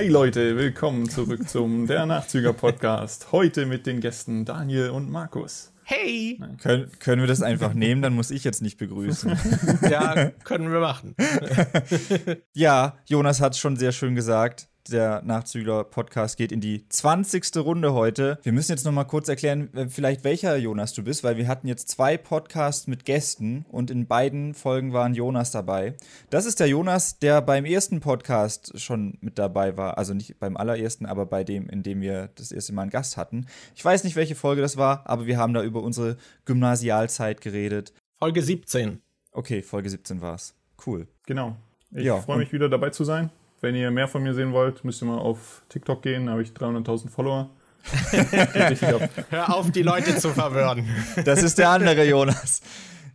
Hi Leute, willkommen zurück zum Der Nachzüger Podcast. Heute mit den Gästen Daniel und Markus. Hey! Können, können wir das einfach nehmen, dann muss ich jetzt nicht begrüßen. ja, können wir machen. ja, Jonas hat es schon sehr schön gesagt der Nachzügler-Podcast geht in die 20. Runde heute. Wir müssen jetzt noch mal kurz erklären, äh, vielleicht welcher Jonas du bist, weil wir hatten jetzt zwei Podcasts mit Gästen und in beiden Folgen waren Jonas dabei. Das ist der Jonas, der beim ersten Podcast schon mit dabei war. Also nicht beim allerersten, aber bei dem, in dem wir das erste Mal einen Gast hatten. Ich weiß nicht, welche Folge das war, aber wir haben da über unsere Gymnasialzeit geredet. Folge 17. Okay, Folge 17 war es. Cool. Genau. Ich ja, freue mich wieder dabei zu sein. Wenn ihr mehr von mir sehen wollt, müsst ihr mal auf TikTok gehen. Da habe ich 300.000 Follower. Hör auf, die Leute zu verwirren. Das ist der andere Jonas.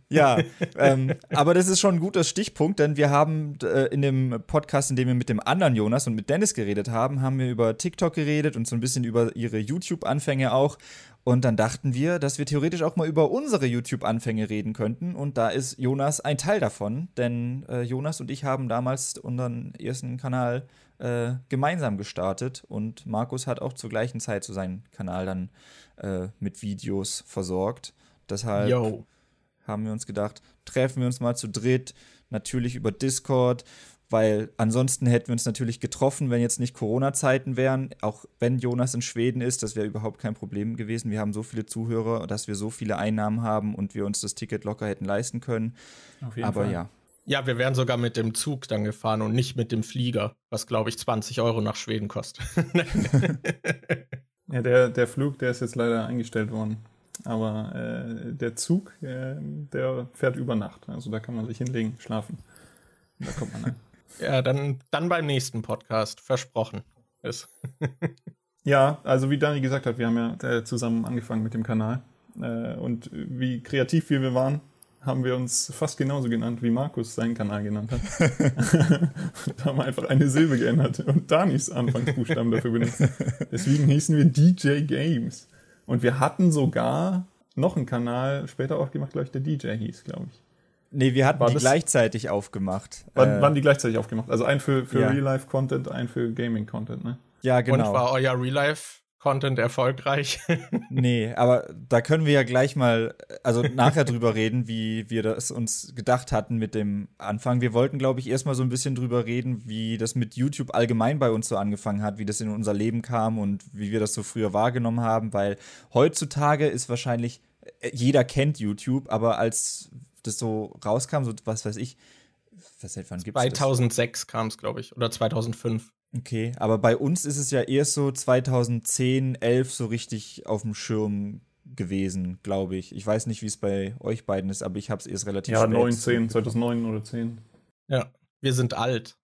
Ja, ähm, aber das ist schon ein guter Stichpunkt, denn wir haben äh, in dem Podcast, in dem wir mit dem anderen Jonas und mit Dennis geredet haben, haben wir über TikTok geredet und so ein bisschen über ihre YouTube-Anfänge auch. Und dann dachten wir, dass wir theoretisch auch mal über unsere YouTube-Anfänge reden könnten. Und da ist Jonas ein Teil davon, denn äh, Jonas und ich haben damals unseren ersten Kanal äh, gemeinsam gestartet und Markus hat auch zur gleichen Zeit so seinen Kanal dann äh, mit Videos versorgt. Deshalb Yo. haben wir uns gedacht, treffen wir uns mal zu dritt, natürlich über Discord weil ansonsten hätten wir uns natürlich getroffen, wenn jetzt nicht Corona-Zeiten wären. Auch wenn Jonas in Schweden ist, das wäre überhaupt kein Problem gewesen. Wir haben so viele Zuhörer, dass wir so viele Einnahmen haben und wir uns das Ticket locker hätten leisten können. Auf jeden Aber Fall. ja. Ja, wir wären sogar mit dem Zug dann gefahren und nicht mit dem Flieger, was glaube ich 20 Euro nach Schweden kostet. ja, der, der Flug, der ist jetzt leider eingestellt worden. Aber äh, der Zug, äh, der fährt über Nacht. Also da kann man sich hinlegen, schlafen. Da kommt man an. Ja, dann, dann beim nächsten Podcast, versprochen. Ist. ja, also wie Dani gesagt hat, wir haben ja äh, zusammen angefangen mit dem Kanal. Äh, und wie kreativ wir waren, haben wir uns fast genauso genannt, wie Markus seinen Kanal genannt hat. da haben wir einfach eine Silbe geändert und Danis Anfangsbuchstaben dafür benutzt. Deswegen hießen wir DJ Games. Und wir hatten sogar noch einen Kanal später aufgemacht, glaube ich, der DJ hieß, glaube ich. Nee, wir hatten War die gleichzeitig aufgemacht. Wann, äh, wann die gleichzeitig aufgemacht? Also ein für, für ja. Real-Life-Content, ein für Gaming-Content, ne? Ja, genau. Und war euer Real-Life-Content erfolgreich? nee, aber da können wir ja gleich mal, also nachher drüber reden, wie wir das uns gedacht hatten mit dem Anfang. Wir wollten, glaube ich, erstmal so ein bisschen drüber reden, wie das mit YouTube allgemein bei uns so angefangen hat, wie das in unser Leben kam und wie wir das so früher wahrgenommen haben, weil heutzutage ist wahrscheinlich äh, jeder kennt YouTube, aber als das so rauskam, so was weiß ich, was seit wann gibt's 2006 kam es, glaube ich, oder 2005. Okay, aber bei uns ist es ja erst so 2010, 11 so richtig auf dem Schirm gewesen, glaube ich. Ich weiß nicht, wie es bei euch beiden ist, aber ich habe es erst relativ Ja, 9, 10, 2009 oder 10. Ja, wir sind alt.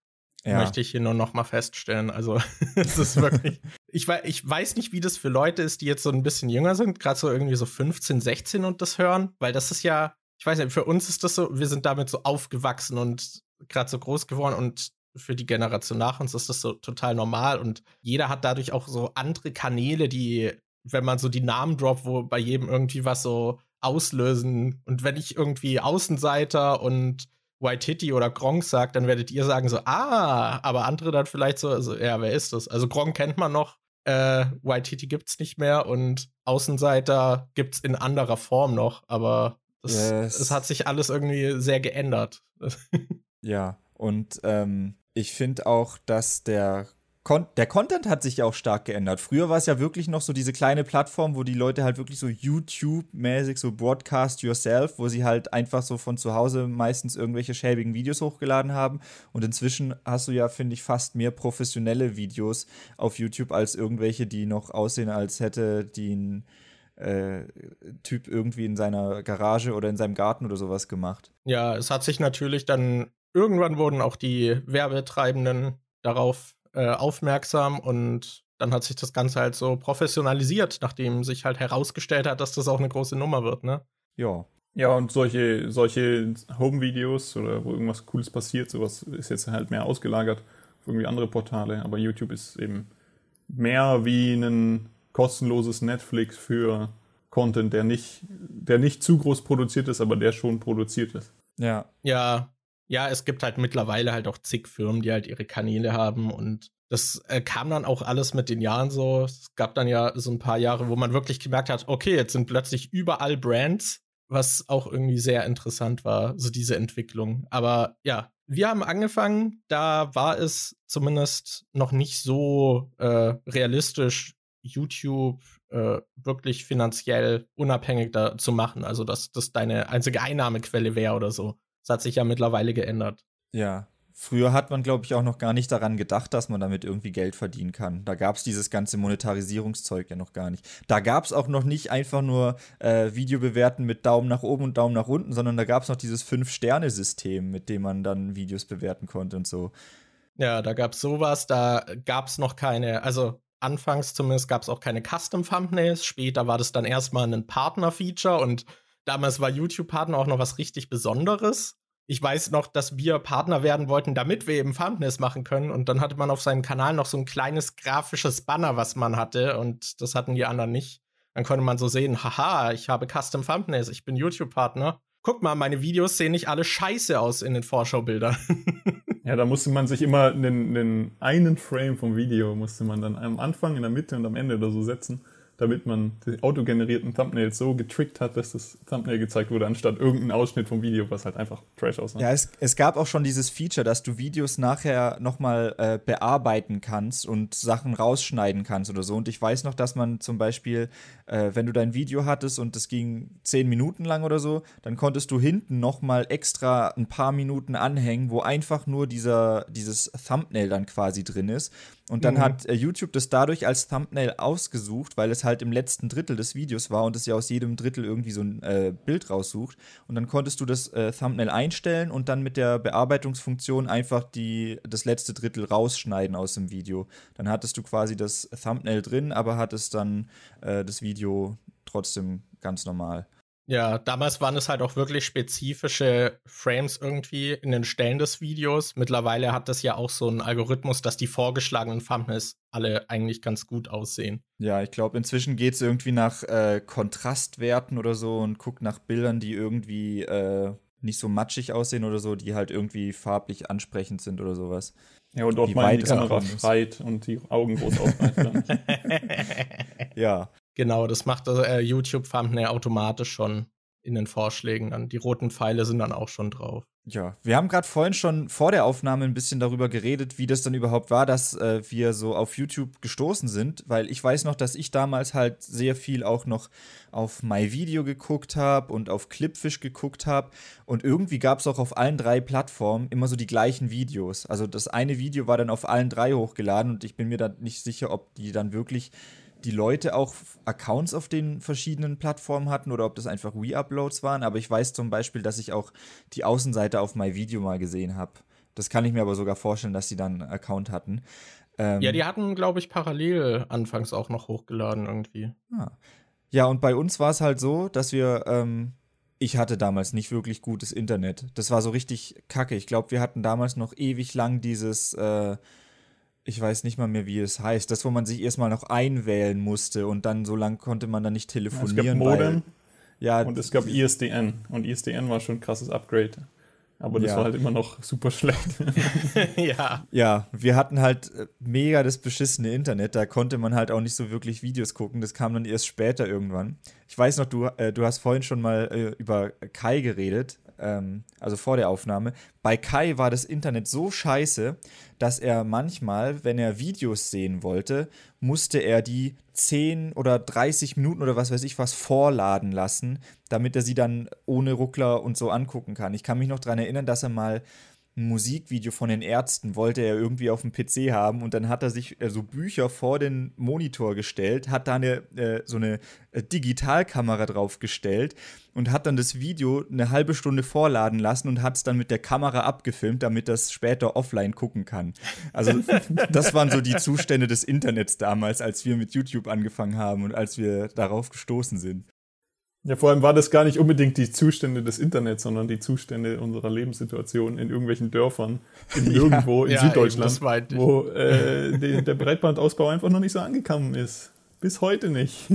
Ja. Möchte ich hier nur noch mal feststellen. Also, es ist wirklich. ich, weiß, ich weiß nicht, wie das für Leute ist, die jetzt so ein bisschen jünger sind, gerade so irgendwie so 15, 16 und das hören, weil das ist ja ich weiß nicht, für uns ist das so, wir sind damit so aufgewachsen und gerade so groß geworden und für die Generation nach uns ist das so total normal und jeder hat dadurch auch so andere Kanäle, die, wenn man so die Namen droppt, wo bei jedem irgendwie was so auslösen und wenn ich irgendwie Außenseiter und White Hitty oder Gronk sagt, dann werdet ihr sagen so, ah, aber andere dann vielleicht so, also, ja, wer ist das? Also Gronk kennt man noch, äh, White Hitty gibt's nicht mehr und Außenseiter gibt's in anderer Form noch, aber das, yes. Es hat sich alles irgendwie sehr geändert. ja, und ähm, ich finde auch, dass der Con der Content hat sich ja auch stark geändert. Früher war es ja wirklich noch so diese kleine Plattform, wo die Leute halt wirklich so YouTube-mäßig so Broadcast Yourself, wo sie halt einfach so von zu Hause meistens irgendwelche schäbigen Videos hochgeladen haben. Und inzwischen hast du ja, finde ich, fast mehr professionelle Videos auf YouTube als irgendwelche, die noch aussehen, als hätte die ein äh, Typ irgendwie in seiner Garage oder in seinem Garten oder sowas gemacht. Ja, es hat sich natürlich dann, irgendwann wurden auch die Werbetreibenden darauf äh, aufmerksam und dann hat sich das Ganze halt so professionalisiert, nachdem sich halt herausgestellt hat, dass das auch eine große Nummer wird, ne? Ja. Ja, und solche, solche Home-Videos oder wo irgendwas Cooles passiert, sowas ist jetzt halt mehr ausgelagert auf irgendwie andere Portale, aber YouTube ist eben mehr wie ein kostenloses Netflix für Content, der nicht, der nicht zu groß produziert ist, aber der schon produziert ist. Ja. Ja. Ja, es gibt halt mittlerweile halt auch zig Firmen, die halt ihre Kanäle haben und das äh, kam dann auch alles mit den Jahren so. Es gab dann ja so ein paar Jahre, wo man wirklich gemerkt hat, okay, jetzt sind plötzlich überall Brands, was auch irgendwie sehr interessant war, so diese Entwicklung. Aber ja, wir haben angefangen, da war es zumindest noch nicht so äh, realistisch, YouTube äh, wirklich finanziell unabhängig da zu machen. Also, dass das deine einzige Einnahmequelle wäre oder so. Das hat sich ja mittlerweile geändert. Ja, Früher hat man, glaube ich, auch noch gar nicht daran gedacht, dass man damit irgendwie Geld verdienen kann. Da gab es dieses ganze Monetarisierungszeug ja noch gar nicht. Da gab es auch noch nicht einfach nur äh, Video bewerten mit Daumen nach oben und Daumen nach unten, sondern da gab es noch dieses Fünf-Sterne-System, mit dem man dann Videos bewerten konnte und so. Ja, da gab es sowas, da gab es noch keine, also anfangs zumindest gab es auch keine Custom-Thumbnails. Später war das dann erstmal ein Partner-Feature und damals war YouTube-Partner auch noch was richtig Besonderes ich weiß noch, dass wir Partner werden wollten, damit wir eben Thumbnails machen können. Und dann hatte man auf seinem Kanal noch so ein kleines grafisches Banner, was man hatte. Und das hatten die anderen nicht. Dann konnte man so sehen, haha, ich habe Custom Thumbnails, ich bin YouTube-Partner. Guck mal, meine Videos sehen nicht alle scheiße aus in den Vorschaubildern. ja, da musste man sich immer einen, einen Frame vom Video musste man dann am Anfang, in der Mitte und am Ende oder so setzen damit man die autogenerierten Thumbnails so getrickt hat, dass das Thumbnail gezeigt wurde, anstatt irgendein Ausschnitt vom Video, was halt einfach Trash aussah. Ja, es, es gab auch schon dieses Feature, dass du Videos nachher nochmal äh, bearbeiten kannst und Sachen rausschneiden kannst oder so. Und ich weiß noch, dass man zum Beispiel, äh, wenn du dein Video hattest und es ging zehn Minuten lang oder so, dann konntest du hinten nochmal extra ein paar Minuten anhängen, wo einfach nur dieser, dieses Thumbnail dann quasi drin ist. Und dann mhm. hat äh, YouTube das dadurch als Thumbnail ausgesucht, weil es halt im letzten Drittel des Videos war und es ja aus jedem Drittel irgendwie so ein äh, Bild raussucht. Und dann konntest du das äh, Thumbnail einstellen und dann mit der Bearbeitungsfunktion einfach die, das letzte Drittel rausschneiden aus dem Video. Dann hattest du quasi das Thumbnail drin, aber hattest dann äh, das Video trotzdem ganz normal. Ja, damals waren es halt auch wirklich spezifische Frames irgendwie in den Stellen des Videos. Mittlerweile hat das ja auch so einen Algorithmus, dass die vorgeschlagenen Thumbnails alle eigentlich ganz gut aussehen. Ja, ich glaube, inzwischen geht es irgendwie nach äh, Kontrastwerten oder so und guckt nach Bildern, die irgendwie äh, nicht so matschig aussehen oder so, die halt irgendwie farblich ansprechend sind oder sowas. Ja, und Wie mal die Kamera schreit und die Augen groß aufreißt. ja, Genau, das macht äh, YouTube Thumbnail automatisch schon in den Vorschlägen dann. Die roten Pfeile sind dann auch schon drauf. Ja, wir haben gerade vorhin schon vor der Aufnahme ein bisschen darüber geredet, wie das dann überhaupt war, dass äh, wir so auf YouTube gestoßen sind, weil ich weiß noch, dass ich damals halt sehr viel auch noch auf MyVideo geguckt habe und auf Clipfish geguckt habe und irgendwie gab es auch auf allen drei Plattformen immer so die gleichen Videos. Also das eine Video war dann auf allen drei hochgeladen und ich bin mir da nicht sicher, ob die dann wirklich die Leute auch Accounts auf den verschiedenen Plattformen hatten oder ob das einfach Re-Uploads waren. Aber ich weiß zum Beispiel, dass ich auch die Außenseite auf MyVideo mal gesehen habe. Das kann ich mir aber sogar vorstellen, dass sie dann einen Account hatten. Ähm, ja, die hatten, glaube ich, parallel anfangs auch noch hochgeladen irgendwie. Ah. Ja, und bei uns war es halt so, dass wir, ähm, ich hatte damals nicht wirklich gutes Internet. Das war so richtig kacke. Ich glaube, wir hatten damals noch ewig lang dieses äh, ich weiß nicht mal mehr, wie es heißt, das, wo man sich erstmal noch einwählen musste und dann so lange konnte man dann nicht telefonieren. Es gab Modem ja, und es gab ISDN und ISDN war schon ein krasses Upgrade. Aber das ja. war halt immer noch super schlecht. ja. Ja, wir hatten halt äh, mega das beschissene Internet. Da konnte man halt auch nicht so wirklich Videos gucken. Das kam dann erst später irgendwann. Ich weiß noch, du, äh, du hast vorhin schon mal äh, über Kai geredet ähm, also vor der Aufnahme, bei Kai war das Internet so scheiße, dass er manchmal, wenn er Videos sehen wollte, musste er die 10 oder 30 Minuten oder was weiß ich was vorladen lassen, damit er sie dann ohne Ruckler und so angucken kann. Ich kann mich noch daran erinnern, dass er mal ein Musikvideo von den Ärzten wollte er irgendwie auf dem PC haben und dann hat er sich äh, so Bücher vor den Monitor gestellt, hat da eine, äh, so eine äh, Digitalkamera draufgestellt und hat dann das Video eine halbe Stunde vorladen lassen und hat es dann mit der Kamera abgefilmt, damit das später offline gucken kann. Also das waren so die Zustände des Internets damals, als wir mit YouTube angefangen haben und als wir darauf gestoßen sind. Ja, vor allem war das gar nicht unbedingt die Zustände des Internets, sondern die Zustände unserer Lebenssituation in irgendwelchen Dörfern, in ja, irgendwo in ja, Süddeutschland, wo äh, die, der Breitbandausbau einfach noch nicht so angekommen ist. Bis heute nicht.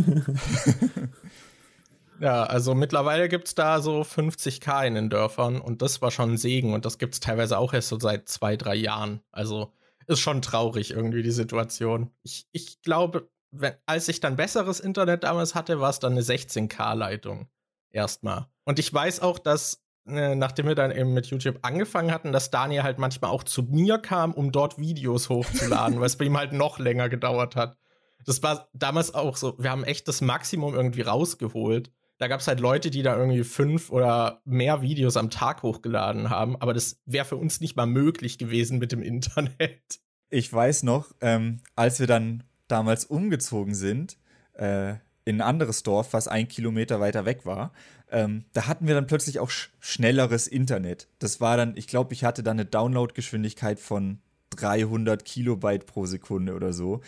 ja, also mittlerweile gibt es da so 50k in den Dörfern und das war schon ein Segen und das gibt es teilweise auch erst so seit zwei, drei Jahren. Also ist schon traurig irgendwie die Situation. Ich, ich glaube, wenn, als ich dann besseres Internet damals hatte, war es dann eine 16K-Leitung. Erstmal. Und ich weiß auch, dass, äh, nachdem wir dann eben mit YouTube angefangen hatten, dass Daniel halt manchmal auch zu mir kam, um dort Videos hochzuladen, weil es bei ihm halt noch länger gedauert hat. Das war damals auch so, wir haben echt das Maximum irgendwie rausgeholt. Da gab es halt Leute, die da irgendwie fünf oder mehr Videos am Tag hochgeladen haben, aber das wäre für uns nicht mal möglich gewesen mit dem Internet. Ich weiß noch, ähm, als wir dann damals umgezogen sind, äh, in ein anderes Dorf, was ein Kilometer weiter weg war, ähm, da hatten wir dann plötzlich auch sch schnelleres Internet. Das war dann, ich glaube, ich hatte dann eine Downloadgeschwindigkeit von 300 Kilobyte pro Sekunde oder so.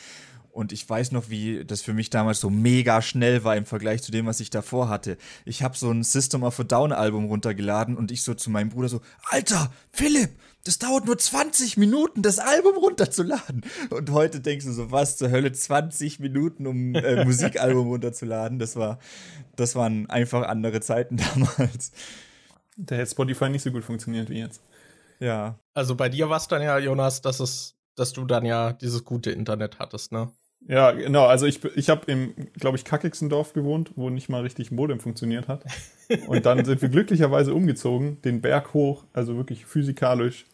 Und ich weiß noch, wie das für mich damals so mega schnell war im Vergleich zu dem, was ich davor hatte. Ich habe so ein System of a Down Album runtergeladen und ich so zu meinem Bruder so, Alter, Philipp, das dauert nur 20 Minuten, das Album runterzuladen. Und heute denkst du so, was zur Hölle, 20 Minuten, um äh, Musikalbum runterzuladen. Das war, das waren einfach andere Zeiten damals. Da hätte Spotify nicht so gut funktioniert wie jetzt. Ja. Also bei dir war es dann ja, Jonas, dass es, dass du dann ja dieses gute Internet hattest, ne? Ja, genau. Also ich, ich habe im, glaube ich, kackigsten Dorf gewohnt, wo nicht mal richtig Modem funktioniert hat. Und dann sind wir glücklicherweise umgezogen, den Berg hoch, also wirklich physikalisch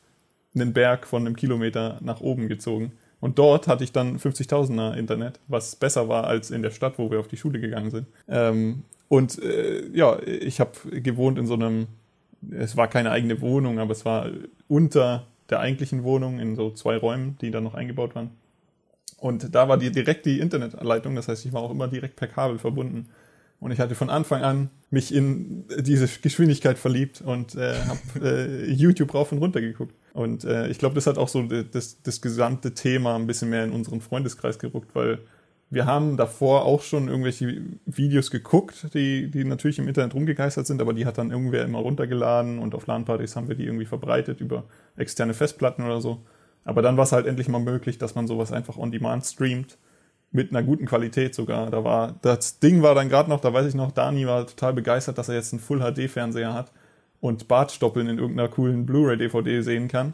einen Berg von einem Kilometer nach oben gezogen. Und dort hatte ich dann 50.000er Internet, was besser war als in der Stadt, wo wir auf die Schule gegangen sind. Ähm, und äh, ja, ich habe gewohnt in so einem, es war keine eigene Wohnung, aber es war unter der eigentlichen Wohnung in so zwei Räumen, die dann noch eingebaut waren. Und da war die, direkt die Internetleitung, das heißt, ich war auch immer direkt per Kabel verbunden. Und ich hatte von Anfang an mich in diese Geschwindigkeit verliebt und äh, habe äh, YouTube rauf und runter geguckt. Und äh, ich glaube, das hat auch so das, das gesamte Thema ein bisschen mehr in unseren Freundeskreis gerückt, weil wir haben davor auch schon irgendwelche Videos geguckt, die, die natürlich im Internet rumgegeistert sind, aber die hat dann irgendwer immer runtergeladen und auf LAN-Partys haben wir die irgendwie verbreitet über externe Festplatten oder so. Aber dann war es halt endlich mal möglich, dass man sowas einfach on demand streamt. Mit einer guten Qualität sogar. Da war, das Ding war dann gerade noch, da weiß ich noch, Dani war total begeistert, dass er jetzt einen Full HD-Fernseher hat und Bartstoppeln in irgendeiner coolen Blu-ray-DVD sehen kann.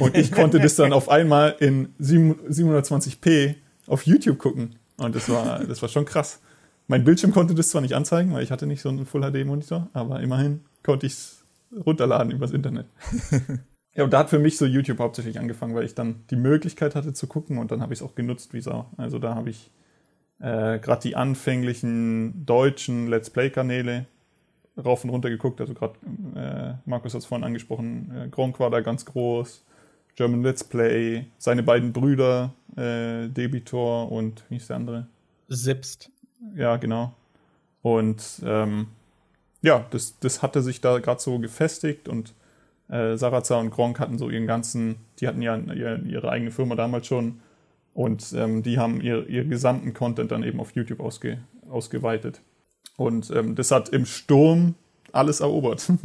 Und ich konnte das dann auf einmal in 720p auf YouTube gucken. Und das war, das war schon krass. Mein Bildschirm konnte das zwar nicht anzeigen, weil ich hatte nicht so einen Full HD-Monitor, aber immerhin konnte ich es runterladen übers Internet. Ja, und da hat für mich so YouTube hauptsächlich angefangen, weil ich dann die Möglichkeit hatte zu gucken und dann habe ich es auch genutzt wie Sau. Also da habe ich äh, gerade die anfänglichen deutschen Let's Play-Kanäle rauf und runter geguckt. Also gerade äh, Markus hat es vorhin angesprochen, äh, Gronk war da ganz groß, German Let's Play, seine beiden Brüder, äh, Debitor und wie ist der andere? Sipst. Ja, genau. Und ähm, ja, das, das hatte sich da gerade so gefestigt und äh, Sarazar und Gronk hatten so ihren ganzen, die hatten ja ihre eigene Firma damals schon und ähm, die haben ihr, ihren gesamten Content dann eben auf YouTube ausge, ausgeweitet. Und ähm, das hat im Sturm alles erobert.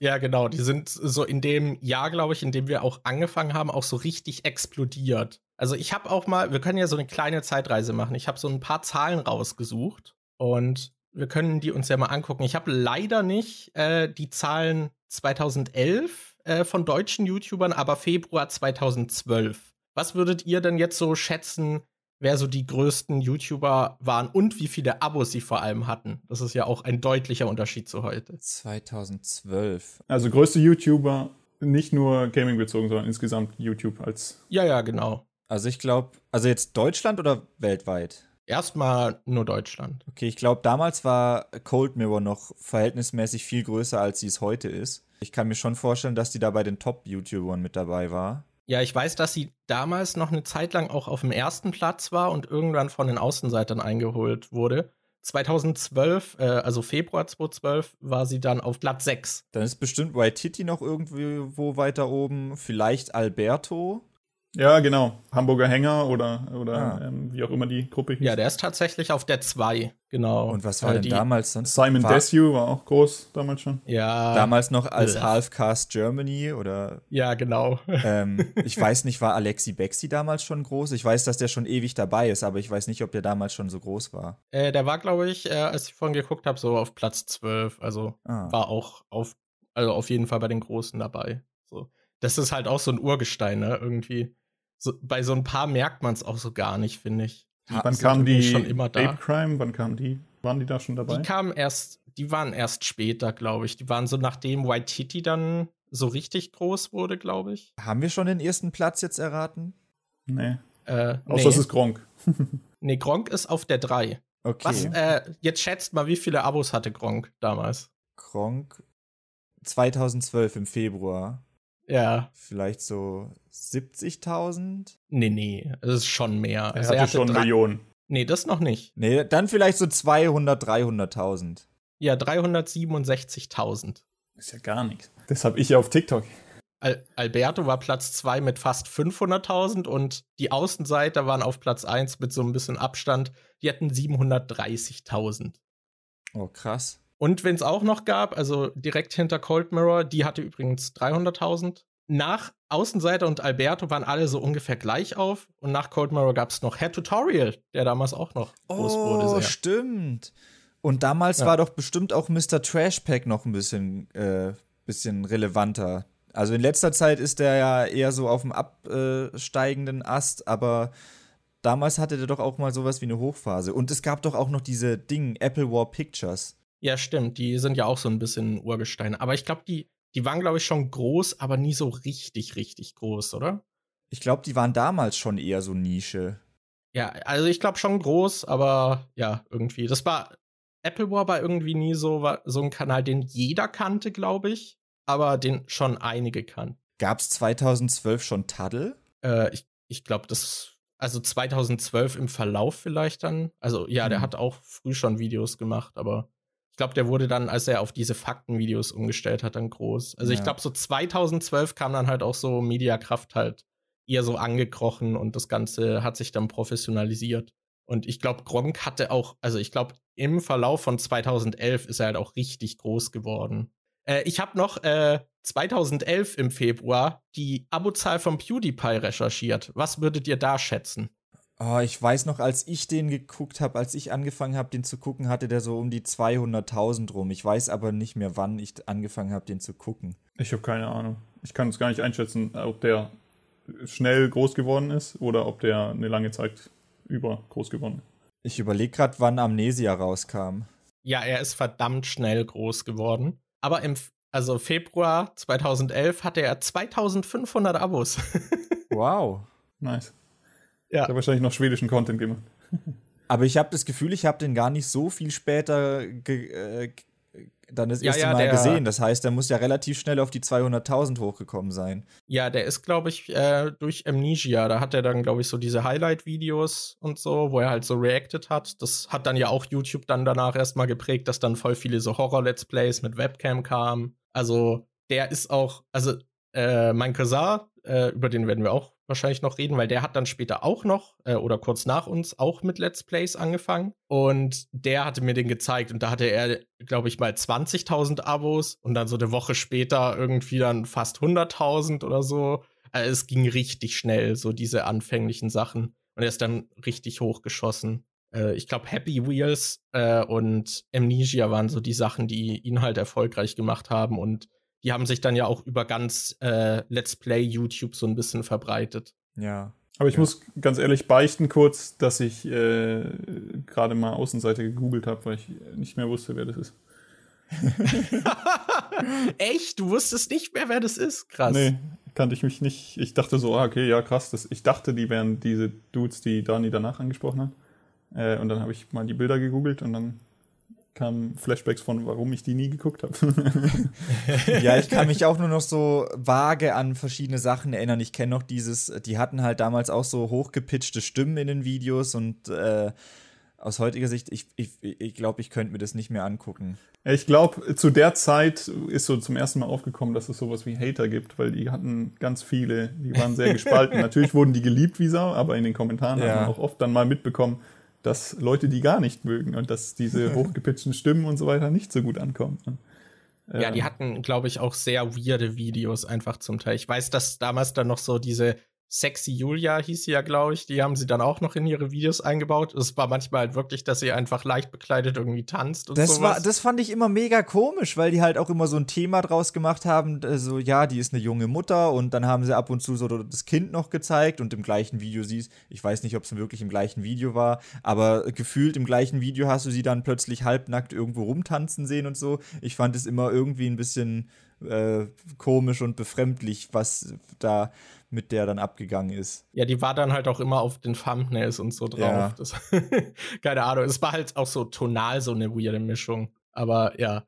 Ja, genau. Die sind so in dem Jahr, glaube ich, in dem wir auch angefangen haben, auch so richtig explodiert. Also ich habe auch mal, wir können ja so eine kleine Zeitreise machen. Ich habe so ein paar Zahlen rausgesucht und wir können die uns ja mal angucken. Ich habe leider nicht äh, die Zahlen 2011 äh, von deutschen YouTubern, aber Februar 2012. Was würdet ihr denn jetzt so schätzen, wer so die größten YouTuber waren und wie viele Abos sie vor allem hatten? Das ist ja auch ein deutlicher Unterschied zu heute. 2012. Also größte YouTuber, nicht nur Gaming bezogen, sondern insgesamt YouTube als. Ja, ja, genau. Also ich glaube, also jetzt Deutschland oder weltweit? Erstmal nur Deutschland. Okay, ich glaube, damals war Cold Mirror noch verhältnismäßig viel größer, als sie es heute ist. Ich kann mir schon vorstellen, dass die da bei den Top-YouTubern mit dabei war. Ja, ich weiß, dass sie damals noch eine Zeit lang auch auf dem ersten Platz war und irgendwann von den Außenseitern eingeholt wurde. 2012, äh, also Februar 2012, war sie dann auf Platz 6. Dann ist bestimmt Waititi noch irgendwo weiter oben. Vielleicht Alberto. Ja, genau. Hamburger Hänger oder, oder ah. ähm, wie auch immer die Gruppe hieß. Ja, der ist tatsächlich auf der 2, genau. Und was war äh, denn damals sonst? Simon war Desue war auch groß damals schon. Ja. Damals noch als ja. Halfcast Germany oder. Ja, genau. Ähm, ich weiß nicht, war Alexi Bexi damals schon groß? Ich weiß, dass der schon ewig dabei ist, aber ich weiß nicht, ob der damals schon so groß war. Äh, der war, glaube ich, äh, als ich vorhin geguckt habe, so auf Platz 12. Also ah. war auch auf, also auf jeden Fall bei den Großen dabei. So. Das ist halt auch so ein Urgestein, ne? Irgendwie so, bei so ein paar merkt man es auch so gar nicht, finde ich. Die wann kamen die schon immer da. Ape Crime, wann kamen die? Waren die da schon dabei? Die kamen erst, die waren erst später, glaube ich. Die waren so nachdem White Titty dann so richtig groß wurde, glaube ich. Haben wir schon den ersten Platz jetzt erraten? Nee. Äh, Außer nee. es ist Gronk. nee, Gronk ist auf der 3. Okay. Was, äh, jetzt schätzt mal, wie viele Abos hatte Gronk damals? Gronk 2012 im Februar. Ja. Vielleicht so 70.000? Nee, nee, das ist schon mehr. Er also hatte, er hatte schon Millionen. Nee, das noch nicht. Nee, dann vielleicht so 200, 300.000. Ja, 367.000. Ist ja gar nichts. Das habe ich ja auf TikTok. Al Alberto war Platz 2 mit fast 500.000 und die Außenseiter waren auf Platz 1 mit so ein bisschen Abstand. Die hatten 730.000. Oh, krass. Und wenn es auch noch gab, also direkt hinter Cold Mirror, die hatte übrigens 300.000. Nach Außenseiter und Alberto waren alle so ungefähr gleich auf. Und nach Cold Mirror gab es noch Head Tutorial, der damals auch noch groß oh, wurde. Oh, stimmt. Und damals ja. war doch bestimmt auch Mr. Trashpack noch ein bisschen, äh, bisschen relevanter. Also in letzter Zeit ist der ja eher so auf dem absteigenden Ast, aber damals hatte der doch auch mal sowas wie eine Hochphase. Und es gab doch auch noch diese Ding, Apple War Pictures. Ja, stimmt. Die sind ja auch so ein bisschen Urgestein. Aber ich glaube, die, die waren, glaube ich, schon groß, aber nie so richtig, richtig groß, oder? Ich glaube, die waren damals schon eher so Nische. Ja, also ich glaube schon groß, aber ja, irgendwie. Das war. Apple War war irgendwie nie so, war so ein Kanal, den jeder kannte, glaube ich, aber den schon einige kannten. Gab es 2012 schon Taddle? Äh, ich ich glaube, das. Also 2012 im Verlauf vielleicht dann. Also ja, hm. der hat auch früh schon Videos gemacht, aber glaube, der wurde dann, als er auf diese Faktenvideos umgestellt hat, dann groß. Also ja. ich glaube, so 2012 kam dann halt auch so Mediakraft halt eher so angekrochen und das Ganze hat sich dann professionalisiert. Und ich glaube, Gronk hatte auch, also ich glaube, im Verlauf von 2011 ist er halt auch richtig groß geworden. Äh, ich habe noch äh, 2011 im Februar die Abozahl von PewDiePie recherchiert. Was würdet ihr da schätzen? Oh, ich weiß noch, als ich den geguckt habe, als ich angefangen habe, den zu gucken, hatte der so um die 200.000 rum. Ich weiß aber nicht mehr, wann ich angefangen habe, den zu gucken. Ich habe keine Ahnung. Ich kann es gar nicht einschätzen, ob der schnell groß geworden ist oder ob der eine lange Zeit über groß geworden ist. Ich überlege gerade, wann Amnesia rauskam. Ja, er ist verdammt schnell groß geworden. Aber im also Februar 2011 hatte er 2500 Abos. wow. Nice. Ja. Ich habe wahrscheinlich noch schwedischen Content gemacht. Aber ich habe das Gefühl, ich habe den gar nicht so viel später äh, dann das erste ja, ja, Mal gesehen. Das heißt, der muss ja relativ schnell auf die 200.000 hochgekommen sein. Ja, der ist, glaube ich, äh, durch Amnesia. Da hat er dann, glaube ich, so diese Highlight-Videos und so, wo er halt so reacted hat. Das hat dann ja auch YouTube dann danach erstmal geprägt, dass dann voll viele so Horror-Let's Plays mit Webcam kamen. Also, der ist auch, also äh, mein Cousin, äh, über den werden wir auch wahrscheinlich noch reden, weil der hat dann später auch noch äh, oder kurz nach uns auch mit Let's Plays angefangen und der hatte mir den gezeigt und da hatte er, glaube ich, mal 20.000 Abos und dann so eine Woche später irgendwie dann fast 100.000 oder so. Also es ging richtig schnell, so diese anfänglichen Sachen und er ist dann richtig hochgeschossen. Äh, ich glaube, Happy Wheels äh, und Amnesia waren so die Sachen, die ihn halt erfolgreich gemacht haben und die haben sich dann ja auch über ganz äh, Let's Play YouTube so ein bisschen verbreitet. Ja. Aber ich ja. muss ganz ehrlich beichten kurz, dass ich äh, gerade mal Außenseite gegoogelt habe, weil ich nicht mehr wusste, wer das ist. Echt? Du wusstest nicht mehr, wer das ist? Krass. Nee, kannte ich mich nicht. Ich dachte so, ah, okay, ja, krass. Das, ich dachte, die wären diese Dudes, die Dani danach angesprochen hat. Äh, und dann habe ich mal die Bilder gegoogelt und dann kamen Flashbacks von, warum ich die nie geguckt habe. ja, ich kann mich auch nur noch so vage an verschiedene Sachen erinnern. Ich kenne noch dieses, die hatten halt damals auch so hochgepitchte Stimmen in den Videos und äh, aus heutiger Sicht, ich, ich, ich glaube, ich könnte mir das nicht mehr angucken. Ich glaube, zu der Zeit ist so zum ersten Mal aufgekommen, dass es sowas wie Hater gibt, weil die hatten ganz viele, die waren sehr gespalten. Natürlich wurden die geliebt wie Sau, aber in den Kommentaren ja. hat man auch oft dann mal mitbekommen, dass Leute die gar nicht mögen und dass diese hochgepitchten Stimmen und so weiter nicht so gut ankommen. Ja, die ähm. hatten, glaube ich, auch sehr weirde Videos einfach zum Teil. Ich weiß, dass damals dann noch so diese Sexy Julia hieß sie ja, glaube ich. Die haben sie dann auch noch in ihre Videos eingebaut. Es war manchmal halt wirklich, dass sie einfach leicht bekleidet irgendwie tanzt und das sowas. War, das fand ich immer mega komisch, weil die halt auch immer so ein Thema draus gemacht haben. So, also, ja, die ist eine junge Mutter und dann haben sie ab und zu so das Kind noch gezeigt und im gleichen Video siehst, ich weiß nicht, ob es wirklich im gleichen Video war, aber gefühlt im gleichen Video hast du sie dann plötzlich halbnackt irgendwo rumtanzen sehen und so. Ich fand es immer irgendwie ein bisschen äh, komisch und befremdlich, was da mit der dann abgegangen ist. Ja, die war dann halt auch immer auf den Thumbnails und so drauf. Ja. Das, keine Ahnung. Es war halt auch so tonal so eine weirde Mischung. Aber ja.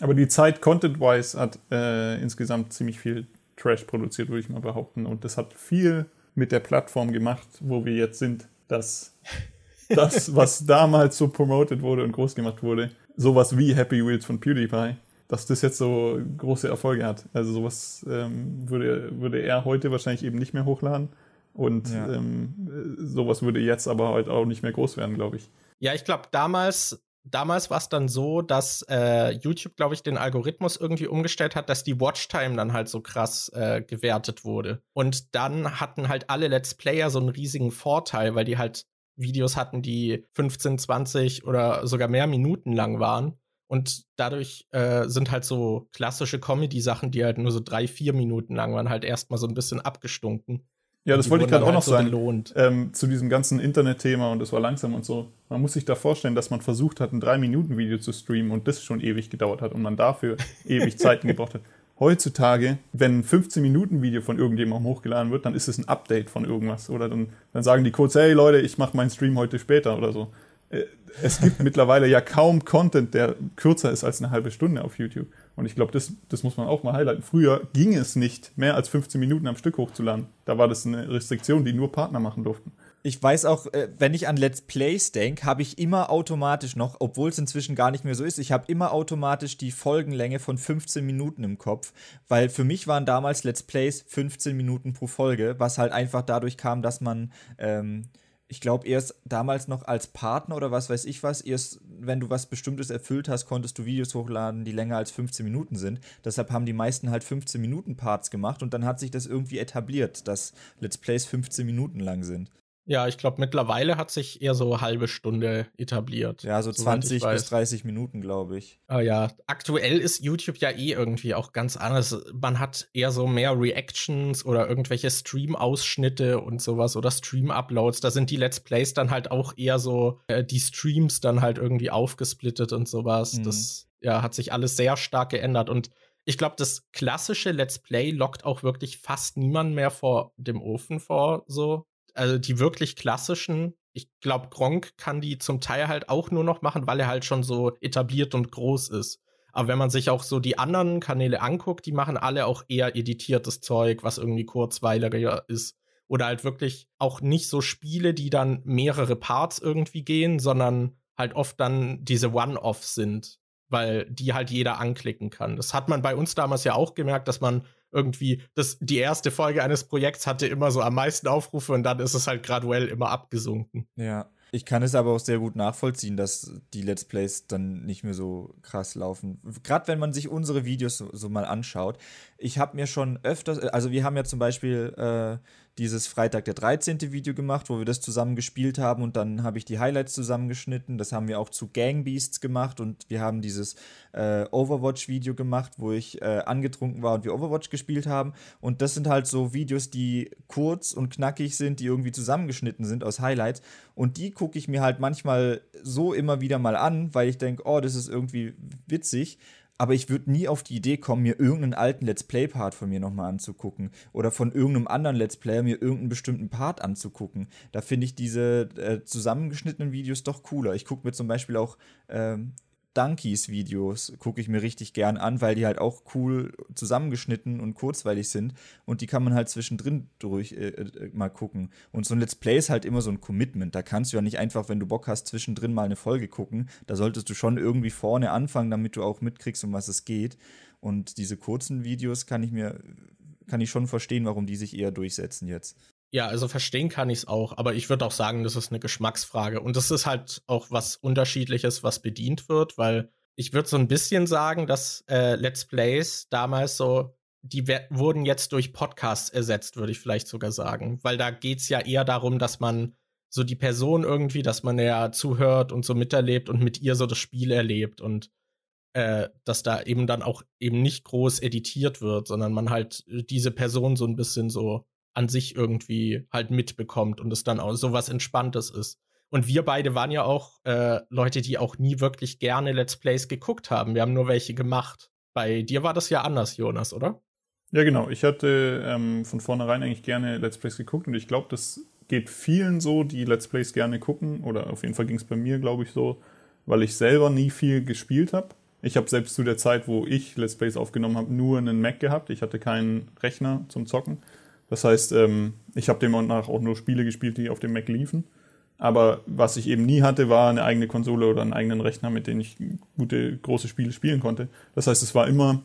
Aber die Zeit Content-wise hat äh, insgesamt ziemlich viel Trash produziert, würde ich mal behaupten. Und das hat viel mit der Plattform gemacht, wo wir jetzt sind. Dass das, was damals so promoted wurde und groß gemacht wurde, sowas wie Happy Wheels von PewDiePie, dass das jetzt so große Erfolge hat. Also sowas ähm, würde, würde er heute wahrscheinlich eben nicht mehr hochladen. Und ja. ähm, sowas würde jetzt aber halt auch nicht mehr groß werden, glaube ich. Ja, ich glaube, damals, damals war es dann so, dass äh, YouTube, glaube ich, den Algorithmus irgendwie umgestellt hat, dass die Watchtime dann halt so krass äh, gewertet wurde. Und dann hatten halt alle Let's Player so einen riesigen Vorteil, weil die halt Videos hatten, die 15, 20 oder sogar mehr Minuten lang waren. Und dadurch äh, sind halt so klassische Comedy-Sachen, die halt nur so drei, vier Minuten lang waren, halt erstmal so ein bisschen abgestunken. Ja, das wollte ich gerade auch halt noch so sagen. Ähm, zu diesem ganzen Internet-Thema und es war langsam und so. Man muss sich da vorstellen, dass man versucht hat, ein Drei-Minuten-Video zu streamen und das schon ewig gedauert hat und man dafür ewig Zeiten gebraucht hat. Heutzutage, wenn ein 15-Minuten-Video von irgendjemandem hochgeladen wird, dann ist es ein Update von irgendwas. Oder dann, dann sagen die kurz, hey Leute, ich mache meinen Stream heute später oder so. Äh, es gibt mittlerweile ja kaum Content, der kürzer ist als eine halbe Stunde auf YouTube. Und ich glaube, das, das muss man auch mal highlighten. Früher ging es nicht, mehr als 15 Minuten am Stück hochzuladen. Da war das eine Restriktion, die nur Partner machen durften. Ich weiß auch, äh, wenn ich an Let's Plays denke, habe ich immer automatisch noch, obwohl es inzwischen gar nicht mehr so ist, ich habe immer automatisch die Folgenlänge von 15 Minuten im Kopf, weil für mich waren damals Let's Plays 15 Minuten pro Folge, was halt einfach dadurch kam, dass man ähm, ich glaube, erst damals noch als Partner oder was weiß ich was, erst wenn du was Bestimmtes erfüllt hast, konntest du Videos hochladen, die länger als 15 Minuten sind. Deshalb haben die meisten halt 15 Minuten Parts gemacht und dann hat sich das irgendwie etabliert, dass Let's Plays 15 Minuten lang sind. Ja, ich glaube, mittlerweile hat sich eher so halbe Stunde etabliert. Ja, so 20 bis 30 Minuten, glaube ich. Ah ja, aktuell ist YouTube ja eh irgendwie auch ganz anders. Man hat eher so mehr Reactions oder irgendwelche Stream-Ausschnitte und sowas oder Stream-Uploads. Da sind die Let's Plays dann halt auch eher so, äh, die Streams dann halt irgendwie aufgesplittet und sowas. Mhm. Das ja, hat sich alles sehr stark geändert und ich glaube, das klassische Let's Play lockt auch wirklich fast niemand mehr vor dem Ofen vor, so also die wirklich klassischen, ich glaube, Gronk kann die zum Teil halt auch nur noch machen, weil er halt schon so etabliert und groß ist. Aber wenn man sich auch so die anderen Kanäle anguckt, die machen alle auch eher editiertes Zeug, was irgendwie kurzweiliger ist. Oder halt wirklich auch nicht so Spiele, die dann mehrere Parts irgendwie gehen, sondern halt oft dann diese One-Offs sind, weil die halt jeder anklicken kann. Das hat man bei uns damals ja auch gemerkt, dass man irgendwie, das, die erste Folge eines Projekts hatte immer so am meisten Aufrufe und dann ist es halt graduell immer abgesunken. Ja. Ich kann es aber auch sehr gut nachvollziehen, dass die Let's Plays dann nicht mehr so krass laufen. Gerade wenn man sich unsere Videos so, so mal anschaut. Ich habe mir schon öfters, also wir haben ja zum Beispiel äh, dieses Freitag der 13. Video gemacht, wo wir das zusammen gespielt haben und dann habe ich die Highlights zusammengeschnitten. Das haben wir auch zu Gang Beasts gemacht und wir haben dieses äh, Overwatch-Video gemacht, wo ich äh, angetrunken war und wir Overwatch gespielt haben. Und das sind halt so Videos, die kurz und knackig sind, die irgendwie zusammengeschnitten sind aus Highlights. Und die gucke ich mir halt manchmal so immer wieder mal an, weil ich denke, oh, das ist irgendwie witzig aber ich würde nie auf die Idee kommen, mir irgendeinen alten Let's Play-Part von mir nochmal anzugucken oder von irgendeinem anderen Let's Player mir irgendeinen bestimmten Part anzugucken. Da finde ich diese äh, zusammengeschnittenen Videos doch cooler. Ich gucke mir zum Beispiel auch ähm, Dunkies Videos gucke ich mir richtig gern an, weil die halt auch cool zusammengeschnitten und kurzweilig sind und die kann man halt zwischendrin durch äh, äh, mal gucken. Und so ein Let's Play ist halt immer so ein Commitment. Da kannst du ja nicht einfach, wenn du Bock hast, zwischendrin mal eine Folge gucken. Da solltest du schon irgendwie vorne anfangen, damit du auch mitkriegst, um was es geht. Und diese kurzen Videos kann ich mir kann ich schon verstehen, warum die sich eher durchsetzen jetzt. Ja, also verstehen kann ich es auch, aber ich würde auch sagen, das ist eine Geschmacksfrage. Und das ist halt auch was Unterschiedliches, was bedient wird, weil ich würde so ein bisschen sagen, dass äh, Let's Plays damals so die wurden jetzt durch Podcasts ersetzt, würde ich vielleicht sogar sagen. Weil da geht es ja eher darum, dass man so die Person irgendwie, dass man ja zuhört und so miterlebt und mit ihr so das Spiel erlebt und äh, dass da eben dann auch eben nicht groß editiert wird, sondern man halt diese Person so ein bisschen so an sich irgendwie halt mitbekommt und es dann auch so was Entspanntes ist. Und wir beide waren ja auch äh, Leute, die auch nie wirklich gerne Let's Plays geguckt haben. Wir haben nur welche gemacht. Bei dir war das ja anders, Jonas, oder? Ja, genau. Ich hatte ähm, von vornherein eigentlich gerne Let's Plays geguckt und ich glaube, das geht vielen so, die Let's Plays gerne gucken. Oder auf jeden Fall ging es bei mir, glaube ich, so, weil ich selber nie viel gespielt habe. Ich habe selbst zu der Zeit, wo ich Let's Plays aufgenommen habe, nur einen Mac gehabt. Ich hatte keinen Rechner zum Zocken. Das heißt, ähm, ich habe demnach auch nur Spiele gespielt, die auf dem Mac liefen. Aber was ich eben nie hatte, war eine eigene Konsole oder einen eigenen Rechner, mit dem ich gute, große Spiele spielen konnte. Das heißt, es war immer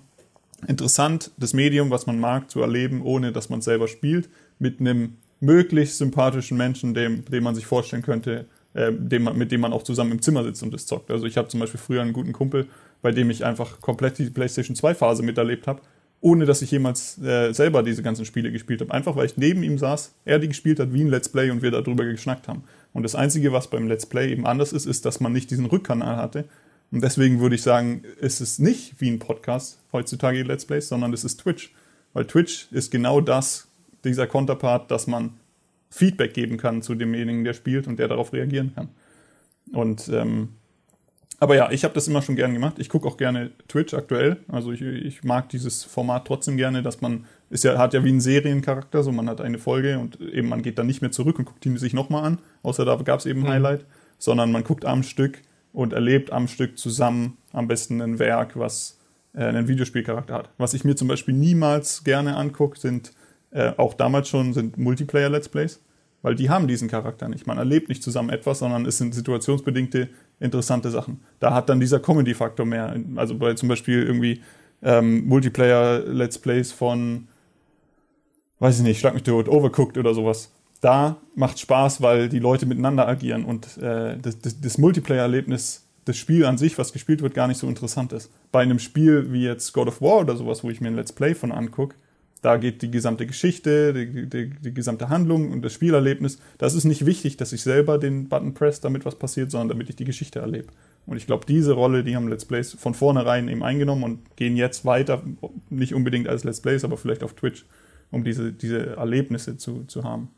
interessant, das Medium, was man mag, zu erleben, ohne dass man selber spielt, mit einem möglichst sympathischen Menschen, dem, dem man sich vorstellen könnte, äh, dem mit dem man auch zusammen im Zimmer sitzt und das zockt. Also ich habe zum Beispiel früher einen guten Kumpel, bei dem ich einfach komplett die PlayStation 2 Phase miterlebt habe ohne dass ich jemals äh, selber diese ganzen Spiele gespielt habe. Einfach weil ich neben ihm saß, er die gespielt hat wie ein Let's Play und wir darüber geschnackt haben. Und das Einzige, was beim Let's Play eben anders ist, ist, dass man nicht diesen Rückkanal hatte. Und deswegen würde ich sagen, ist es nicht wie ein Podcast heutzutage Let's Plays, sondern es ist Twitch. Weil Twitch ist genau das, dieser Konterpart, dass man Feedback geben kann zu demjenigen, der spielt und der darauf reagieren kann. Und ähm, aber ja, ich habe das immer schon gern gemacht. Ich gucke auch gerne Twitch aktuell. Also ich, ich mag dieses Format trotzdem gerne, dass man, ist ja, hat ja wie ein Seriencharakter, so man hat eine Folge und eben man geht dann nicht mehr zurück und guckt die sich nochmal an, außer da gab es eben ein mhm. Highlight, sondern man guckt am Stück und erlebt am Stück zusammen am besten ein Werk, was äh, einen Videospielcharakter hat. Was ich mir zum Beispiel niemals gerne angucke, sind äh, auch damals schon sind Multiplayer-Let's Plays weil die haben diesen Charakter nicht. Man erlebt nicht zusammen etwas, sondern es sind situationsbedingte interessante Sachen. Da hat dann dieser Comedy-Faktor mehr. Also bei zum Beispiel irgendwie ähm, Multiplayer-Let's Plays von, weiß ich nicht, Schlag mich tot, Overcooked oder sowas. Da macht Spaß, weil die Leute miteinander agieren und äh, das, das, das Multiplayer-Erlebnis, das Spiel an sich, was gespielt wird, gar nicht so interessant ist. Bei einem Spiel wie jetzt God of War oder sowas, wo ich mir ein Let's Play von angucke, da geht die gesamte Geschichte, die, die, die, gesamte Handlung und das Spielerlebnis. Das ist nicht wichtig, dass ich selber den Button press, damit was passiert, sondern damit ich die Geschichte erlebe. Und ich glaube, diese Rolle, die haben Let's Plays von vornherein eben eingenommen und gehen jetzt weiter, nicht unbedingt als Let's Plays, aber vielleicht auf Twitch, um diese, diese Erlebnisse zu, zu haben.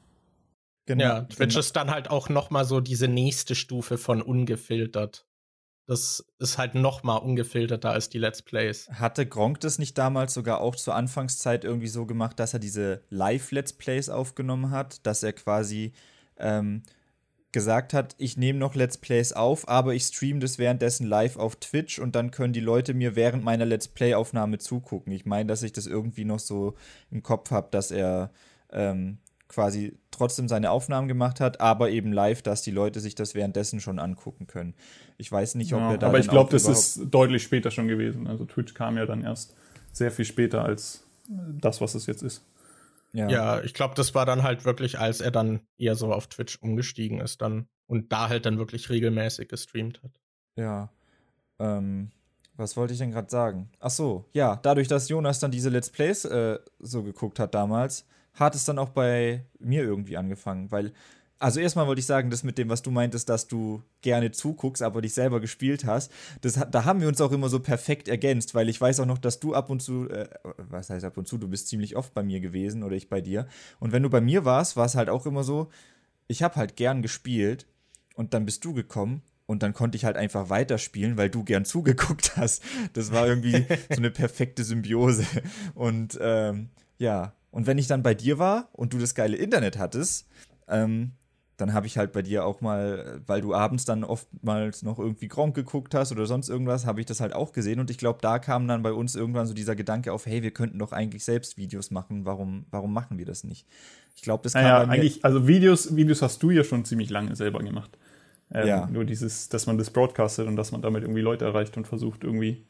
Genau. Ja, Twitch genau. ist dann halt auch nochmal so diese nächste Stufe von ungefiltert. Das ist halt noch mal ungefilterter als die Let's Plays. Hatte Gronk das nicht damals sogar auch zur Anfangszeit irgendwie so gemacht, dass er diese Live-Let's Plays aufgenommen hat, dass er quasi ähm, gesagt hat, ich nehme noch Let's Plays auf, aber ich streame das währenddessen live auf Twitch und dann können die Leute mir während meiner Let's Play-Aufnahme zugucken. Ich meine, dass ich das irgendwie noch so im Kopf habe, dass er ähm, quasi trotzdem seine Aufnahmen gemacht hat, aber eben live, dass die Leute sich das währenddessen schon angucken können. Ich weiß nicht, ob ja, er da. Aber ich glaube, das ist deutlich später schon gewesen. Also Twitch kam ja dann erst sehr viel später als das, was es jetzt ist. Ja, ja ich glaube, das war dann halt wirklich, als er dann eher so auf Twitch umgestiegen ist dann und da halt dann wirklich regelmäßig gestreamt hat. Ja. Ähm, was wollte ich denn gerade sagen? Ach so, ja, dadurch, dass Jonas dann diese Let's Plays äh, so geguckt hat damals, hat es dann auch bei mir irgendwie angefangen, weil also erstmal wollte ich sagen, das mit dem, was du meintest, dass du gerne zuguckst, aber dich selber gespielt hast, das, da haben wir uns auch immer so perfekt ergänzt, weil ich weiß auch noch, dass du ab und zu, äh, was heißt ab und zu, du bist ziemlich oft bei mir gewesen oder ich bei dir. Und wenn du bei mir warst, war es halt auch immer so, ich habe halt gern gespielt und dann bist du gekommen und dann konnte ich halt einfach weiterspielen, weil du gern zugeguckt hast. Das war irgendwie so eine perfekte Symbiose. Und ähm, ja, und wenn ich dann bei dir war und du das geile Internet hattest, ähm, dann habe ich halt bei dir auch mal, weil du abends dann oftmals noch irgendwie Gronk geguckt hast oder sonst irgendwas, habe ich das halt auch gesehen. Und ich glaube, da kam dann bei uns irgendwann so dieser Gedanke auf, hey, wir könnten doch eigentlich selbst Videos machen. Warum, warum machen wir das nicht? Ich glaube, das kam naja, eigentlich, also Videos, Videos hast du ja schon ziemlich lange selber gemacht. Ähm, ja. Nur dieses, dass man das broadcastet und dass man damit irgendwie Leute erreicht und versucht, irgendwie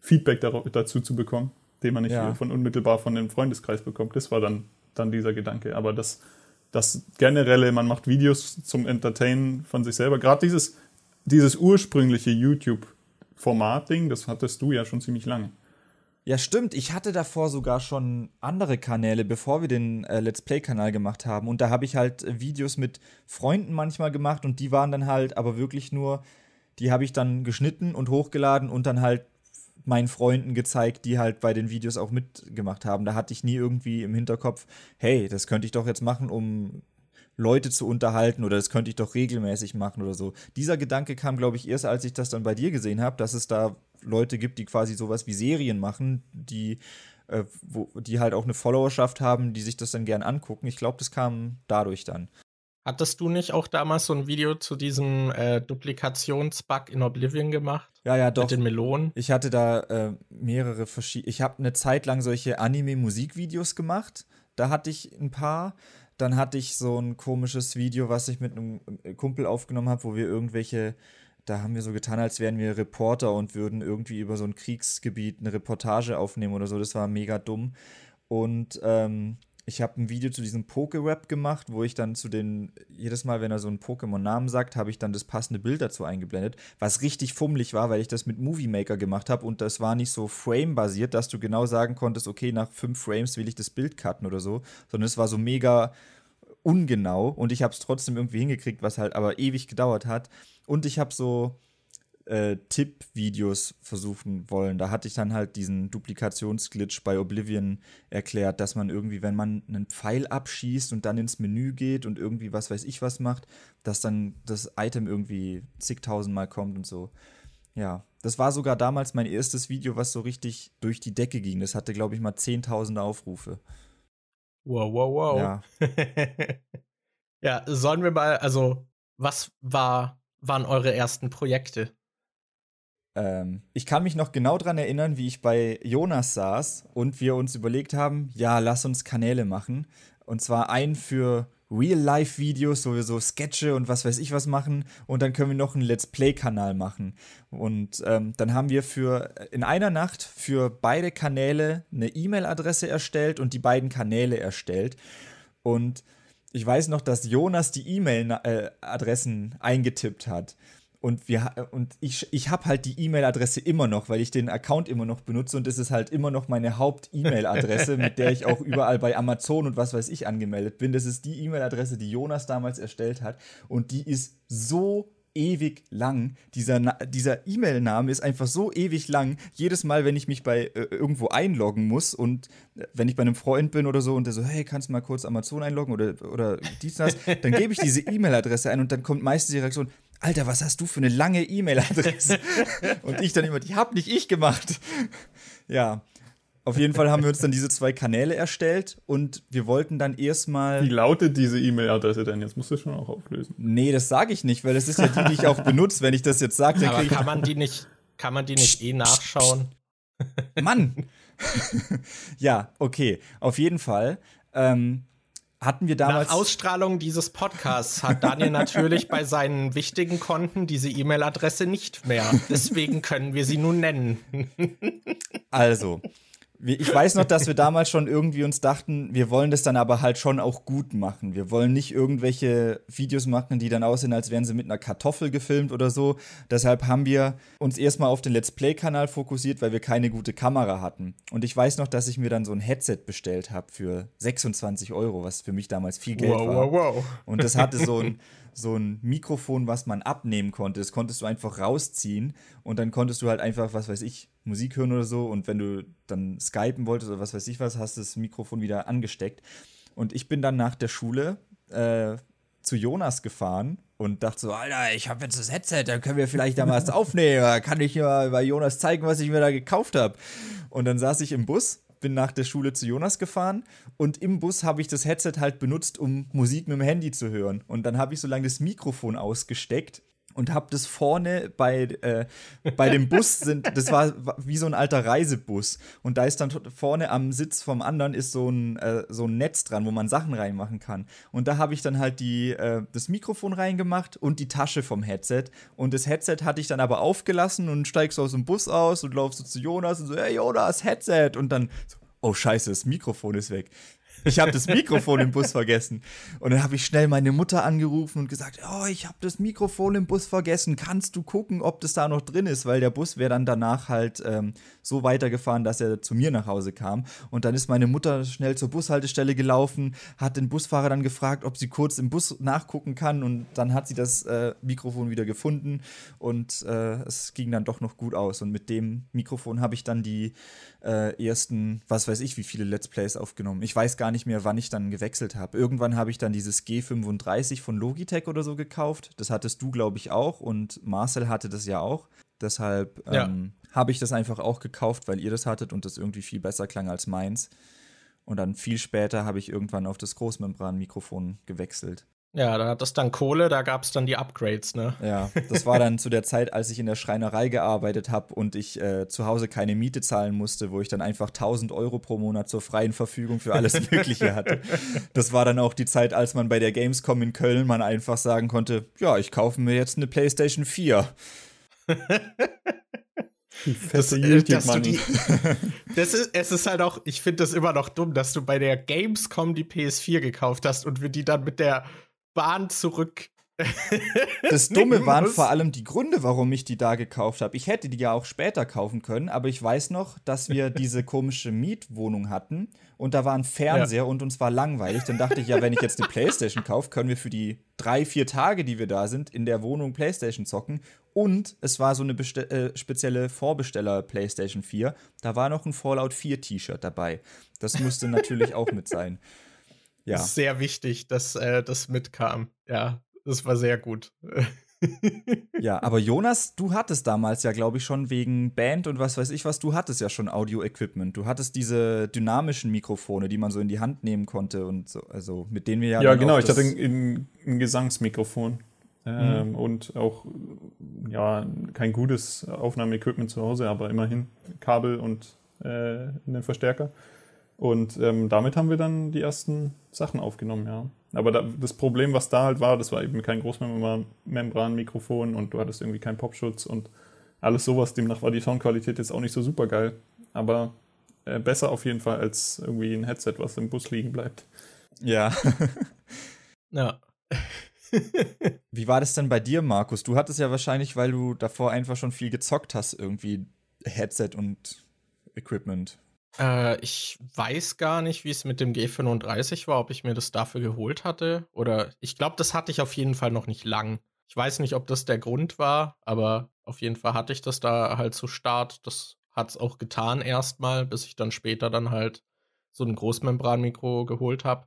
Feedback dazu zu bekommen den man nicht ja. von unmittelbar von dem Freundeskreis bekommt. Das war dann, dann dieser Gedanke. Aber das, das generelle, man macht Videos zum Entertainen von sich selber. Gerade dieses, dieses ursprüngliche YouTube-Format-Ding, das hattest du ja schon ziemlich lange. Ja, stimmt. Ich hatte davor sogar schon andere Kanäle, bevor wir den äh, Let's Play-Kanal gemacht haben. Und da habe ich halt äh, Videos mit Freunden manchmal gemacht und die waren dann halt aber wirklich nur, die habe ich dann geschnitten und hochgeladen und dann halt meinen Freunden gezeigt, die halt bei den Videos auch mitgemacht haben. Da hatte ich nie irgendwie im Hinterkopf, hey, das könnte ich doch jetzt machen, um Leute zu unterhalten oder das könnte ich doch regelmäßig machen oder so. Dieser Gedanke kam, glaube ich, erst, als ich das dann bei dir gesehen habe, dass es da Leute gibt, die quasi sowas wie Serien machen, die, äh, wo, die halt auch eine Followerschaft haben, die sich das dann gern angucken. Ich glaube, das kam dadurch dann. Hattest du nicht auch damals so ein Video zu diesem äh, Duplikationsbug in Oblivion gemacht? Ja, ja, doch. Mit den Melonen? Ich hatte da äh, mehrere verschiedene. Ich habe eine Zeit lang solche Anime-Musikvideos gemacht. Da hatte ich ein paar. Dann hatte ich so ein komisches Video, was ich mit einem äh, Kumpel aufgenommen habe, wo wir irgendwelche da haben wir so getan, als wären wir Reporter und würden irgendwie über so ein Kriegsgebiet eine Reportage aufnehmen oder so. Das war mega dumm. Und ähm, ich habe ein Video zu diesem Poke-Rap gemacht, wo ich dann zu den, jedes Mal, wenn er so einen Pokémon-Namen sagt, habe ich dann das passende Bild dazu eingeblendet, was richtig fummelig war, weil ich das mit Movie Maker gemacht habe und das war nicht so frame-basiert, dass du genau sagen konntest, okay, nach fünf Frames will ich das Bild cutten oder so, sondern es war so mega ungenau und ich habe es trotzdem irgendwie hingekriegt, was halt aber ewig gedauert hat. Und ich habe so äh, Tipp-Videos versuchen wollen. Da hatte ich dann halt diesen Duplikationsglitch bei Oblivion erklärt, dass man irgendwie, wenn man einen Pfeil abschießt und dann ins Menü geht und irgendwie was weiß ich was macht, dass dann das Item irgendwie zigtausendmal kommt und so. Ja, das war sogar damals mein erstes Video, was so richtig durch die Decke ging. Das hatte, glaube ich, mal zehntausende Aufrufe. Wow, wow, wow. Ja. ja, sollen wir mal, also, was war waren eure ersten Projekte? Ähm, ich kann mich noch genau daran erinnern, wie ich bei Jonas saß und wir uns überlegt haben, ja, lass uns Kanäle machen. Und zwar einen für Real-Life-Videos, wo wir so Sketche und was weiß ich was machen. Und dann können wir noch einen Let's Play-Kanal machen. Und ähm, dann haben wir für in einer Nacht für beide Kanäle eine E-Mail-Adresse erstellt und die beiden Kanäle erstellt. Und ich weiß noch, dass Jonas die E-Mail-Adressen eingetippt hat. Und, wir, und ich, ich habe halt die E-Mail-Adresse immer noch, weil ich den Account immer noch benutze und es ist halt immer noch meine Haupt-E-Mail-Adresse, mit der ich auch überall bei Amazon und was weiß ich angemeldet bin. Das ist die E-Mail-Adresse, die Jonas damals erstellt hat und die ist so ewig lang. Dieser, dieser E-Mail-Name ist einfach so ewig lang. Jedes Mal, wenn ich mich bei äh, irgendwo einloggen muss und äh, wenn ich bei einem Freund bin oder so und der so, hey, kannst du mal kurz Amazon einloggen oder, oder dies, das, dann gebe ich diese E-Mail-Adresse ein und dann kommt meistens die Reaktion, Alter, was hast du für eine lange E-Mail-Adresse? und ich dann immer, die hab nicht ich gemacht. ja, auf jeden Fall haben wir uns dann diese zwei Kanäle erstellt und wir wollten dann erstmal. Wie lautet diese E-Mail-Adresse denn? Jetzt musst du es schon auch auflösen. Nee, das sage ich nicht, weil das ist ja die, die ich auch benutze. Wenn ich das jetzt sage, dann Aber kann man die nicht, kann man die nicht eh nachschauen? Mann! ja, okay. Auf jeden Fall. Ähm, hatten wir damals. Nach Ausstrahlung dieses Podcasts hat Daniel natürlich bei seinen wichtigen Konten diese E-Mail-Adresse nicht mehr. Deswegen können wir sie nun nennen. also, ich weiß noch, dass wir damals schon irgendwie uns dachten, wir wollen das dann aber halt schon auch gut machen. Wir wollen nicht irgendwelche Videos machen, die dann aussehen, als wären sie mit einer Kartoffel gefilmt oder so. Deshalb haben wir uns erstmal auf den Let's Play-Kanal fokussiert, weil wir keine gute Kamera hatten. Und ich weiß noch, dass ich mir dann so ein Headset bestellt habe für 26 Euro, was für mich damals viel Geld wow, war. Wow, wow. Und das hatte so ein so ein Mikrofon, was man abnehmen konnte. Das konntest du einfach rausziehen und dann konntest du halt einfach, was weiß ich, Musik hören oder so. Und wenn du dann skypen wolltest oder was weiß ich was, hast du das Mikrofon wieder angesteckt. Und ich bin dann nach der Schule äh, zu Jonas gefahren und dachte so, Alter, ich habe jetzt das Headset, dann können wir vielleicht da mal was aufnehmen. Kann ich mal bei Jonas zeigen, was ich mir da gekauft habe. Und dann saß ich im Bus bin nach der Schule zu Jonas gefahren und im Bus habe ich das Headset halt benutzt, um Musik mit dem Handy zu hören. Und dann habe ich so lange das Mikrofon ausgesteckt und habe das vorne bei, äh, bei dem Bus sind, das war wie so ein alter Reisebus. Und da ist dann vorne am Sitz vom anderen ist so ein, äh, so ein Netz dran, wo man Sachen reinmachen kann. Und da habe ich dann halt die, äh, das Mikrofon reingemacht und die Tasche vom Headset. Und das Headset hatte ich dann aber aufgelassen und steigst aus dem Bus aus und laufst so zu Jonas und so, hey Jonas, Headset! Und dann so, oh scheiße, das Mikrofon ist weg. Ich habe das Mikrofon im Bus vergessen. Und dann habe ich schnell meine Mutter angerufen und gesagt, oh, ich habe das Mikrofon im Bus vergessen. Kannst du gucken, ob das da noch drin ist? Weil der Bus wäre dann danach halt ähm, so weitergefahren, dass er zu mir nach Hause kam. Und dann ist meine Mutter schnell zur Bushaltestelle gelaufen, hat den Busfahrer dann gefragt, ob sie kurz im Bus nachgucken kann. Und dann hat sie das äh, Mikrofon wieder gefunden und äh, es ging dann doch noch gut aus. Und mit dem Mikrofon habe ich dann die äh, ersten, was weiß ich, wie viele Let's Plays aufgenommen. Ich weiß gar nicht mehr, wann ich dann gewechselt habe. Irgendwann habe ich dann dieses G35 von Logitech oder so gekauft. Das hattest du, glaube ich, auch und Marcel hatte das ja auch. Deshalb ähm, ja. habe ich das einfach auch gekauft, weil ihr das hattet und das irgendwie viel besser klang als meins. Und dann viel später habe ich irgendwann auf das Großmembran-Mikrofon gewechselt. Ja, da hat das dann Kohle, da gab es dann die Upgrades, ne? Ja, das war dann zu der Zeit, als ich in der Schreinerei gearbeitet habe und ich äh, zu Hause keine Miete zahlen musste, wo ich dann einfach 1000 Euro pro Monat zur freien Verfügung für alles Mögliche hatte. Das war dann auch die Zeit, als man bei der Gamescom in Köln man einfach sagen konnte, ja, ich kaufe mir jetzt eine PlayStation 4. das, äh, dass du die, das ist, es ist halt auch, ich finde das immer noch dumm, dass du bei der Gamescom die PS4 gekauft hast und wir die dann mit der Bahn zurück. das Dumme waren vor allem die Gründe, warum ich die da gekauft habe. Ich hätte die ja auch später kaufen können, aber ich weiß noch, dass wir diese komische Mietwohnung hatten und da war ein Fernseher ja. und uns war langweilig. Dann dachte ich, ja, wenn ich jetzt eine Playstation kaufe, können wir für die drei, vier Tage, die wir da sind, in der Wohnung Playstation zocken. Und es war so eine äh, spezielle Vorbesteller Playstation 4. Da war noch ein Fallout 4 T-Shirt dabei. Das musste natürlich auch mit sein. Ja. Sehr wichtig, dass äh, das mitkam. Ja, das war sehr gut. ja, aber Jonas, du hattest damals ja, glaube ich, schon wegen Band und was weiß ich was, du hattest ja schon Audio-Equipment. Du hattest diese dynamischen Mikrofone, die man so in die Hand nehmen konnte und so, also mit denen wir ja. Ja, genau, ich hatte ein, ein Gesangsmikrofon. Ähm, mhm. Und auch, ja, kein gutes Aufnahmeequipment zu Hause, aber immerhin Kabel und äh, einen Verstärker. Und ähm, damit haben wir dann die ersten Sachen aufgenommen, ja. Aber da, das Problem, was da halt war, das war eben kein Großmembran-Mikrofon und du hattest irgendwie keinen Popschutz und alles sowas. Demnach war die Soundqualität jetzt auch nicht so super geil. Aber äh, besser auf jeden Fall als irgendwie ein Headset, was im Bus liegen bleibt. Ja. ja. Wie war das denn bei dir, Markus? Du hattest ja wahrscheinlich, weil du davor einfach schon viel gezockt hast, irgendwie Headset und Equipment. Äh, ich weiß gar nicht, wie es mit dem G35 war, ob ich mir das dafür geholt hatte. Oder ich glaube, das hatte ich auf jeden Fall noch nicht lang. Ich weiß nicht, ob das der Grund war, aber auf jeden Fall hatte ich das da halt zu Start. Das hat es auch getan erstmal, bis ich dann später dann halt so ein Großmembranmikro geholt habe.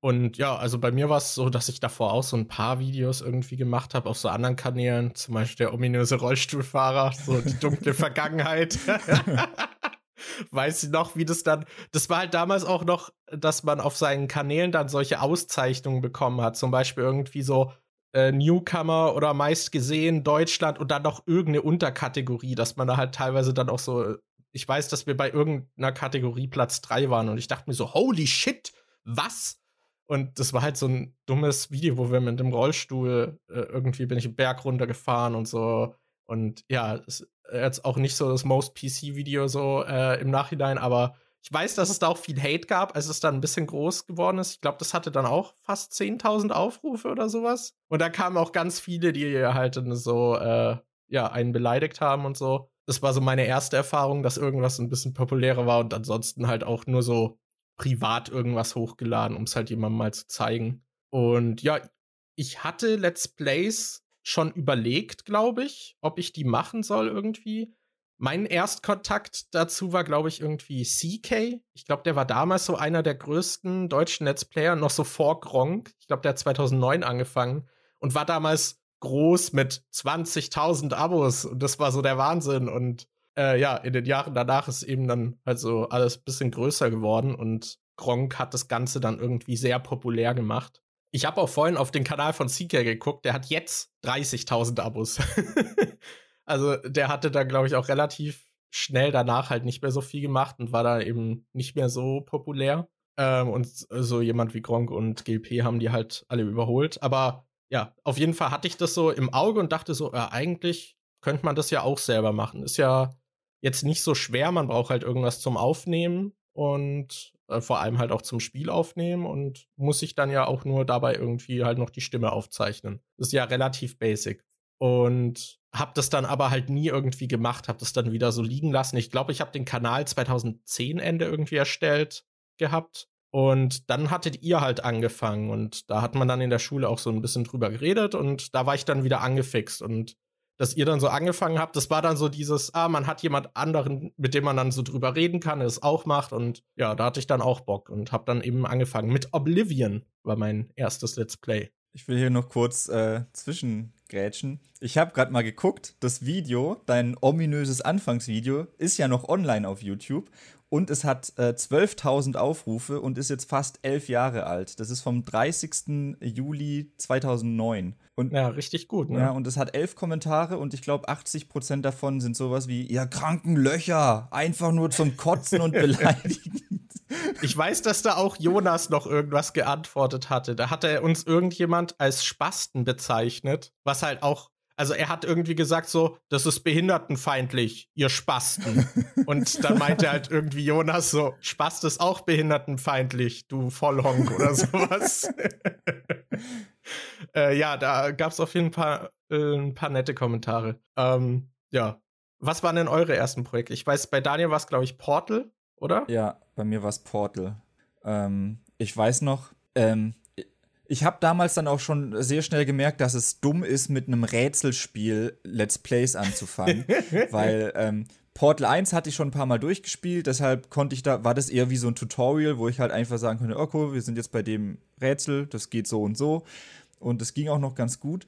Und ja, also bei mir war es so, dass ich davor auch so ein paar Videos irgendwie gemacht habe auf so anderen Kanälen, zum Beispiel der ominöse Rollstuhlfahrer, so die dunkle Vergangenheit. weiß ich noch, wie das dann. Das war halt damals auch noch, dass man auf seinen Kanälen dann solche Auszeichnungen bekommen hat. Zum Beispiel irgendwie so äh, Newcomer oder meist gesehen Deutschland und dann noch irgendeine Unterkategorie, dass man da halt teilweise dann auch so. Ich weiß, dass wir bei irgendeiner Kategorie Platz 3 waren und ich dachte mir so, holy shit, was? Und das war halt so ein dummes Video, wo wir mit dem Rollstuhl äh, irgendwie bin ich einen Berg runtergefahren und so. Und ja, es jetzt auch nicht so das Most PC-Video so äh, im Nachhinein, aber ich weiß, dass es da auch viel Hate gab, als es dann ein bisschen groß geworden ist. Ich glaube, das hatte dann auch fast 10.000 Aufrufe oder sowas. Und da kamen auch ganz viele, die halt so, äh, ja, einen beleidigt haben und so. Das war so meine erste Erfahrung, dass irgendwas ein bisschen populärer war und ansonsten halt auch nur so privat irgendwas hochgeladen, um es halt jemandem mal zu zeigen. Und ja, ich hatte Let's Plays schon überlegt, glaube ich, ob ich die machen soll irgendwie. Mein Erstkontakt dazu war, glaube ich, irgendwie CK. Ich glaube, der war damals so einer der größten deutschen Let's Player, noch so vor Gronk. Ich glaube, der hat 2009 angefangen und war damals groß mit 20.000 Abos. Und das war so der Wahnsinn. Und äh, ja, in den Jahren danach ist eben dann halt so alles ein bisschen größer geworden und Gronk hat das Ganze dann irgendwie sehr populär gemacht. Ich habe auch vorhin auf den Kanal von CK geguckt, der hat jetzt 30.000 Abos. also der hatte da, glaube ich, auch relativ schnell danach halt nicht mehr so viel gemacht und war da eben nicht mehr so populär. Ähm, und so jemand wie Gronk und GLP haben die halt alle überholt. Aber ja, auf jeden Fall hatte ich das so im Auge und dachte so, ja, eigentlich könnte man das ja auch selber machen. Ist ja jetzt nicht so schwer, man braucht halt irgendwas zum Aufnehmen und Äh, vor allem halt auch zum Spiel aufnehmen und muss ich dann ja auch nur dabei irgendwie halt noch die Stimme aufzeichnen. Das ist ja relativ basic. Und hab das dann aber halt nie irgendwie gemacht, hab das dann wieder so liegen lassen. Ich glaube, ich habe den Kanal 2010 Ende irgendwie erstellt gehabt. Und dann hattet ihr halt angefangen und da hat man dann in der Schule auch so ein bisschen drüber geredet und da war ich dann wieder angefixt und dass ihr dann so angefangen habt, das war dann so dieses, ah, man hat jemand anderen, mit dem man dann so drüber reden kann, es auch macht und ja, da hatte ich dann auch Bock und hab dann eben angefangen mit Oblivion, war mein erstes Let's Play. Ich will hier noch kurz äh, zwischengrätschen. Ich habe gerade mal geguckt, das Video, dein ominöses Anfangsvideo, ist ja noch online auf YouTube und es hat äh, 12.000 Aufrufe und ist jetzt fast elf Jahre alt. Das ist vom 30. Juli 2009. Und, ja, richtig gut, ne? Ja, und es hat elf Kommentare und ich glaube, 80 Prozent davon sind sowas wie: Ja, kranken Löcher, einfach nur zum Kotzen und Beleidigen. Ich weiß, dass da auch Jonas noch irgendwas geantwortet hatte. Da hatte uns irgendjemand als Spasten bezeichnet, was halt auch also er hat irgendwie gesagt so, das ist behindertenfeindlich, ihr Spasten. Und dann meinte halt irgendwie Jonas so, Spast ist auch behindertenfeindlich, du Vollhonk oder sowas. äh, ja, da gab es auf jeden Fall äh, ein paar nette Kommentare. Ähm, ja. Was waren denn eure ersten Projekte? Ich weiß, bei Daniel war es, glaube ich, Portal, oder? Ja, bei mir war es Portal. Ähm, ich weiß noch, ähm, ich habe damals dann auch schon sehr schnell gemerkt, dass es dumm ist, mit einem Rätselspiel Let's Plays anzufangen, weil ähm, Portal 1 hatte ich schon ein paar Mal durchgespielt, deshalb konnte ich da, war das eher wie so ein Tutorial, wo ich halt einfach sagen konnte, okay, wir sind jetzt bei dem Rätsel, das geht so und so. Und es ging auch noch ganz gut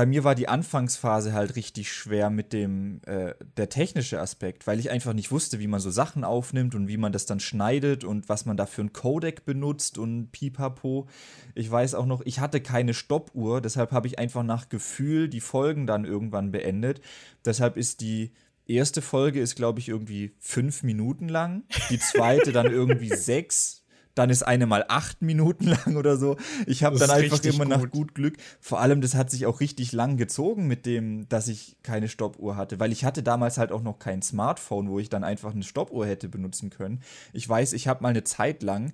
bei mir war die Anfangsphase halt richtig schwer mit dem äh, der technische Aspekt, weil ich einfach nicht wusste, wie man so Sachen aufnimmt und wie man das dann schneidet und was man da für ein Codec benutzt und pipapo. Ich weiß auch noch, ich hatte keine Stoppuhr, deshalb habe ich einfach nach Gefühl die Folgen dann irgendwann beendet. Deshalb ist die erste Folge ist glaube ich irgendwie fünf Minuten lang, die zweite dann irgendwie sechs dann ist eine mal acht Minuten lang oder so. Ich habe dann einfach immer gut. nach gut Glück. Vor allem, das hat sich auch richtig lang gezogen mit dem, dass ich keine Stoppuhr hatte, weil ich hatte damals halt auch noch kein Smartphone, wo ich dann einfach eine Stoppuhr hätte benutzen können. Ich weiß, ich habe mal eine Zeit lang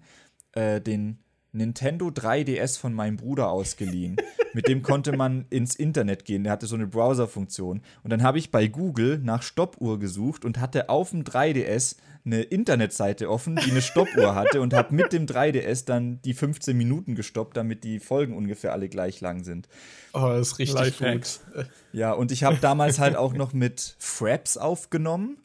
äh, den Nintendo 3DS von meinem Bruder ausgeliehen. Mit dem konnte man ins Internet gehen. Der hatte so eine Browser-Funktion. Und dann habe ich bei Google nach Stoppuhr gesucht und hatte auf dem 3DS eine Internetseite offen, die eine Stoppuhr hatte und habe mit dem 3DS dann die 15 Minuten gestoppt, damit die Folgen ungefähr alle gleich lang sind. Oh, das ist richtig Lifehacks. gut. Ja, und ich habe damals halt auch noch mit Fraps aufgenommen.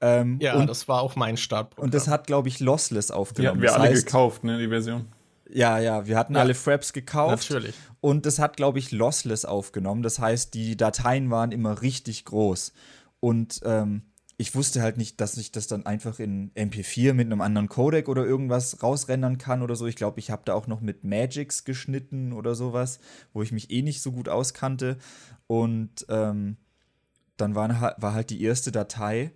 Ähm, ja, und, das war auch mein Startprogramm. Und das hat, glaube ich, Lossless aufgenommen. Die hatten wir das alle heißt, gekauft, ne, die Version. Ja, ja, wir hatten ja. alle Fraps gekauft. Natürlich. Und das hat, glaube ich, Lossless aufgenommen. Das heißt, die Dateien waren immer richtig groß. Und ähm, ich wusste halt nicht, dass ich das dann einfach in MP4 mit einem anderen Codec oder irgendwas rausrendern kann oder so. Ich glaube, ich habe da auch noch mit Magix geschnitten oder sowas, wo ich mich eh nicht so gut auskannte. Und ähm, dann war, war halt die erste Datei,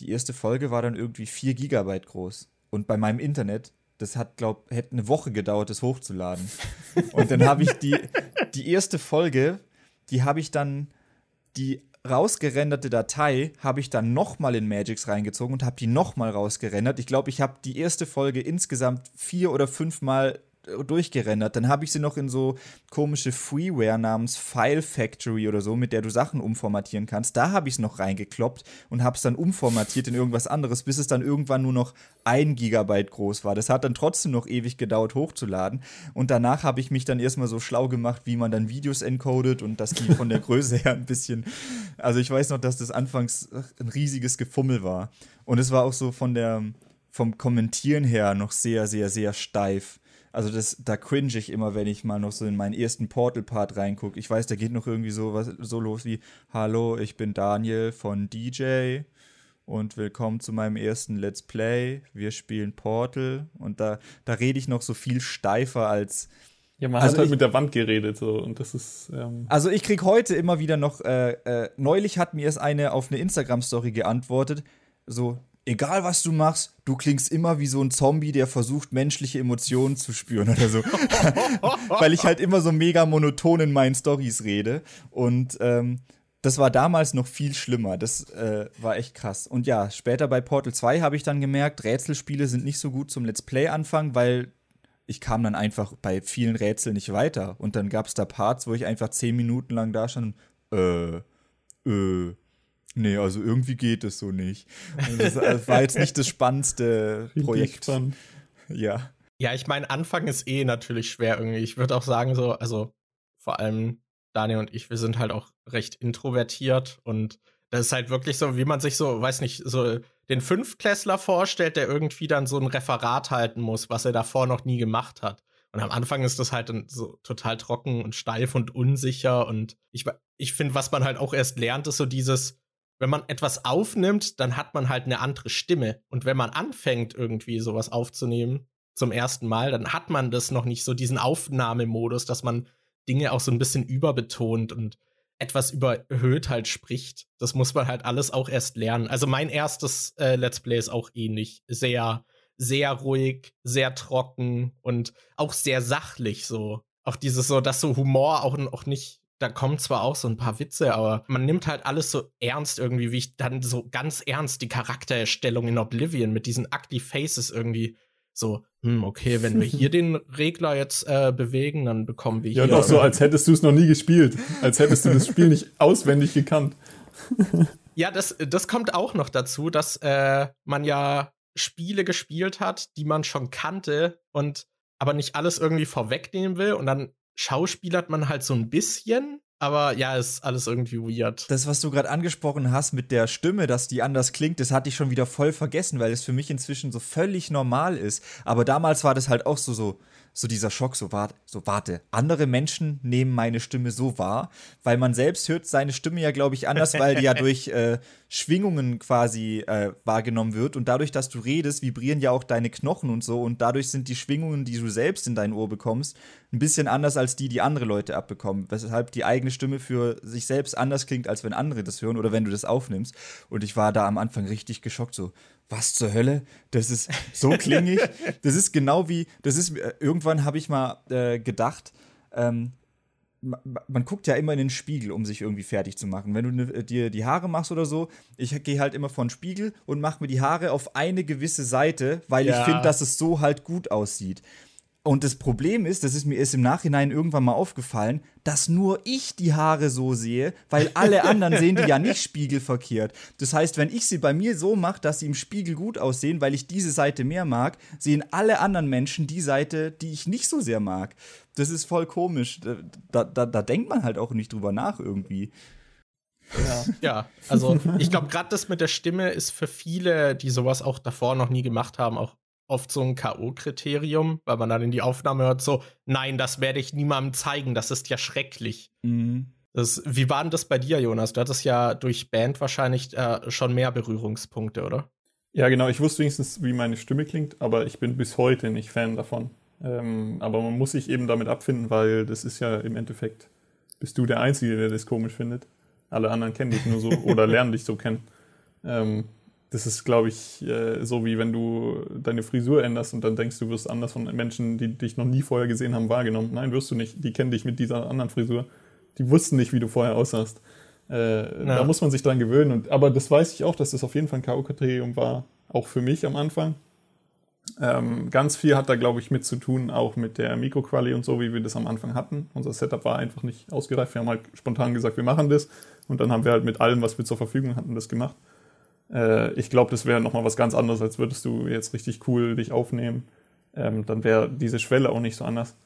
die erste Folge war dann irgendwie 4 Gigabyte groß. Und bei meinem Internet, das hat, glaub, hätte eine Woche gedauert, das hochzuladen. Und dann habe ich die, die erste Folge, die habe ich dann, die rausgerenderte Datei habe ich dann nochmal in Magix reingezogen und habe die nochmal rausgerendert. Ich glaube, ich habe die erste Folge insgesamt vier oder fünfmal durchgerendert. Dann habe ich sie noch in so komische Freeware namens File Factory oder so, mit der du Sachen umformatieren kannst. Da habe ich es noch reingekloppt und habe es dann umformatiert in irgendwas anderes, bis es dann irgendwann nur noch ein Gigabyte groß war. Das hat dann trotzdem noch ewig gedauert hochzuladen. Und danach habe ich mich dann erstmal so schlau gemacht, wie man dann Videos encodet und dass die von der Größe her ein bisschen. Also ich weiß noch, dass das anfangs ein riesiges Gefummel war. Und es war auch so von der vom Kommentieren her noch sehr, sehr, sehr steif. Also das, da cringe ich immer, wenn ich mal noch so in meinen ersten Portal-Part reingucke. Ich weiß, da geht noch irgendwie so was so los wie Hallo, ich bin Daniel von DJ und willkommen zu meinem ersten Let's Play. Wir spielen Portal und da, da rede ich noch so viel steifer als. Ja, man also hat halt ich, mit der Wand geredet so und das ist. Ähm also ich krieg heute immer wieder noch. Äh, äh, neulich hat mir erst eine auf eine Instagram-Story geantwortet. So, egal was du machst, du klingst immer wie so ein Zombie, der versucht, menschliche Emotionen zu spüren oder so. Weil ich halt immer so mega monoton in meinen Stories rede. Und ähm, das war damals noch viel schlimmer. Das äh, war echt krass. Und ja, später bei Portal 2 habe ich dann gemerkt, Rätselspiele sind nicht so gut zum Let's Play anfangen, weil ich kam dann einfach bei vielen Rätseln nicht weiter. Und dann gab es da Parts, wo ich einfach zehn Minuten lang da stand äh, äh, nee, also irgendwie geht es so nicht. Und das, das war jetzt nicht das spannendste Projekt. Spannend. Ja. Ja, ich meine, Anfang ist eh natürlich schwer irgendwie. Ich würde auch sagen, so, also vor allem Daniel und ich, wir sind halt auch recht introvertiert und das ist halt wirklich so, wie man sich so, weiß nicht, so den Fünftklässler vorstellt, der irgendwie dann so ein Referat halten muss, was er davor noch nie gemacht hat. Und am Anfang ist das halt dann so total trocken und steif und unsicher. Und ich, ich finde, was man halt auch erst lernt, ist so dieses, wenn man etwas aufnimmt, dann hat man halt eine andere Stimme. Und wenn man anfängt, irgendwie sowas aufzunehmen zum ersten Mal, dann hat man das noch nicht so, diesen Aufnahmemodus, dass man Dinge auch so ein bisschen überbetont und etwas überhöht halt spricht. Das muss man halt alles auch erst lernen. Also mein erstes äh, Let's Play ist auch ähnlich. Sehr, sehr ruhig, sehr trocken und auch sehr sachlich so. Auch dieses so, dass so Humor auch, auch nicht, da kommen zwar auch so ein paar Witze, aber man nimmt halt alles so ernst irgendwie, wie ich dann so ganz ernst die Charaktererstellung in Oblivion mit diesen Active Faces irgendwie so, hm, okay, wenn wir hier den Regler jetzt äh, bewegen, dann bekommen wir hier. Ja, doch so, als hättest du es noch nie gespielt. Als hättest du das Spiel nicht auswendig gekannt. ja, das, das kommt auch noch dazu, dass äh, man ja Spiele gespielt hat, die man schon kannte und aber nicht alles irgendwie vorwegnehmen will. Und dann schauspielert man halt so ein bisschen aber ja, ist alles irgendwie weird. Das, was du gerade angesprochen hast mit der Stimme, dass die anders klingt, das hatte ich schon wieder voll vergessen, weil es für mich inzwischen so völlig normal ist. Aber damals war das halt auch so, so, so dieser Schock, so, warte, so warte, andere Menschen nehmen meine Stimme so wahr, weil man selbst hört seine Stimme ja, glaube ich, anders, weil die ja durch äh, Schwingungen quasi äh, wahrgenommen wird. Und dadurch, dass du redest, vibrieren ja auch deine Knochen und so. Und dadurch sind die Schwingungen, die du selbst in dein Ohr bekommst, ein bisschen anders als die, die andere Leute abbekommen, weshalb die eigene Stimme für sich selbst anders klingt, als wenn andere das hören oder wenn du das aufnimmst. Und ich war da am Anfang richtig geschockt, so, was zur Hölle? Das ist so klingig. das ist genau wie, das ist, äh, irgendwann habe ich mal äh, gedacht, ähm, man guckt ja immer in den Spiegel, um sich irgendwie fertig zu machen. Wenn du ne, dir die Haare machst oder so, ich gehe halt immer vor den Spiegel und mache mir die Haare auf eine gewisse Seite, weil ja. ich finde, dass es so halt gut aussieht. Und das Problem ist, das ist mir erst im Nachhinein irgendwann mal aufgefallen, dass nur ich die Haare so sehe, weil alle anderen sehen die ja nicht spiegelverkehrt. Das heißt, wenn ich sie bei mir so mache, dass sie im Spiegel gut aussehen, weil ich diese Seite mehr mag, sehen alle anderen Menschen die Seite, die ich nicht so sehr mag. Das ist voll komisch. Da, da, da denkt man halt auch nicht drüber nach irgendwie. Ja. ja, also ich glaube, gerade das mit der Stimme ist für viele, die sowas auch davor noch nie gemacht haben, auch oft so ein K.O.-Kriterium, weil man dann in die Aufnahme hört, so, nein, das werde ich niemandem zeigen, das ist ja schrecklich. Mhm. Das, wie war denn das bei dir, Jonas? Du hattest ja durch Band wahrscheinlich äh, schon mehr Berührungspunkte, oder? Ja, genau. Ich wusste wenigstens, wie meine Stimme klingt, aber ich bin bis heute nicht Fan davon. Ähm, aber man muss sich eben damit abfinden, weil das ist ja im Endeffekt, bist du der Einzige, der das komisch findet. Alle anderen kennen dich nur so oder lernen dich so kennen. Ähm, das ist, glaube ich, äh, so wie wenn du deine Frisur änderst und dann denkst, du wirst anders von Menschen, die dich noch nie vorher gesehen haben, wahrgenommen. Nein, wirst du nicht. Die kennen dich mit dieser anderen Frisur. Die wussten nicht, wie du vorher aussahst. Äh, ja. Da muss man sich dran gewöhnen. Und, aber das weiß ich auch, dass das auf jeden Fall ein K.O.-Kriterium war, auch für mich am Anfang. Ähm, ganz viel hat da, glaube ich, mit zu tun, auch mit der Mikroquali und so, wie wir das am Anfang hatten. Unser Setup war einfach nicht ausgereift. Wir haben halt spontan gesagt, wir machen das. Und dann haben wir halt mit allem, was wir zur Verfügung hatten, das gemacht. Äh, ich glaube, das wäre nochmal was ganz anderes, als würdest du jetzt richtig cool dich aufnehmen. Ähm, dann wäre diese Schwelle auch nicht so anders.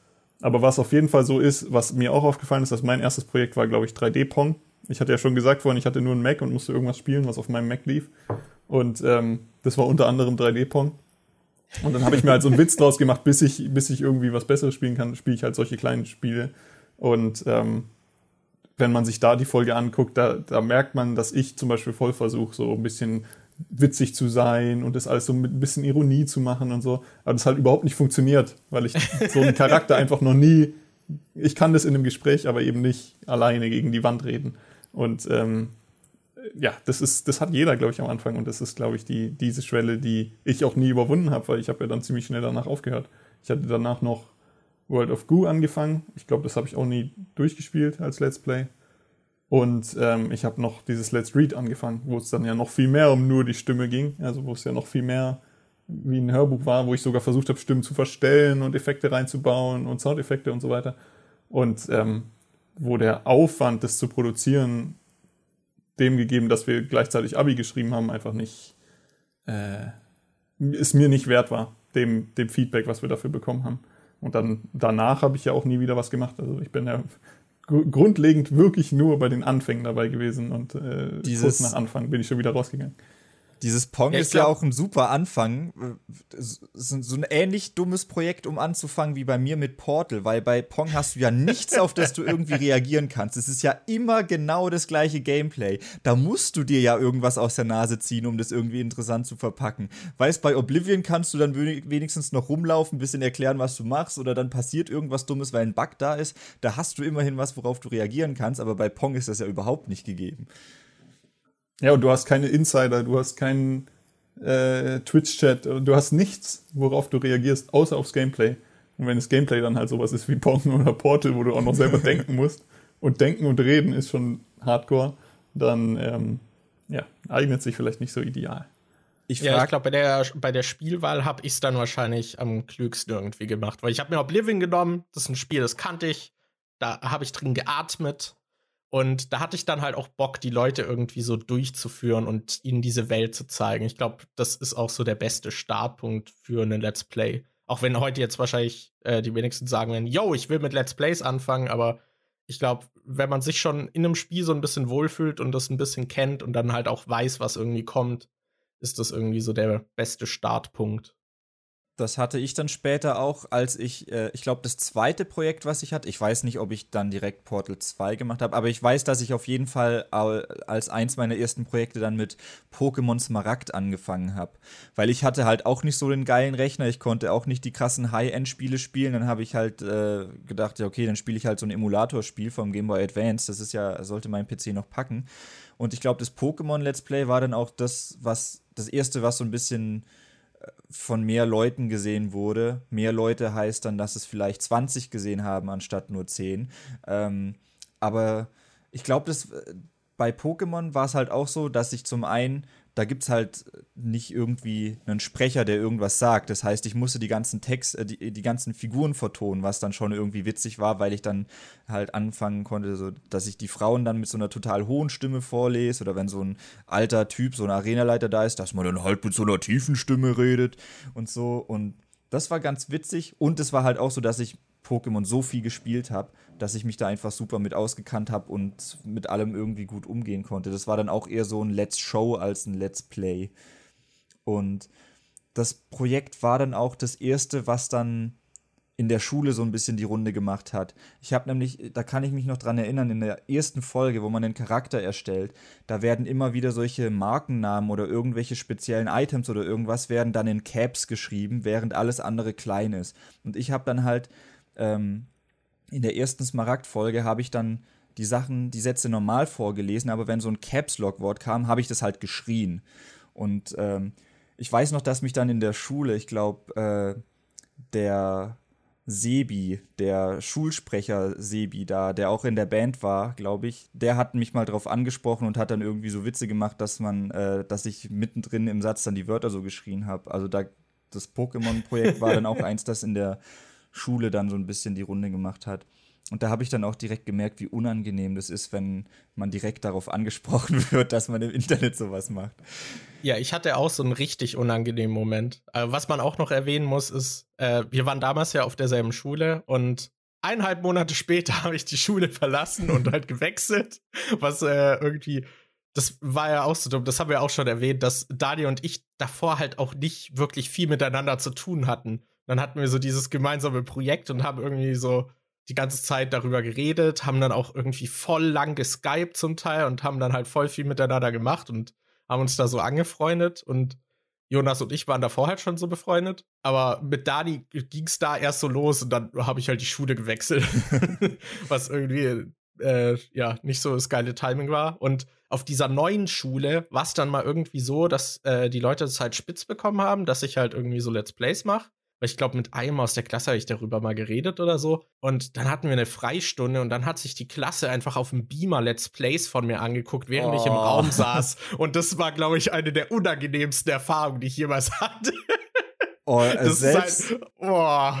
Aber was auf jeden Fall so ist, was mir auch aufgefallen ist, dass mein erstes Projekt war, glaube ich, 3D-Pong. Ich hatte ja schon gesagt vorhin, ich hatte nur einen Mac und musste irgendwas spielen, was auf meinem Mac lief. Und ähm, das war unter anderem 3D-Pong. Und dann habe ich mir halt so einen Witz draus gemacht, bis ich, bis ich irgendwie was Besseres spielen kann, spiele ich halt solche kleinen Spiele. Und ähm, wenn man sich da die Folge anguckt, da, da merkt man, dass ich zum Beispiel voll versuche, so ein bisschen witzig zu sein und das alles so mit ein bisschen Ironie zu machen und so. Aber das halt überhaupt nicht funktioniert, weil ich so einen Charakter einfach noch nie. Ich kann das in einem Gespräch, aber eben nicht alleine gegen die Wand reden. Und ähm, ja, das ist, das hat jeder, glaube ich, am Anfang. Und das ist, glaube ich, die, diese Schwelle, die ich auch nie überwunden habe, weil ich habe ja dann ziemlich schnell danach aufgehört. Ich hatte danach noch World of Goo angefangen. Ich glaube, das habe ich auch nie durchgespielt als Let's Play. Und ähm, ich habe noch dieses Let's Read angefangen, wo es dann ja noch viel mehr um nur die Stimme ging, also wo es ja noch viel mehr wie ein Hörbuch war, wo ich sogar versucht habe, Stimmen zu verstellen und Effekte reinzubauen und Soundeffekte und so weiter. Und ähm, wo der Aufwand, das zu produzieren, dem gegeben, dass wir gleichzeitig Abi geschrieben haben, einfach nicht, äh, es mir nicht wert war, dem, dem Feedback, was wir dafür bekommen haben. Und dann danach habe ich ja auch nie wieder was gemacht. Also ich bin ja grundlegend wirklich nur bei den Anfängen dabei gewesen und äh, Dieses, kurz nach Anfang bin ich schon wieder rausgegangen. Dieses Pong ja, ist glaub, ja auch ein super Anfang. So ein ähnlich dummes Projekt, um anzufangen wie bei mir mit Portal, weil bei Pong hast du ja nichts, auf das du irgendwie reagieren kannst. Es ist ja immer genau das gleiche Gameplay. Da musst du dir ja irgendwas aus der Nase ziehen, um das irgendwie interessant zu verpacken. Weißt, bei Oblivion kannst du dann wenigstens noch rumlaufen, ein bisschen erklären, was du machst, oder dann passiert irgendwas Dummes, weil ein Bug da ist. Da hast du immerhin was, worauf du reagieren kannst, aber bei Pong ist das ja überhaupt nicht gegeben. Ja, und du hast keine Insider, du hast keinen äh, Twitch-Chat, du hast nichts, worauf du reagierst, außer aufs Gameplay. Und wenn das Gameplay dann halt sowas ist wie Pong oder Portal, wo du auch noch selber denken musst, und denken und reden ist schon hardcore, dann ähm, ja, eignet sich vielleicht nicht so ideal. Ich ja, ich glaube, bei der, bei der Spielwahl habe ich es dann wahrscheinlich am klügsten irgendwie gemacht, weil ich habe mir Oblivion genommen, das ist ein Spiel, das kannte ich, da habe ich drin geatmet, und da hatte ich dann halt auch Bock, die Leute irgendwie so durchzuführen und ihnen diese Welt zu zeigen. Ich glaube, das ist auch so der beste Startpunkt für einen Let's Play. Auch wenn heute jetzt wahrscheinlich äh, die wenigsten sagen werden, yo, ich will mit Let's Plays anfangen, aber ich glaube, wenn man sich schon in einem Spiel so ein bisschen wohlfühlt und das ein bisschen kennt und dann halt auch weiß, was irgendwie kommt, ist das irgendwie so der beste Startpunkt. Das hatte ich dann später auch, als ich, äh, ich glaube, das zweite Projekt, was ich hatte, ich weiß nicht, ob ich dann direkt Portal 2 gemacht habe, aber ich weiß, dass ich auf jeden Fall als eins meiner ersten Projekte dann mit Pokémon Smaragd angefangen habe. Weil ich hatte halt auch nicht so den geilen Rechner, ich konnte auch nicht die krassen High-End-Spiele spielen. Dann habe ich halt äh, gedacht, ja, okay, dann spiele ich halt so ein Emulatorspiel vom Game Boy Advance. Das ist ja, sollte mein PC noch packen. Und ich glaube, das Pokémon Let's Play war dann auch das, was, das erste, was so ein bisschen von mehr Leuten gesehen wurde. Mehr Leute heißt dann, dass es vielleicht 20 gesehen haben, anstatt nur 10. Ähm, aber ich glaube, das bei Pokémon war es halt auch so, dass ich zum einen da gibt es halt nicht irgendwie einen Sprecher, der irgendwas sagt. Das heißt, ich musste die ganzen Text, äh, die, die ganzen Figuren vertonen, was dann schon irgendwie witzig war, weil ich dann halt anfangen konnte, so, dass ich die Frauen dann mit so einer total hohen Stimme vorlese oder wenn so ein alter Typ, so ein Arenaleiter da ist, dass man dann halt mit so einer tiefen Stimme redet und so. Und das war ganz witzig und es war halt auch so, dass ich Pokémon so viel gespielt habe, dass ich mich da einfach super mit ausgekannt habe und mit allem irgendwie gut umgehen konnte. Das war dann auch eher so ein Let's Show als ein Let's Play. Und das Projekt war dann auch das erste, was dann in der Schule so ein bisschen die Runde gemacht hat. Ich habe nämlich, da kann ich mich noch dran erinnern, in der ersten Folge, wo man einen Charakter erstellt, da werden immer wieder solche Markennamen oder irgendwelche speziellen Items oder irgendwas werden dann in Caps geschrieben, während alles andere klein ist. Und ich habe dann halt ähm, in der ersten Smaragd-Folge habe ich dann die Sachen, die Sätze normal vorgelesen, aber wenn so ein Caps-Lock-Wort kam, habe ich das halt geschrien. Und ähm, ich weiß noch, dass mich dann in der Schule, ich glaube, äh, der Sebi, der Schulsprecher Sebi da, der auch in der Band war, glaube ich, der hat mich mal drauf angesprochen und hat dann irgendwie so Witze gemacht, dass man, äh, dass ich mittendrin im Satz dann die Wörter so geschrien habe. Also da das Pokémon-Projekt war dann auch eins, das in der Schule dann so ein bisschen die Runde gemacht hat. Und da habe ich dann auch direkt gemerkt, wie unangenehm das ist, wenn man direkt darauf angesprochen wird, dass man im Internet sowas macht. Ja, ich hatte auch so einen richtig unangenehmen Moment. Äh, was man auch noch erwähnen muss, ist, äh, wir waren damals ja auf derselben Schule und eineinhalb Monate später habe ich die Schule verlassen und halt gewechselt, was äh, irgendwie das war ja auch so dumm, das haben wir auch schon erwähnt, dass Dani und ich davor halt auch nicht wirklich viel miteinander zu tun hatten. Dann hatten wir so dieses gemeinsame Projekt und haben irgendwie so die ganze Zeit darüber geredet, haben dann auch irgendwie voll lang geskypt zum Teil und haben dann halt voll viel miteinander gemacht und haben uns da so angefreundet und Jonas und ich waren davor halt schon so befreundet, aber mit Dani ging es da erst so los und dann habe ich halt die Schule gewechselt, was irgendwie äh, ja nicht so das geile Timing war. Und auf dieser neuen Schule war es dann mal irgendwie so, dass äh, die Leute das halt spitz bekommen haben, dass ich halt irgendwie so Let's Plays mache weil ich glaube, mit einem aus der Klasse habe ich darüber mal geredet oder so. Und dann hatten wir eine Freistunde und dann hat sich die Klasse einfach auf dem Beamer Let's Plays von mir angeguckt, während oh. ich im oh. Raum saß. Und das war, glaube ich, eine der unangenehmsten Erfahrungen, die ich jemals hatte. Oh, das selbst, halt, oh.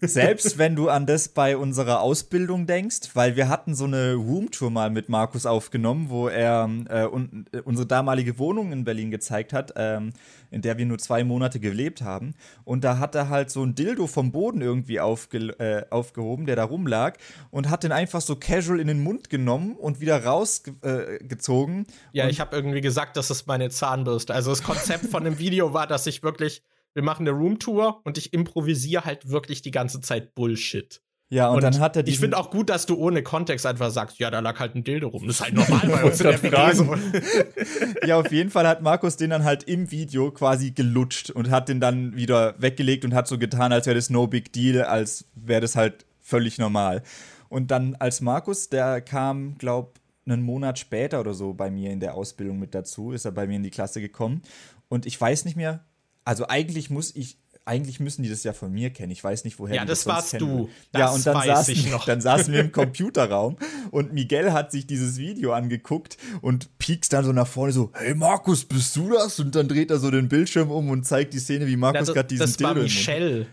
Selbst wenn du an das bei unserer Ausbildung denkst, weil wir hatten so eine Roomtour mal mit Markus aufgenommen, wo er äh, un äh, unsere damalige Wohnung in Berlin gezeigt hat, ähm, in der wir nur zwei Monate gelebt haben. Und da hat er halt so ein Dildo vom Boden irgendwie aufge äh, aufgehoben, der da rumlag, und hat den einfach so casual in den Mund genommen und wieder rausgezogen. Äh, ja, ich habe irgendwie gesagt, das ist meine Zahnbürste. Also das Konzept von dem Video war, dass ich wirklich wir machen eine Roomtour und ich improvisiere halt wirklich die ganze Zeit Bullshit. Ja, und, und dann hat er Ich finde auch gut, dass du ohne Kontext einfach sagst, ja, da lag halt ein Dildo rum. Das ist halt normal bei uns in der WG Ja, auf jeden Fall hat Markus den dann halt im Video quasi gelutscht und hat den dann wieder weggelegt und hat so getan, als wäre das no big deal, als wäre das halt völlig normal. Und dann als Markus, der kam, glaub, einen Monat später oder so bei mir in der Ausbildung mit dazu, ist er bei mir in die Klasse gekommen. Und ich weiß nicht mehr, also eigentlich muss ich, eigentlich müssen die das ja von mir kennen. Ich weiß nicht, woher ja, die das, das warst kennen. du. Das ja, und dann, saßen, dann saßen wir im Computerraum und Miguel hat sich dieses Video angeguckt und piekst dann so nach vorne so, hey Markus, bist du das? Und dann dreht er so den Bildschirm um und zeigt die Szene, wie Markus gerade diesen Das war Michelle.